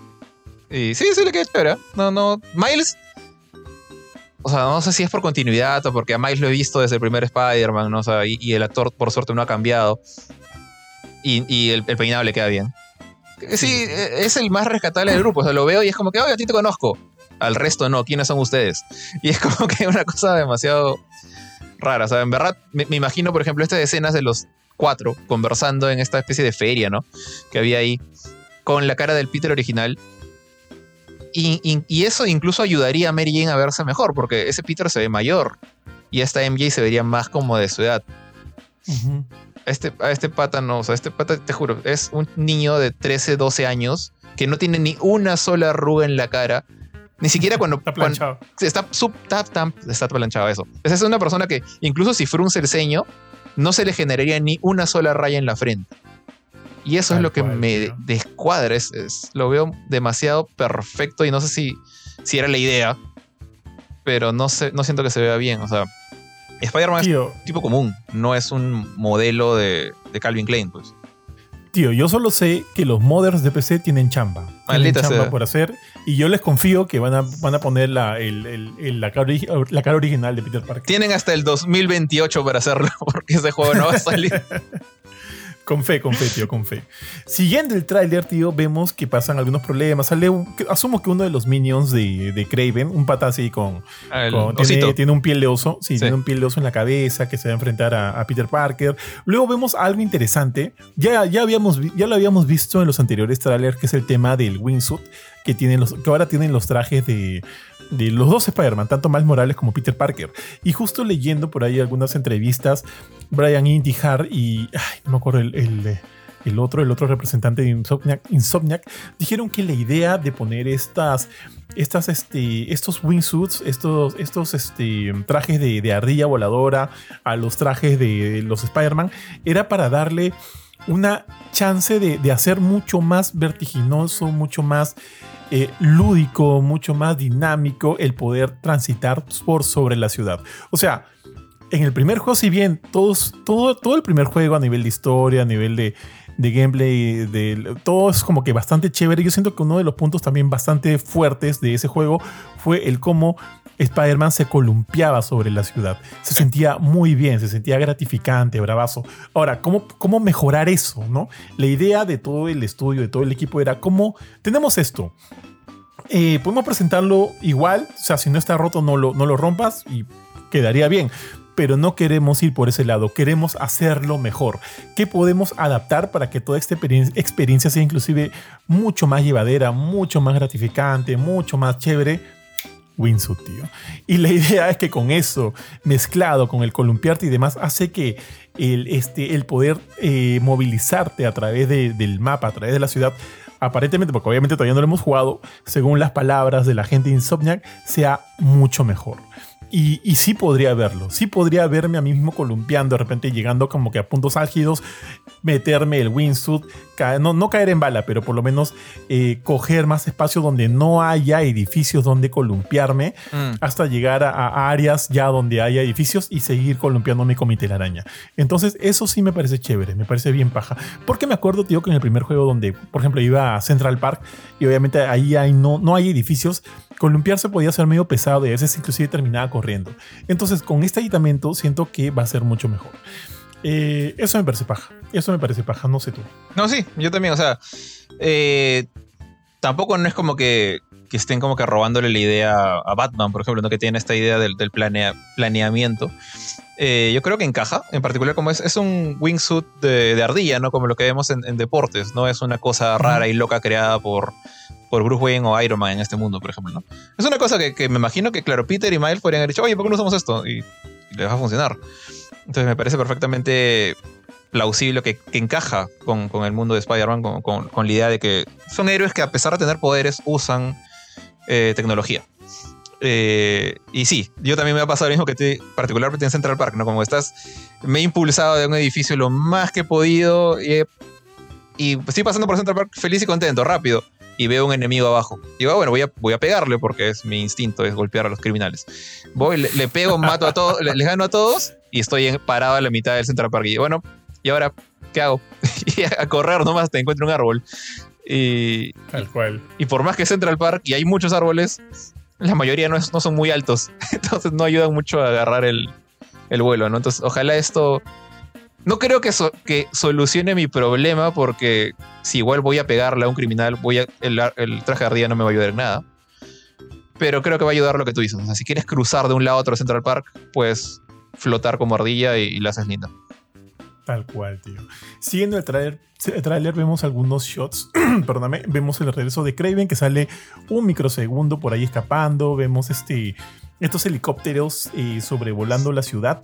Y sí, sí le queda chévere. No, no. Miles. O sea, no sé si es por continuidad o porque a Miles lo he visto desde el primer Spider-Man, ¿no? O sea, y, el actor, por suerte, no ha cambiado. Y, el, peinado le queda bien. Sí, es el más rescatable del grupo. O sea, lo veo y es como que, oye, a ti te conozco. Al resto no, ¿quiénes son ustedes? Y es como que una cosa demasiado rara. O sea, en verdad, me, me imagino, por ejemplo, estas escenas de los cuatro conversando en esta especie de feria, ¿no? Que había ahí, con la cara del Peter original. Y, eso incluso ayudaría a Mary Jane a verse mejor, porque ese Peter se ve mayor y esta MJ se vería más como de su edad. este, a este pata no, o sea, este pata, te juro, es un niño de 13, 12 años que no tiene ni una sola arruga en la cara Ni siquiera cuando. Está cuando- planchado. está, sub, tap, tap, está planchado eso. Esa es una persona que, incluso si frunce el ceño, no se le generaría ni una sola raya en la frente. Y eso Tal es lo que cual, me descuadra. Es, es- lo veo demasiado perfecto y no sé si, si era la idea, pero no, sé, no siento que se vea bien. O sea, Spider-Man es un tipo común, no es un modelo de, de Calvin Klein, pues. Tío, yo solo sé que los modders de PC tienen chamba. Tienen Maldita chamba sea. por hacer. Y yo les confío que van a, van a poner la, el- el- el- la, cara, la cara original de Peter Parker. Tienen hasta el 2028 para hacerlo, porque ese juego no va a salir. Con fe, con fe, tío, con fe. Siguiendo el tráiler, tío, vemos que pasan algunos problemas. Sale un- asumo que uno de los minions de, de Craven, un pata así con, El con- tiene, tiene un piel de oso, sí, Sí. tiene un piel de oso en la cabeza que se va a enfrentar a, a Peter Parker. Luego vemos algo interesante. Ya, ya, habíamos, ya lo habíamos visto en los anteriores trailers, que es el tema del wingsuit, que, tienen los, que ahora tienen los trajes de, de los dos Spider-Man, tanto Miles Morales como Peter Parker. Y justo leyendo por ahí algunas entrevistas, Brian Intihar y. No me acuerdo el. el el otro, el otro representante de Insomniac, Insomniac, dijeron que la idea de poner estas, estas, este, estos wingsuits, estos, estos este, trajes de, de ardilla voladora a los trajes de los Spider-Man, era para darle una chance de hacer mucho más vertiginoso, mucho más eh, lúdico, mucho más dinámico el poder transitar por sobre la ciudad. O sea, en el primer juego, si bien todo, todo el primer juego a nivel de historia, a nivel de, de gameplay, de, todo es como que bastante chévere. Yo siento que uno de los puntos también bastante fuertes de ese juego fue el cómo Spider-Man se columpiaba sobre la ciudad. Se sentía muy bien, se sentía gratificante, bravazo. Ahora, ¿cómo, cómo mejorar eso? ¿no? La idea de todo el estudio, de todo el equipo era cómo tenemos esto. Eh, podemos presentarlo igual, o sea, si no está roto no lo, no lo rompas y quedaría bien. Pero no queremos ir por ese lado, queremos hacerlo mejor. ¿Qué podemos adaptar para que toda esta experien- experiencia sea inclusive mucho más llevadera, mucho más gratificante, mucho más chévere? Wingsuit, tío. Y la idea es que con eso, mezclado con el columpiarte y demás, hace que el, este, el poder eh, movilizarte a través de- del mapa, a través de la ciudad, aparentemente, porque obviamente todavía no lo hemos jugado, según las palabras de la gente de Insomniac, sea mucho mejor. Y, y sí podría verlo, sí podría verme a mí mismo columpiando, de repente llegando como que a puntos álgidos, meterme el wingsuit, no, no caer en bala, pero por lo menos eh, coger más espacio donde no haya edificios donde columpiarme, Mm. hasta llegar a, a áreas ya donde haya edificios y seguir columpiándome con mi telaraña. Entonces, eso sí me parece chévere, me parece bien paja. Porque me acuerdo, tío, que en el primer juego donde, por ejemplo, iba a Central Park y obviamente ahí hay, no, no hay edificios, columpiarse podía ser medio pesado y a veces inclusive terminaba corriendo. Entonces, con este aditamento siento que va a ser mucho mejor. Eh, eso me parece paja. Eso me parece paja, no sé tú. No, sí, yo también, o sea, eh, tampoco no es como que, que estén como que robándole la idea a Batman, por ejemplo, ¿no? que tiene esta idea del, del planea- planeamiento. Eh, yo creo que encaja, en particular como es, es un wingsuit de, de ardilla, ¿no? Como lo que vemos en, en deportes, no es una cosa rara y loca creada por, por Bruce Wayne o Iron Man en este mundo, por ejemplo, ¿no? Es una cosa que, me imagino que, claro, Peter y Miles podrían haber dicho, oye, ¿por qué no usamos esto? Y, y les va a funcionar. Entonces me parece perfectamente plausible que, encaja con, el mundo de Spider-Man, con, la idea de que son héroes que a pesar de tener poderes usan eh, tecnología. Eh, y sí, yo también me ha pasado lo mismo que te, particularmente en Central Park, ¿no? Como estás, me he impulsado de un edificio lo más que he podido y estoy pasando por Central Park feliz y contento, rápido, y veo un enemigo abajo. Digo, ah, bueno, voy a, voy a pegarle porque es mi instinto, es golpear a los criminales. Voy, le, le pego, mato a todos, le- les gano a todos y estoy en- parado a la mitad del Central Park. Y digo, bueno, ¿y ahora qué hago? y a, correr nomás te encuentro un árbol. Y, Tal cual. y por más que Central Park y hay muchos árboles, la mayoría no, es- no son muy altos. Entonces no ayudan mucho a agarrar el, el vuelo, ¿no? Entonces ojalá esto... No creo que, so- que solucione mi problema porque si igual voy a pegarle a un criminal, voy a, el, traje de ardilla no me va a ayudar en nada. Pero creo que va a ayudar lo que tú dices. O sea, si quieres cruzar de un lado a otro Central Park, pues flotar como ardilla y, y la haces linda. Tal cual, tío. Siguiendo el trailer, el vemos algunos shots, perdóname, vemos el regreso de Craven que sale un microsegundo por ahí escapando, vemos este, estos helicópteros eh, sobrevolando la ciudad.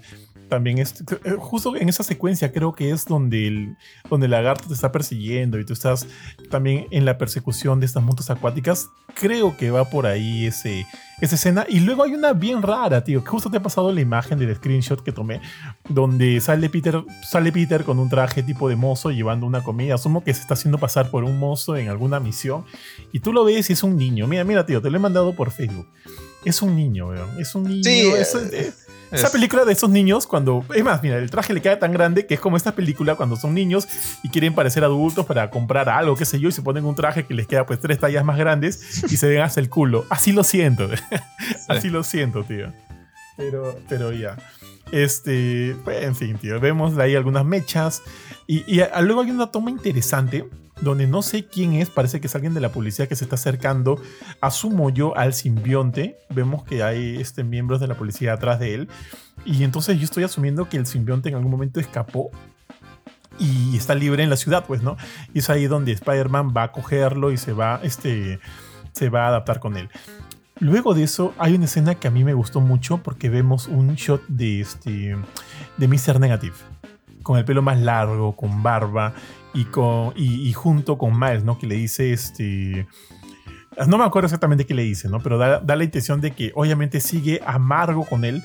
También es eh, justo en esa secuencia creo que es donde el, donde el lagarto te está persiguiendo y tú estás también en la persecución de estas motos acuáticas. Creo que va por ahí ese, esa escena. Y luego hay una bien rara, tío, que justo te ha pasado la imagen del screenshot que tomé, donde sale Peter, sale Peter con un traje tipo de mozo llevando una comida. Asumo que se está haciendo pasar por un mozo en alguna misión. Y tú lo ves y es un niño. Mira, mira, tío, te lo he mandado por Facebook. Es un niño, weón. Es un niño. Sí, es- eh, esa película de esos niños cuando... Es más, mira, el traje le queda tan grande que es como esta película cuando son niños y quieren parecer adultos para comprar algo, qué sé yo, y se ponen un traje que les queda pues tres tallas más grandes y se ven hasta el culo. Así lo siento. Así lo siento, tío. Pero, pero ya. Este, pues, en fin, tío. Vemos ahí algunas mechas. Y, y a- luego hay una toma interesante donde no sé quién es, parece que es alguien de la policía que se está acercando, asumo yo, al simbionte. Vemos que hay este, miembros de la policía atrás de él. Y entonces yo estoy asumiendo que el simbionte en algún momento escapó y está libre en la ciudad, pues, ¿no? Y es ahí donde Spider-Man va a cogerlo y se va, este, se va a adaptar con él. Luego de eso, hay una escena que a mí me gustó mucho porque vemos un shot de, este, de Mr. Negative, con el pelo más largo, con barba y, con, y, y junto con Miles, ¿no? Que le dice, este... No me acuerdo exactamente qué le dice, ¿no? Pero da, da la intención de que obviamente sigue amargo con él,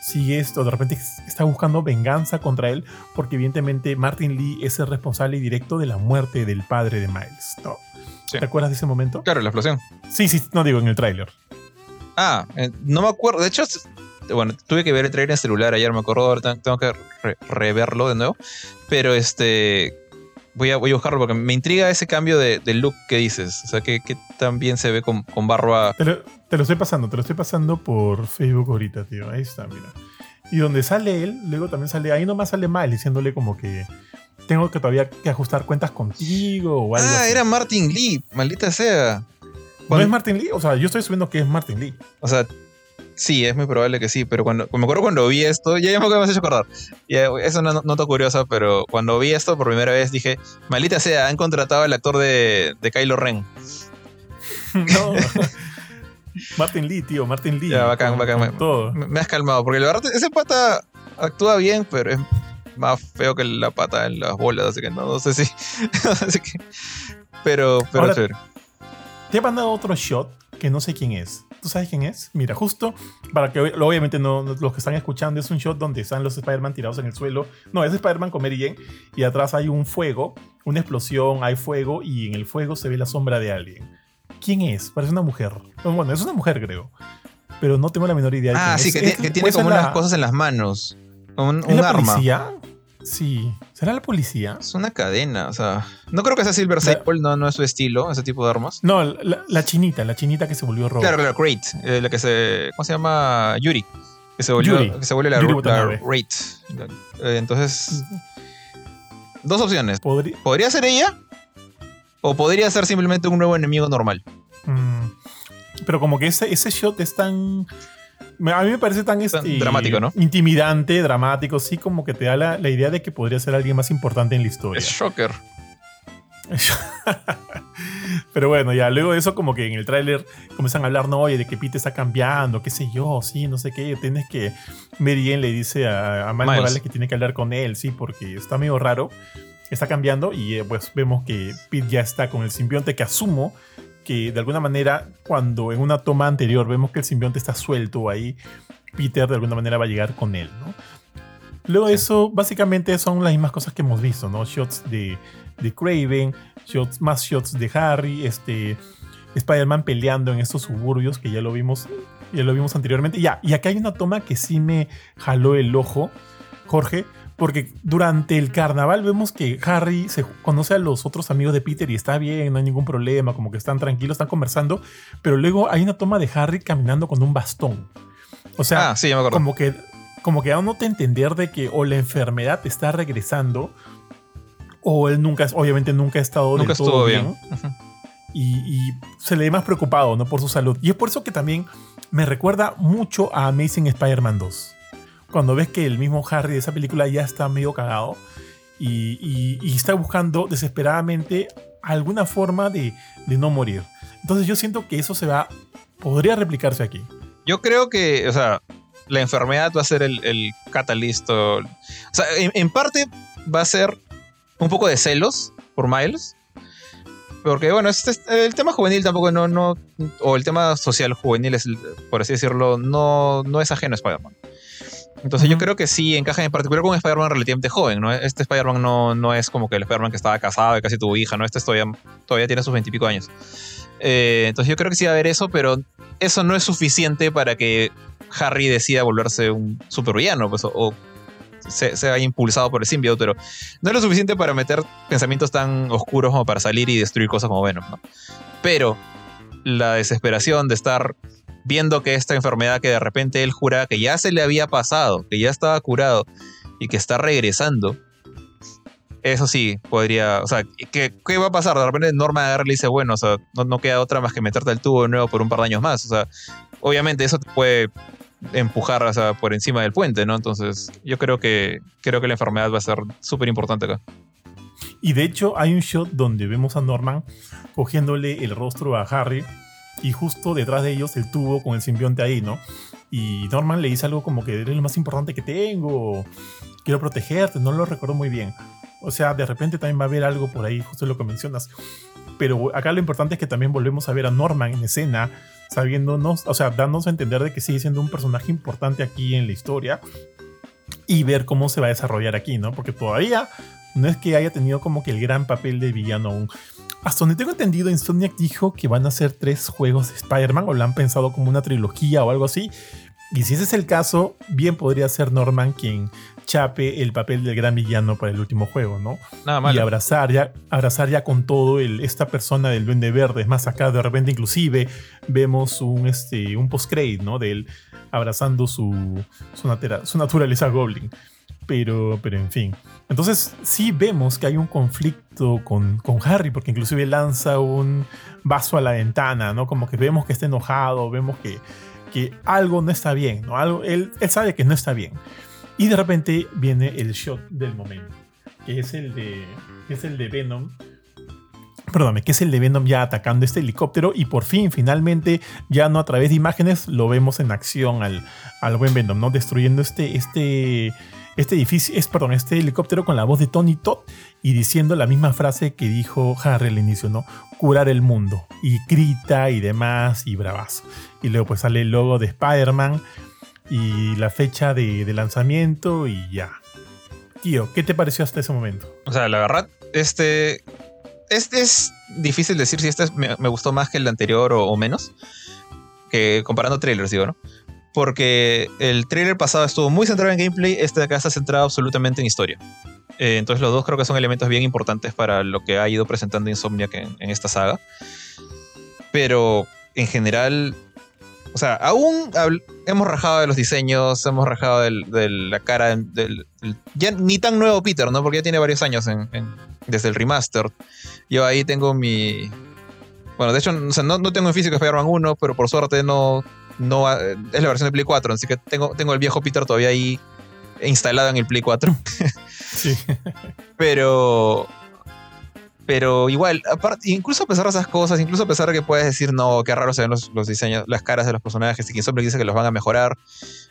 sigue esto, de repente está buscando venganza contra él, porque evidentemente Martin Lee es el responsable directo de la muerte del padre de Miles, ¿no? Sí. ¿Te acuerdas de ese momento? Claro, la explosión. Sí, sí, no digo en el tráiler. Ah, eh, no me acuerdo. De hecho, bueno, tuve que ver el trailer en celular ayer, me acuerdo. Ahora tengo que re- reverlo de nuevo. Pero este. Voy a, voy a buscarlo porque me intriga ese cambio de, de look que dices. O sea, que, que tan bien se ve con, con barba. Te lo, te lo estoy pasando, te lo estoy pasando por Facebook ahorita, tío. Ahí está, mira. Y donde sale él, luego también sale, ahí nomás sale Miles diciéndole como que tengo que todavía que ajustar cuentas contigo o algo Ah, así. era Martin Lee, maldita sea. ¿No es Martin Lee? O sea, yo estoy subiendo que es Martin Lee. O sea, sí, es muy probable que sí, pero cuando me acuerdo cuando vi esto, ya, ya me has hecho acordar. Es una no- nota curiosa, pero cuando vi esto por primera vez dije, maldita sea, han contratado al actor de, de Kylo Ren. No. Martin Lee, tío, Martin Lee. Ya, bacán, con- bacán, con me- todo. Me, has calmado, porque la verdad, ese pata actúa bien, pero es más feo que la pata en las bolas, así que no, no sé si. así que, pero, pero Ahora-. Te he mandado otro shot que no sé quién es. ¿Tú sabes quién es? Mira, justo para que ob- obviamente no, los que están escuchando es un shot donde están los Spider-Man tirados en el suelo. No, es Spider-Man con Mary Jane y atrás hay un fuego, una explosión, hay fuego y en el fuego se ve la sombra de alguien. ¿Quién es? Parece una mujer. Bueno, es una mujer creo. Pero no tengo la menor idea de quién Ah, es. sí, que, Es- que tiene como la- unas cosas en las manos. Un, ¿Es un la arma. policía? Sí. ¿Será la policía? Es una cadena, o sea. No creo que sea Silver Sable, no, no es su estilo, ese tipo de armas. No, la, la chinita, la chinita que se volvió roja. Claro, claro, Great. eh, la que se. ¿Cómo se llama? Yuri. Que se volvió, Yuri. Que se vuelve la, Yuri la. Great. Eh, entonces, dos opciones. Podría, ¿Podría ser ella? ¿O podría ser simplemente un nuevo enemigo normal? Mm, pero como que ese, ese shot es tan... A mí me parece tan, este, dramático, ¿no? Intimidante, dramático, sí, como que te da la, la idea de que podría ser alguien más importante en la historia. Es Shocker. Pero bueno, ya luego de eso, como que en el tráiler comienzan a hablar, no, oye, de que Pete está cambiando, qué sé yo, sí, no sé qué. Tienes que. Mary Jane le dice a, a Miles. Morales que tiene que hablar con él, sí, porque está medio raro. Está cambiando y eh, pues vemos que Pete ya está con el simbionte, que asumo que de alguna manera, cuando en una toma anterior vemos que el simbionte está suelto ahí, Peter de alguna manera va a llegar con él, ¿no? Luego de eso, básicamente son las mismas cosas que hemos visto, ¿no? Shots de, de Craven, shots, más shots de Harry, este, Spider-Man peleando en estos suburbios que ya lo vimos, ya lo vimos anteriormente. Ya, y acá hay una toma que sí me jaló el ojo, Jorge, porque durante el carnaval vemos que Harry se conoce a los otros amigos de Peter y está bien, no hay ningún problema, como que están tranquilos, están conversando, pero luego hay una toma de Harry caminando con un bastón. O sea, ah, sí, me como que como que dándote a entender de que o la enfermedad está regresando o él nunca obviamente nunca ha estado Nunca del todo estuvo bien. Y se le ve más preocupado no por su salud. Y es por eso que también me recuerda mucho a Amazing Spider-Man 2 cuando ves que el mismo Harry de esa película ya está medio cagado y, y- y está buscando desesperadamente alguna forma de, de no morir entonces yo siento que eso se va podría replicarse aquí Yo creo que, o sea, la enfermedad va a ser el, el catalyst. O, sea, en, en parte va a ser un poco de celos por Miles. Porque, bueno, este, el tema juvenil tampoco no, no. O el tema social juvenil, es, por así decirlo, no, no es ajeno a Spider-Man. Entonces, yo creo que sí encaja en particular con un Spider-Man relativamente joven, ¿no? Este Spider-Man no, no es como que el Spider-Man que estaba casado y casi tuvo hija, ¿no? Este todavía, todavía tiene sus veintipico años. Eh, entonces, yo creo que sí va a haber eso, pero eso no es suficiente para que Harry decida volverse un supervillano, pues, o, o se, se haya impulsado por el simbionte, pero no es lo suficiente para meter pensamientos tan oscuros como para salir y destruir cosas como Venom, ¿no? Pero la desesperación de estar viendo que esta enfermedad que de repente él jura que ya se le había pasado, que ya estaba curado y que está regresando, eso sí, podría, o sea, ¿qué, qué va a pasar? De repente Norma agarra y le dice, bueno, o sea, no, queda otra más que meterte al tubo de nuevo por un par de años más, o sea, obviamente eso te puede empujar o sea, por encima del puente, ¿no? Entonces, yo creo que creo que la enfermedad va a ser súper importante acá. Y de hecho hay un shot donde vemos a Norman cogiéndole el rostro a Harry y justo detrás de ellos el tubo con el simbionte ahí, ¿no? Y Norman le dice algo como que eres lo más importante que tengo, quiero protegerte, no lo recuerdo muy bien. O sea, de repente también va a haber algo por ahí, justo lo que mencionas. Pero acá lo importante es que también volvemos a ver a Norman en escena, sabiéndonos, o sea, dándonos a entender de que sigue siendo un personaje importante aquí en la historia y ver cómo se va a desarrollar aquí, ¿no? Porque todavía no es que haya tenido como que el gran papel de villano aún. Hasta donde tengo entendido, Insomniac dijo que van a ser tres juegos de Spider-Man o lo han pensado como una trilogía o algo así. Y si ese es el caso, bien podría ser Norman quien chape el papel del gran villano para el último juego, ¿no? Nada Y malo. abrazar ya, abrazar ya con todo el, esta persona del Duende Verde. Es más, acá de repente inclusive vemos un, este, un post-credit, ¿no? De él abrazando su, su, natera- su naturaleza Goblin. Pero, pero en fin. Entonces sí vemos que hay un conflicto con, con Harry, porque inclusive lanza un vaso a la ventana, ¿no? Como que vemos que está enojado, vemos que, que algo no está bien, ¿no? Algo, él, él sabe que no está bien. Y de repente viene el shot del momento, que es el de, que es el de Venom. Perdóname, que es el de Venom ya atacando este helicóptero y por fin, finalmente, ya no a través de imágenes, lo vemos en acción al, al buen Venom, ¿no? Destruyendo este, este, este edificio, es, perdón, este helicóptero con la voz de Tony Todd y diciendo la misma frase que dijo Harry al inicio, ¿no? Curar el mundo. Y grita y demás y bravazo. Y luego pues sale el logo de Spider-Man y la fecha de, lanzamiento y ya. Tío, ¿qué te pareció hasta ese momento? O sea, la verdad, este. Este es difícil decir si este es- me, gustó más que el anterior o, o menos. Que comparando trailers, digo, ¿no? Porque el trailer pasado estuvo muy centrado en gameplay, este de acá está centrado absolutamente en historia. Eh, entonces los dos creo que son elementos bien importantes para lo que ha ido presentando Insomniac en, esta saga. Pero en general, o sea, aún hemos rajado de los diseños, hemos rajado de la cara ya ni tan nuevo Peter, ¿no? Porque ya tiene varios años desde el remaster. Yo ahí tengo mi... Bueno, de hecho, no tengo en físico Spider-Man 1, pero por suerte no, no ha- es la versión de Play 4, así que tengo, tengo el viejo Peter todavía ahí instalado en el Play 4. Sí. Pero. Pero igual, aparte, incluso a pesar de esas cosas, incluso a pesar de que puedes decir, no, qué raro se ven los, los diseños, las caras de los personajes y que siempre dice que los van a mejorar.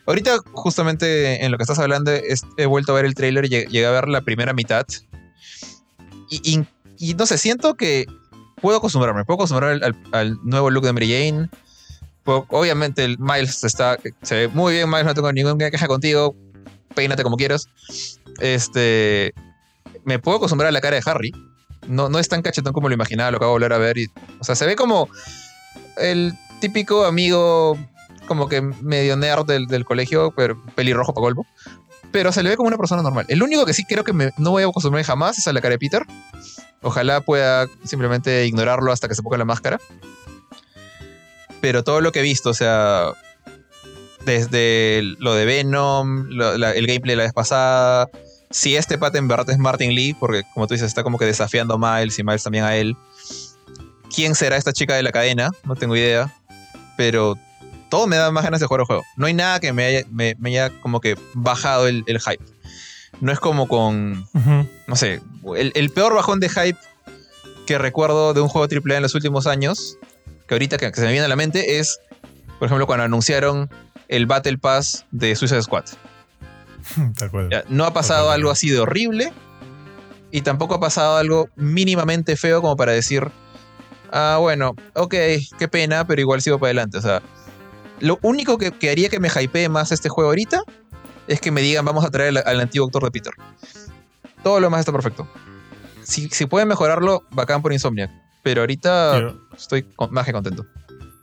Ahorita, justamente en lo que estás hablando, es- he vuelto a ver el trailer y lleg- llegué a ver la primera mitad. Y, y- y no sé, siento que puedo acostumbrarme, puedo acostumbrarme al, al- al nuevo look de Mary Jane. Obviamente, el Miles está, se ve muy bien, Miles, no tengo ninguna queja contigo. Peínate como quieras. Este. Me puedo acostumbrar a la cara de Harry. No, no es tan cachetón como lo imaginaba, lo acabo de volver a ver. O sea, se ve como el típico amigo, como que medio nerd del, del colegio, pero pelirrojo para golpe. Pero se le ve como una persona normal. El único que sí creo que me- no voy a acostumbrar jamás es a la cara de Peter. Ojalá pueda simplemente ignorarlo hasta que se ponga la máscara. Pero todo lo que he visto, o sea, desde lo de Venom, lo- la- el gameplay de la vez pasada, si este pata en verdad es Martin Lee, porque como tú dices, está como que desafiando a Miles y Miles también a él. ¿Quién será esta chica de la cadena? No tengo idea. Pero todo me da más ganas de jugar el juego. No hay nada que me haya, me, me haya como que bajado el, el hype. No es como con, no sé, el, el peor bajón de hype que recuerdo de un juego AAA en los últimos años, que ahorita que, que se me viene a la mente, es, por ejemplo, cuando anunciaron el Battle Pass de Suicide Squad. no ha pasado algo así de horrible y tampoco ha pasado algo mínimamente feo como para decir, ah, bueno, ok, qué pena, pero igual sigo para adelante. O sea, lo único que, haría que me hypee más este juego ahorita es que me digan, vamos a traer al, antiguo actor de Peter. Todo lo demás está perfecto. Si, si pueden mejorarlo, bacán por Insomniac. Pero ahorita estoy más que contento.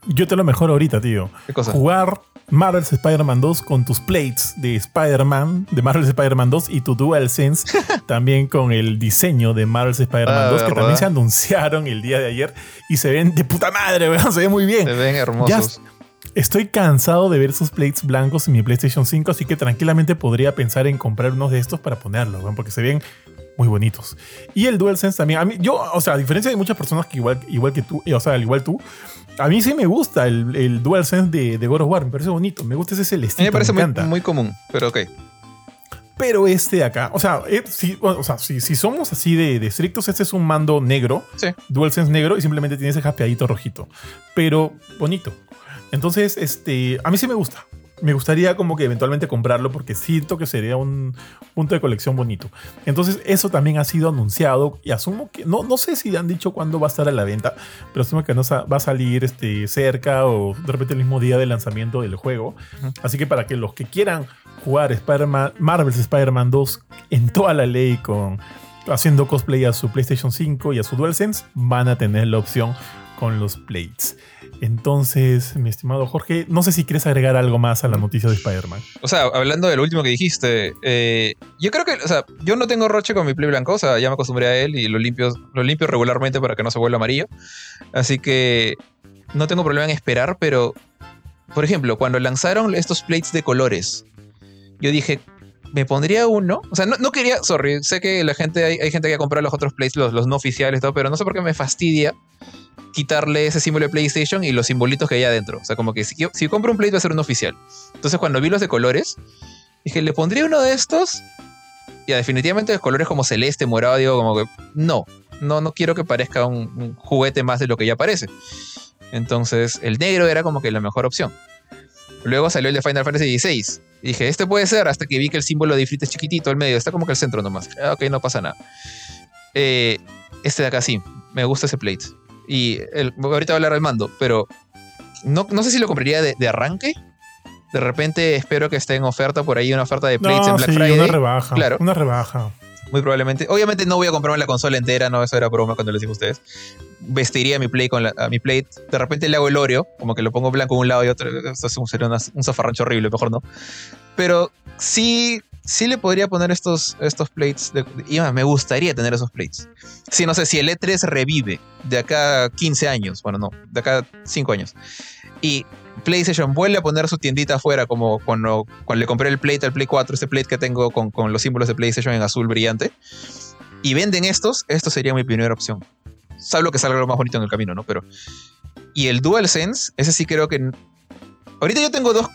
Yo te lo mejoro ahorita, tío. ¿Qué cosa? Jugar Marvel's Spider-Man 2 con tus plates de Spider-Man, de Marvel's Spider-Man 2 y tu DualSense, también con el diseño de Marvel's Spider-Man 2, ah, que también se anunciaron el día de ayer y se ven de puta madre, weón, se ven muy bien. Se ven hermosos. estoy cansado de ver esos plates blancos en mi PlayStation 5, así que tranquilamente podría pensar en comprar unos de estos para ponerlos, weón, porque se ven muy bonitos. Y el DualSense también. A mí, yo, o sea, a diferencia de muchas personas que igual, igual que tú, o sea, al igual tú, a mí sí me gusta el, el DualSense de, de God of War, me parece bonito, me gusta ese celestito. A mí me parece muy, muy, común, pero ok. Pero este de acá, o sea, eh, si, o sea, si, si, somos así de, de, estrictos, este es un mando negro, sí. DualSense negro, y simplemente tiene ese jaspeadito rojito. Pero bonito. Entonces, este, a mí sí me gusta me gustaría como que eventualmente comprarlo porque siento que sería un punto de colección bonito. Entonces eso también ha sido anunciado y asumo que, no, no sé si han dicho cuándo va a estar a la venta, pero asumo que no va a salir este, cerca o de repente el mismo día de lanzamiento del juego. Así que para que los que quieran jugar Spider Marvel's Spider-Man 2 en toda la ley con haciendo cosplay a su PlayStation 5 y a su DualSense, van a tener la opción con los plates. Entonces, mi estimado Jorge, no sé si quieres agregar algo más a la noticia de Spider-Man. O sea, hablando de lo último que dijiste, eh, yo creo que, o sea, yo no tengo roche con mi play blanco, o sea, ya me acostumbré a él y lo limpio, lo limpio regularmente para que no se vuelva amarillo. Así que no tengo problema en esperar, pero, por ejemplo, cuando lanzaron estos plates de colores, yo dije, me pondría uno. O sea, no, quería, sorry, sé que la gente, hay, gente que ha comprado los otros plates, los, los no oficiales, todo, pero no sé por qué me fastidia quitarle ese símbolo de PlayStation y los simbolitos que hay adentro. O sea, como que si, si compro un Play va a ser un oficial. Entonces cuando vi los de colores, dije, ¿le pondría uno de estos? Y definitivamente los colores como celeste, morado, digo como que no, no, no quiero que parezca un, juguete más de lo que ya parece. Entonces el negro era como que la mejor opción. Luego salió el de Final Fantasy XVI. Y dije, este puede ser, hasta que vi que el símbolo de Ifrit es chiquitito, al medio, está como que el centro nomás. Ah, ok, no pasa nada. Eh, este de acá sí, me gusta ese plate. Y el, ahorita voy a hablar del mando, pero no, no sé si lo compraría de, arranque. De repente espero que esté en oferta por ahí, una oferta de plates en Black Friday. Una rebaja. Claro. Una rebaja. Muy probablemente. Obviamente no voy a comprarme la consola entera, no, eso era broma cuando les dije a ustedes. Vestiría mi play con la, a mi plate. De repente le hago el Oreo, como que lo pongo blanco un lado y otro. Eso sería un zafarrancho horrible, mejor no. Pero sí sí le podría poner estos, estos plates. y me gustaría tener esos plates. Sí, no sé, si el E3 revive de acá 15 años, bueno, no, de acá 5 años, y PlayStation vuelve a poner su tiendita afuera, como cuando, cuando le compré el plate al Play 4, este plate que tengo con, con los símbolos de PlayStation en azul brillante, y venden estos, esto sería mi primera opción. Salvo que salga lo más bonito en el camino, ¿no? Pero. Y el DualSense, ese sí creo que. Ahorita yo tengo dos,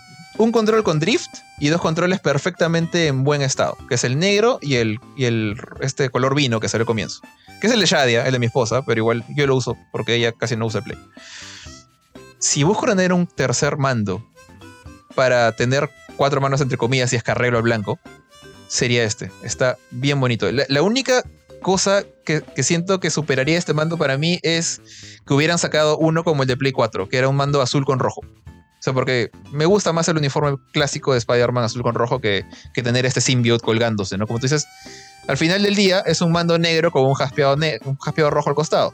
un control con drift y dos controles perfectamente en buen estado, que es el negro y el, y el este color vino que salió al comienzo. Que es el de Shadia, el de mi esposa, pero igual yo lo uso porque ella casi no usa el Play. Si busco tener un tercer mando para tener cuatro manos entre comillas y escarrelo al blanco, sería este. Está bien bonito. La, única cosa que, que, siento que superaría este mando para mí es que hubieran sacado uno como el de Play 4, que era un mando azul con rojo. O sea, porque me gusta más el uniforme clásico de Spider-Man azul con rojo que, que tener este symbiote colgándose, ¿no? Como tú dices, al final del día es un mando negro con un jaspeado, un jaspeado rojo al costado.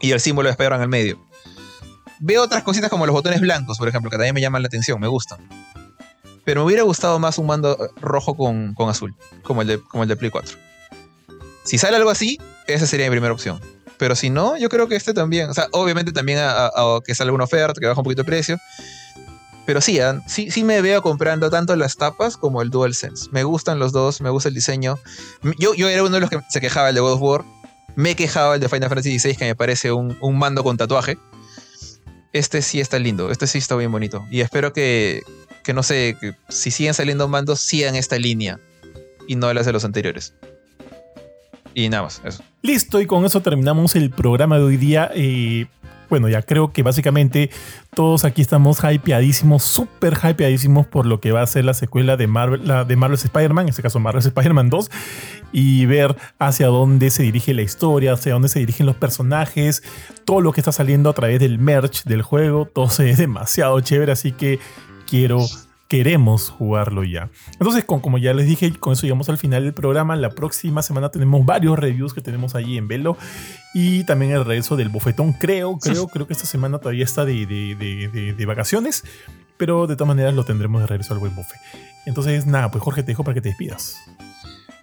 Y el símbolo de Spider-Man al medio. Veo otras cositas como los botones blancos, por ejemplo, que también me llaman la atención, me gustan. Pero me hubiera gustado más un mando rojo con, con azul, como el, de, como el de Play 4. Si sale algo así, esa sería mi primera opción. Pero si no, yo creo que este también. O sea, obviamente también a, que salga una oferta, que baja un poquito de precio. Pero sí, ah, sí, sí me veo comprando tanto las tapas como el DualSense. Me gustan los dos, me gusta el diseño. Yo, yo era uno de los que se quejaba el de God of War. Me quejaba el de Final Fantasy XVI, que me parece un, un mando con tatuaje. Este sí está lindo, este sí está bien bonito. Y espero que, que no sé, que si siguen saliendo mandos, sigan esta línea y no las de los anteriores. Y nada más, eso. Listo, y con eso terminamos el programa de hoy día. Eh, bueno, ya creo que básicamente todos aquí estamos hypeadísimos, súper hypeadísimos por lo que va a ser la secuela de Marvel, de Marvel's Spider-Man, en este caso Marvel's Spider-Man 2, y ver hacia dónde se dirige la historia, hacia dónde se dirigen los personajes, todo lo que está saliendo a través del merch del juego, todo se ve demasiado chévere, así que quiero queremos jugarlo ya. Entonces, como ya les dije, con eso llegamos al final del programa. La próxima semana tenemos varios reviews que tenemos allí en Velo y también el regreso del bofetón. Creo, creo, creo que esta semana todavía está de, de, vacaciones, pero de todas maneras lo tendremos de regreso al buen bofe. Entonces, nada, pues Jorge, te dejo para que te despidas.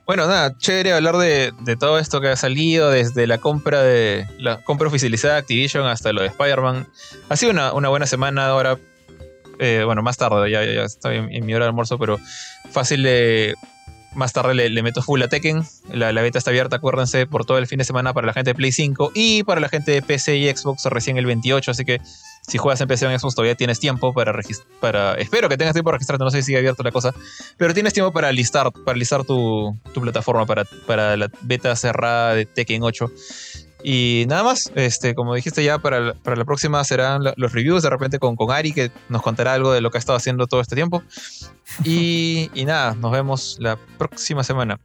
Bueno, nada, chévere hablar de, todo esto que ha salido, desde la compra de la compra oficializada de Activision hasta lo de Spider-Man. Ha sido una, una buena semana ahora eh, bueno, más tarde, ya, ya, está en, mi hora de almuerzo, pero fácil de... Más tarde le, meto full a Tekken. La, beta está abierta, acuérdense, por todo el fin de semana para la gente de Play 5 y para la gente de PC y Xbox recién el 28. Así que si juegas en PC o en Xbox todavía tienes tiempo para registrar. Espero que tengas tiempo para registrarte, no sé si sigue abierto la cosa. Pero tienes tiempo para listar, para listar tu, plataforma para la beta cerrada de Tekken 8. Y nada más, este, como dijiste ya, para la, para la próxima serán los reviews de repente con, con Ari, que nos contará algo de lo que ha estado haciendo todo este tiempo. Y, y nada, nos vemos la próxima semana.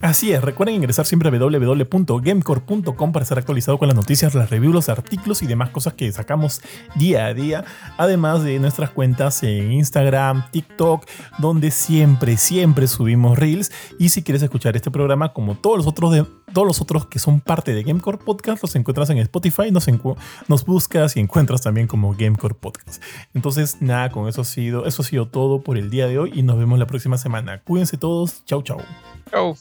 Así es, recuerden ingresar siempre a www.gamecore.com para estar actualizado con las noticias, las reviews, los artículos y demás cosas que sacamos día a día, además de nuestras cuentas en Instagram, TikTok, donde siempre, siempre subimos reels. Y si quieres escuchar este programa como todos los otros, de, todos los otros que son parte de Gamecore Podcast, los encuentras en Spotify, nos, buscas y encuentras también como Gamecore Podcast. Entonces, nada, con eso ha sido, eso ha sido todo por el día de hoy y nos vemos la próxima semana. Cuídense todos, chau chau. Chau.